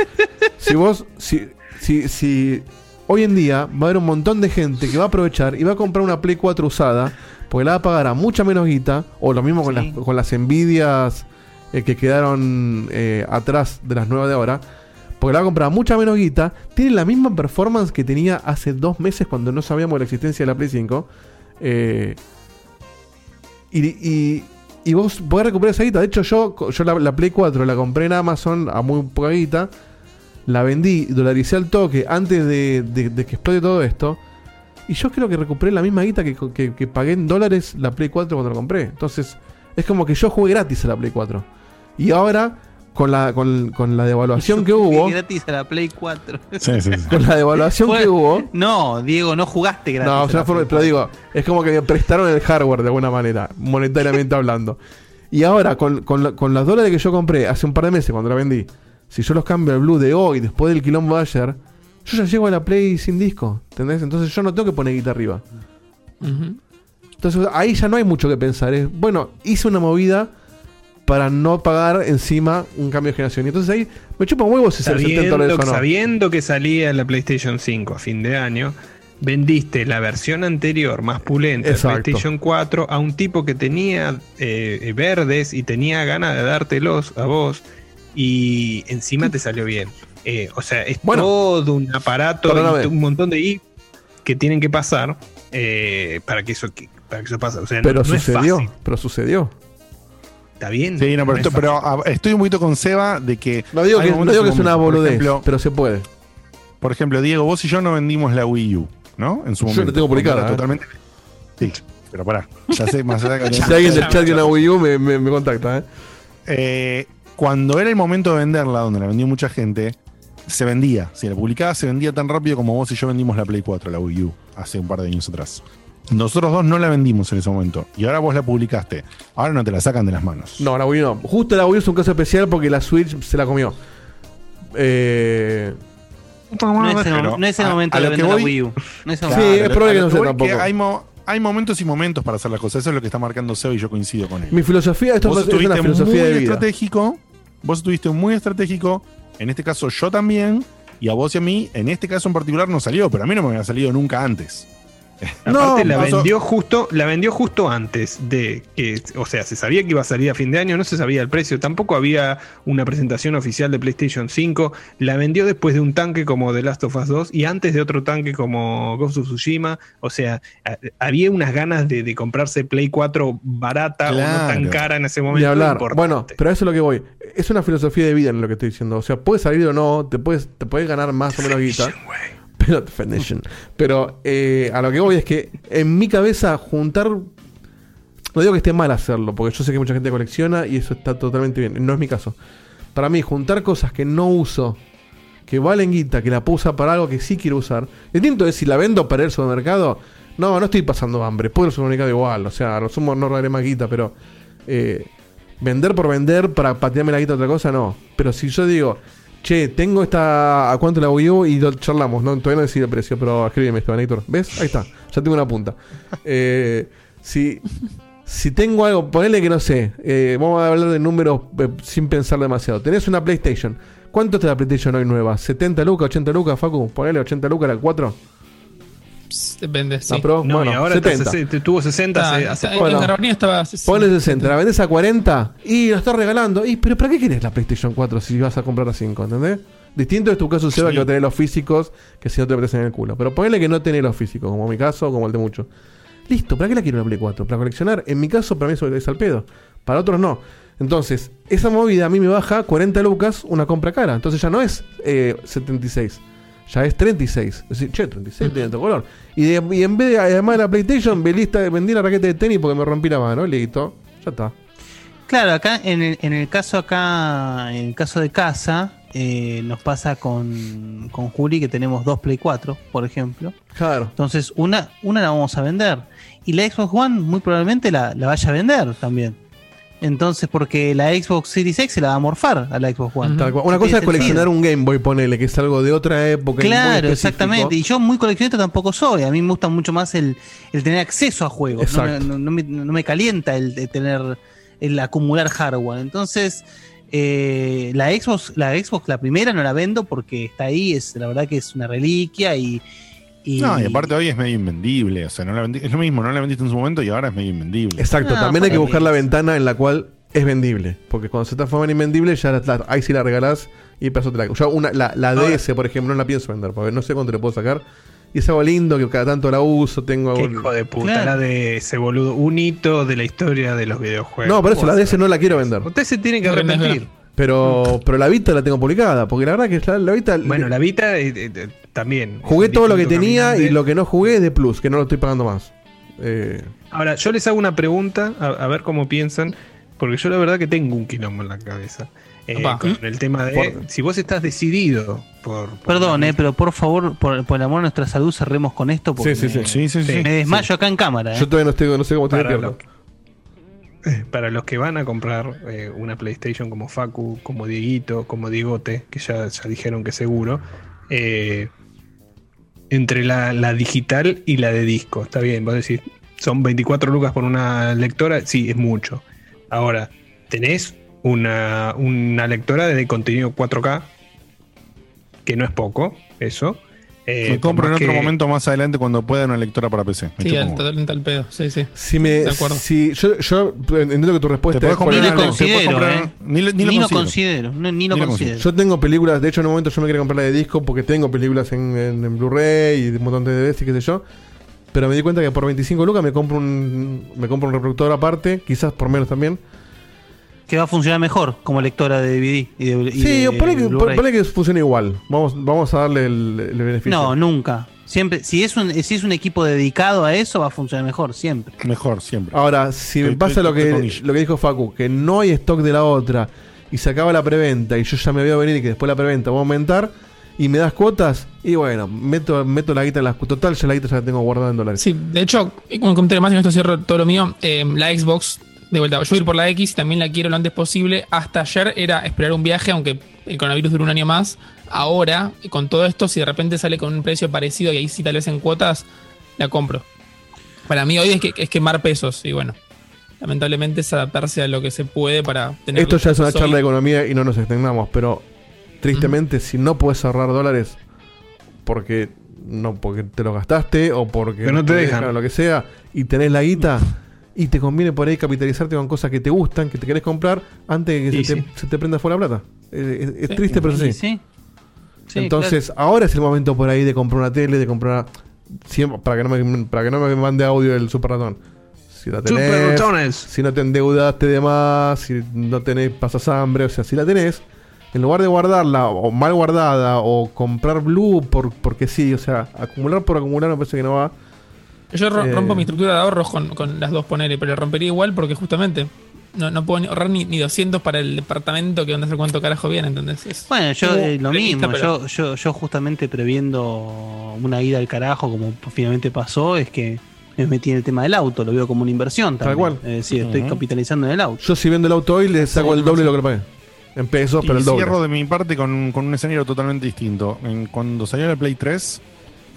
Si vos. Si, si, si hoy en día va a haber un montón de gente que va a aprovechar y va a comprar una Play 4 usada, porque la va a pagar a mucha menos guita, o lo mismo con, las, con las envidias eh, que quedaron eh, atrás de las nuevas de ahora. Porque la va a mucha menos guita, tiene la misma performance que tenía hace dos meses cuando no sabíamos la existencia de la Play 5. Eh, y, y, vos podés recuperar esa guita. De hecho, yo, yo la, la Play 4 la compré en Amazon a muy poca guita. La vendí, dolaricé al toque antes de que explote todo esto. Y yo creo que recuperé la misma guita que, que- que pagué en dólares la Play 4 cuando la compré. Entonces, es como que yo jugué gratis a la Play 4. Y ahora, con la, con, con la devaluación que hubo. gratis a la Play 4. Con la devaluación que hubo. No, Diego, no jugaste gratis. No, a o sea, Play pero digo, es como que me prestaron el hardware de alguna manera, monetariamente hablando. Y ahora, con, con, la- con los dólares que yo compré hace un par de meses cuando la vendí, si yo los cambio al Blue de hoy, después del quilombo de ayer, yo ya llego a la Play sin disco, ¿entendés? Entonces yo no tengo que poner guita arriba. Entonces ahí ya no hay mucho que pensar. Es, bueno, hice una movida para no pagar encima un cambio de generación. Y entonces ahí me chupa un huevo si se 70 Sabiendo, dólares o no. sabiendo que salía la PlayStation 5 a fin de año, vendiste la versión anterior más pulenta de. PlayStation 4 a un tipo que tenía eh, verdes y tenía ganas de dártelos a vos y encima te salió bien. Eh, o sea, es todo un aparato un montón de i que tienen que pasar eh, para que eso para que eso pase. O sea, no- Pero no es sucedió, fácil. pero sucedió. Está bien. Sí, no, pero, no es esto- pero a- estoy un poquito con Seba de que. No digo que, no digo que es una boludez, ejemplo, pero se puede. Por ejemplo, Diego, vos y yo no vendimos la Wii U, ¿no? En su Yo momento. la tengo publicada, ¿eh? Totalmente. Sí, pero pará. Ya sé, más allá que- Si alguien del chat tiene una Wii U, me, me- me contacta, ¿eh? Eh, cuando era el momento de venderla, donde la vendió mucha gente, se vendía. Si la publicaba, se vendía tan rápido como vos y yo vendimos la Play 4, la Wii U, hace un par de años atrás. Nosotros dos no la vendimos en ese momento. Y ahora vos la publicaste. Ahora no te la sacan de las manos. No, la Wii U no. Justo la Wii U es un caso especial porque la Switch se la comió. Eh, No es el, Pero no es el a- momento a de vender la Wii U. No es el Sí, momento. es probable que no sea tampoco. Hay, mo- hay momentos y momentos para hacer las cosas. Eso es lo que está marcando Seba y yo coincido con él. mi filosofía, esto vos es una estuviste filosofía muy de vida. estratégico. Vos estuviste muy estratégico. En este caso, yo también. Y a vos y a mí, en este caso en particular, no salió. Pero a mí no me había salido nunca antes. Aparte, la pasó- vendió justo, la vendió justo antes de que, o sea, se sabía que iba a salir a fin de año, no se sabía el precio, tampoco había una presentación oficial de PlayStation 5, la vendió después de un tanque como The Last of Us 2 y antes de otro tanque como Ghost of Tsushima, o sea, a- había unas ganas de, de comprarse Play 4 barata o no tan cara en ese momento. hablar. importante. Bueno, pero a eso es lo que voy. Es una filosofía de vida en lo que estoy diciendo. O sea, puede salir o no, te puedes, te puedes ganar más o menos guita. Pero, definition. pero eh, a lo que voy es que en mi cabeza juntar. No digo que esté mal hacerlo, porque yo sé que mucha gente colecciona y eso está totalmente bien. No es mi caso. Para mí, juntar cosas que no uso, que valen guita, que la puedo para algo que sí quiero usar. El tinto es si la vendo para el supermercado. No, no estoy pasando hambre. Puedo ir al supermercado igual. O sea, no somos no robaré más guita, pero. eh, vender por vender para patearme la guita a otra cosa, no. Pero si yo digo, che, tengo esta. ¿A cuánto la U? Y lo charlamos, ¿no? Todavía no decidí el precio, pero escríbeme, Esteban Héctor. ¿Ves? Ahí está. Ya tengo una punta. Eh, si. Si tengo algo, ponele que no sé, eh, vamos a hablar de números eh, sin pensar demasiado. Tenés una PlayStation. ¿Cuánto está la PlayStation hoy nueva? ¿70 lucas, 80 lucas, Facu? Ponele 80 lucas la 4. Depende, sí. Pro, No, bueno, y ahora está 70. sese- tuvo 60 Ah, hace, hace está- en Carbonía estaba. Ponle 60, la vendés a 40 y la estás regalando. Y, pero ¿para qué querés la PlayStation 4 si vas a comprar a 5? ¿Entendés? Distinto es tu caso, Seba, que va a tener los físicos que si no te metes en el culo. Pero ponele que no tenés los físicos, como mi caso, como el de muchos. Listo, ¿para qué la quiero la Play 4? Para coleccionar. En mi caso, para mí eso es al pedo. Para otros no. Entonces, esa movida a mí me baja 40 lucas una compra cara. Entonces ya no es eh, 76. Ya es 36. Es decir, che, 36 tiene otro color. Y, de- y en vez de, además de la PlayStation, vendí, la raqueta de tenis porque me rompí la mano, listo, ya está. Claro, acá en el, en el caso acá, en el caso de casa, eh, nos pasa con, con Juli que tenemos dos Play 4, por ejemplo. Claro. Entonces, una, una la vamos a vender. Y la Xbox One muy probablemente la, la vaya a vender también. Entonces, porque la Xbox Series X se la va a morfar a la Xbox One. Tal cual. Una cosa es coleccionar un Game Boy, ponele, que es algo de otra época. muy Claro, exactamente. Y yo muy coleccionista tampoco soy. A mí me gusta mucho más el, el tener acceso a juegos. No me, Exacto. no- no me- no me calienta el, de tener el acumular hardware. Entonces, eh, la Xbox, la Xbox, la primera no la vendo porque está ahí. Es la verdad que es una reliquia y. y- No, y aparte hoy es medio invendible. O sea, no la vendi- es lo mismo, no la vendiste en su momento y ahora es medio invendible. Exacto, también hay que buscar la ventana en la cual es vendible. Porque cuando se transforma en invendible, ya la- la- ahí sí la regalás y peso te la. Yo una, la, la DS, por ejemplo, no la pienso vender, porque no sé cuánto le puedo sacar. Y es algo lindo que cada tanto la uso, tengo. Qué hijo de puta, la de ese boludo. Un hito de la historia de los videojuegos. No, por eso la DS no la quiero vender. Usted se tiene que arrepentir. Pero, pero la Vita la tengo publicada, porque la verdad que la, la Vita. Bueno, la Vita eh, eh, también. Jugué todo lo que tenía y lo que no jugué es de Plus, que no lo estoy pagando más. Eh, Ahora, yo les hago una pregunta, a, a ver cómo piensan, porque yo la verdad que tengo un quilombo en la cabeza. Eh, con el tema de Por- si vos estás decidido por, Perdón, eh, pero por favor, por, por el amor de nuestra salud, cerremos con esto. Porque Sí, sí, me, sí. Sí, sí, sí. me desmayo acá en cámara. eh. Yo todavía no, estoy, no sé cómo estoy Para despierto. para los que van a comprar eh, una PlayStation como Facu, como Dieguito, como Diegote, que ya, ya dijeron que seguro, eh, entre la, digital y la de disco, está bien, vos decís, son 24 lucas por una lectora, sí, es mucho. Ahora, tenés una, una lectora de contenido 4K, que no es poco, eso. Eh, Me compro en otro que- momento más adelante cuando pueda una lectora para PC. Me Sí, al- pedo. Sí, sí. Si me. De acuerdo. Si, yo, yo entiendo que tu respuesta Te es. comprar comprar- Ni, lo- ni lo Ni lo considero. considero, no- ni lo Ni lo considero. Yo tengo películas, de hecho en un momento yo me quería comprar la de disco porque tengo películas en, en- en Blu-ray y un montón de DVDs y qué sé yo. Pero me di cuenta que por 25 lucas me compro un me compro un reproductor aparte, quizás por menos también. Que va a funcionar mejor como lectora de DVD y de, y Sí, ponle que, ponle que funcione igual. Vamos, vamos a darle el, el beneficio. No, nunca. Siempre, si es un, si es un equipo dedicado a eso, va a funcionar mejor, siempre. Mejor, siempre. Ahora, si me pasa lo que, lo dijo Facu, que no hay stock de la otra y se acaba la preventa y yo ya me veo venir y que después la preventa va a aumentar y me das cuotas y bueno, meto, meto la guita en las total, ya la guita ya la tengo guardada en dólares. Sí, de hecho, un comentario más y con esto cierro todo lo mío. eh, la Xbox, de vuelta, yo voy a ir por la X y también la quiero lo antes posible. Hasta ayer era esperar un viaje, aunque el coronavirus dure un año más. Ahora, con todo esto, si de repente sale con un precio parecido y ahí sí tal vez en cuotas, la compro. Para mí hoy es, que, es quemar pesos y bueno, lamentablemente es adaptarse a lo que se puede para tener... Esto ya es una charla de economía y no nos extendamos, pero tristemente si no puedes ahorrar dólares porque no porque te lo gastaste o porque Que no te dejan. o lo que sea y tenés la guita y te conviene por ahí capitalizarte con cosas que te gustan, que te querés comprar antes de que se, te, sí. se te prenda fuera la plata. Es, es- es Sí. triste, pero sí. sí. Sí, Entonces, ahora es el momento por ahí de comprar una tele, de comprar siempre, para que no me para que no me mande audio el super ratón. Si la tenés, Super ratones. si no te endeudaste de más, si no tenés pasas hambre, o sea, si la tenés, en lugar de guardarla o mal guardada o comprar blue por, porque sí, o sea, acumular por acumular me parece que no va. Yo ro- Eh, rompo mi estructura de ahorros con, con las dos ponele, pero rompería igual porque justamente no, no puedo ni ahorrar ni, ni 200 para el departamento que no sé cuánto carajo viene, ¿entendés? Es Bueno, yo eh, lo mismo, pero- yo, yo, yo justamente previendo una ida al carajo, como finalmente pasó, es que me metí en el tema del auto, lo veo como una inversión Tal también. cual. Es decir, estoy capitalizando en el auto. Yo si vendo el auto hoy le saco el doble de lo que le pagué. En pesos, pero el doble. cierro de mi parte con, con un escenario totalmente distinto. En- cuando salió la Play 3,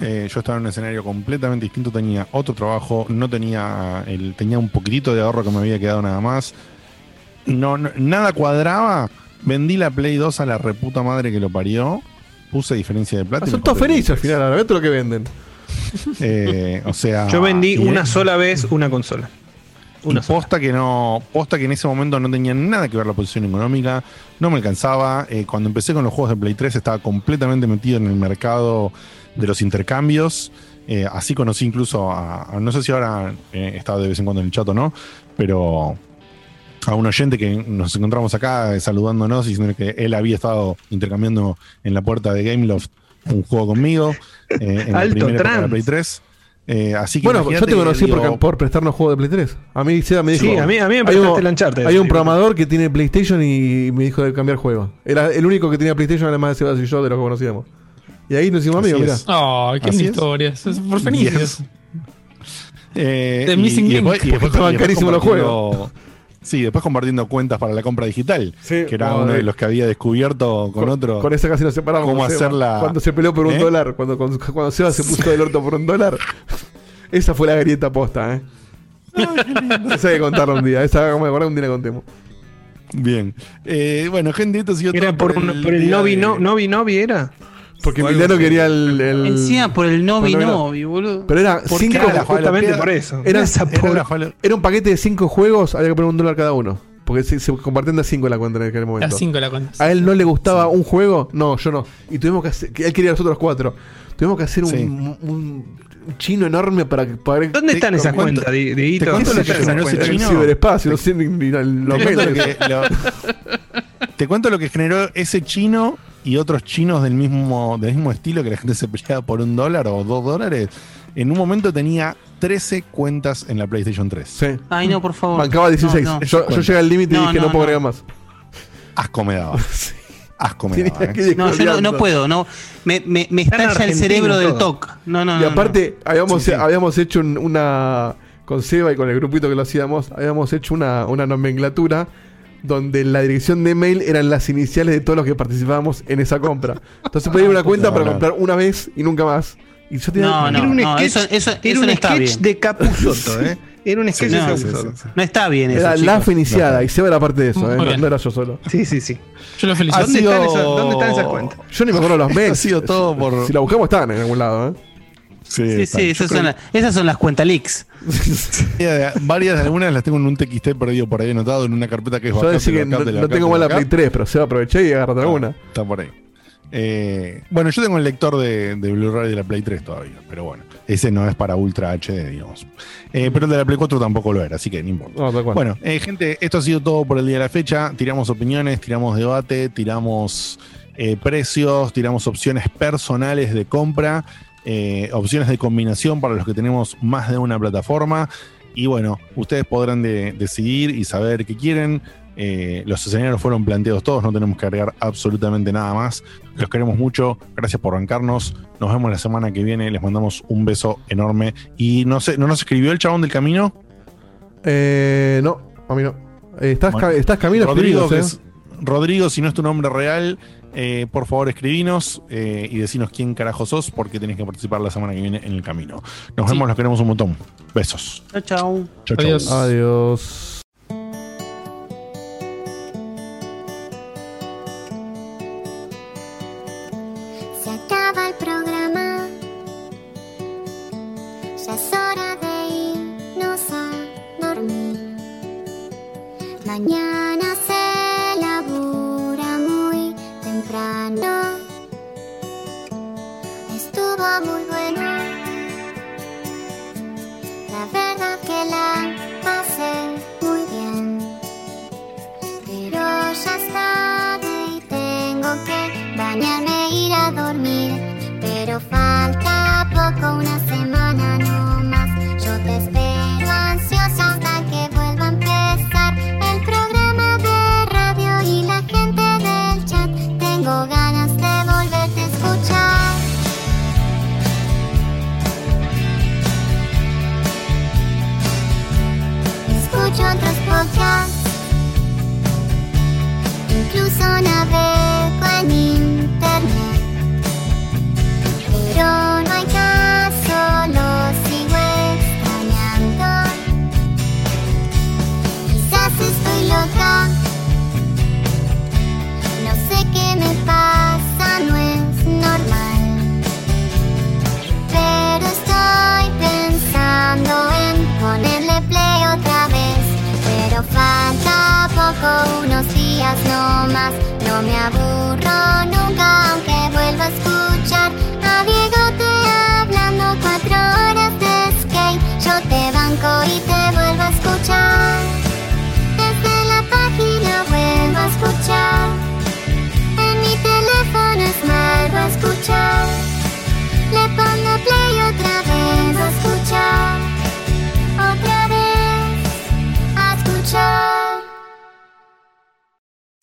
eh, yo estaba en un escenario completamente distinto. Tenía otro trabajo, no tenía el, tenía un poquitito de ahorro que me había quedado nada más. No, no- nada cuadraba. Vendí la Play 2 a la reputa madre que lo parió. Puse diferencia de plata. Son todos felices al final, ahora lo que venden. Eh, o sea, Yo vendí una sola vez una consola. y posta que no, posta que en ese momento no tenía nada que ver la posición económica, no me alcanzaba. Eh, cuando empecé con los juegos de Play 3 estaba completamente metido en el mercado de los intercambios. Eh, así conocí incluso a, a- no sé si ahora eh, está de vez en cuando en el chat o no, pero a un oyente que nos encontramos acá eh, saludándonos y diciendo que él había estado intercambiando en la puerta de Gameloft un juego conmigo. eh, en la Alto primera época de la. Play 3. Eh, así que Bueno, yo te conocí digo, por, por prestarnos juegos de Play 3. A mí Seba me dijo. Sí, a mí- a mí me hay prestaste un, el Uncharted, Hay un programador que tiene PlayStation y me dijo de cambiar juego. Era el único que tenía PlayStation, además de Sebas y yo, de los que conocíamos. Y ahí nos hicimos amigos, mirá. es. Ay, qué Así es. historias. Es por Fenicios. Eh, The Missing y después- y después- Estaban y después carísimos los compartiendo- Sí, después compartiendo cuentas para la compra digital, que era no, uno de- de los que había descubierto con, otro. Con esa casi nos separamos. cómo hacerla- Cuando se peleó por un ¿Eh? dólar. Cuando, cuando, cuando Seba se puso del orto por un dólar. Esa fue la grieta posta, ¿eh? Esa hay que contarla un día. Esa, como me acordé, un día la contemos. Bien. Eh, bueno, gente, esto ha sido Era todo por, un- por el Novi, de- no, Novi Novi era. Porque Emiliano así. quería el. el- Encima por el novi novi, boludo. Pero era ¿Por cinco. Era justamente por eso. Era, Esa era- pobre- era- un paquete de cinco juegos, había que poner un dólar cada uno. Porque se, se compartían de a cinco la cuenta en aquel momento. A 5 la cuenta. ¿A él no le gustaba un juego? No, yo no. Y tuvimos que hacer. que Él quería los otros cuatro. Tuvimos que hacer un, Sí. un- un chino enorme para que. Para, ¿Dónde están esas cuentas, Dieguito? te cuento ¿Dónde están esas el chino? ciberespacio, no sé ni, lo te cuento lo que generó ese chino y otros chinos del mismo, del mismo estilo que la gente se peleaba por un dólar o dos dólares. En un momento tenía 13 cuentas en la PlayStation 3. Sí. Ay, no, por favor. Bancaba 16. No, no. Yo, yo llegué al límite y dije, no, no, puedo no. agregar más. Asco me daba. Asco me daba. ¿eh? No, yo no, no puedo, no. Me, me, me estalla el cerebro del. TOC. No, no, Y no. aparte, habíamos, Sí, sí. habíamos hecho un- una. Con Seba y con el grupito que lo hacíamos, habíamos hecho una, una nomenclatura donde la dirección de mail eran las iniciales de todos los que participábamos en esa compra. Entonces podía ir a una cuenta No, para no. comprar una vez y nunca más. Y yo tenía. No, no, Era un no, sketch, eso, eso, era eso un está sketch bien. de Capuzotto, ¿eh? Era un sketch Sí, de no, Capuzotto. No está bien eso. Era la chicos. Iniciada y Seba era parte de eso, ¿eh? no, era yo solo. Sí, sí, sí. Yo lo felicito. ¿Dónde, sido- están esas, ¿Dónde están esas cuentas? Yo ni me acuerdo los mails. Ha sido todo por- Si la buscamos, estaban en algún lado, ¿eh? Sí, sí, esas son, las, esas son las cuentas leaks. que Varias de algunas las tengo en un TXT perdido por ahí anotado en una carpeta que es Yo de que no, no tengo más la. Play 3, pero Seba aproveché y agarrate alguna. Está por ahí. Eh, bueno, yo tengo el lector de, de Blu-ray de la Play 3 todavía, pero bueno, ese no es para Ultra HD, digamos. Eh, pero el de la Play 4 tampoco lo era, así que no importa. No. Bueno, eh, gente, esto ha sido todo por el día de la fecha. Tiramos opiniones, tiramos debate, tiramos eh, precios, tiramos opciones personales de compra, eh, opciones de combinación para los que tenemos más de una plataforma. Y bueno, ustedes podrán de- decidir y saber qué quieren. Eh, los escenarios fueron planteados todos, no tenemos que agregar absolutamente nada más. Los queremos mucho, gracias por bancarnos. Nos vemos la semana que viene, les mandamos un beso enorme. Y no sé, ¿no nos escribió el chabón del camino? Eh, no, a mí no. Eh, estás, Bueno, estás camino Rodrigo, Rodrigo, si no es tu nombre real, eh, por favor escribinos eh, y decinos quién carajo sos porque tenés que participar la semana que viene en el camino. Nos Sí. vemos, los queremos un montón. Besos. Chao, chao. Chau, chau. Adiós. Adiós. Unos días no más. No me aburro nunca, aunque vuelva a escuchar a Diego te hablando cuatro horas de skate. Yo te banco y te vuelvo a escuchar.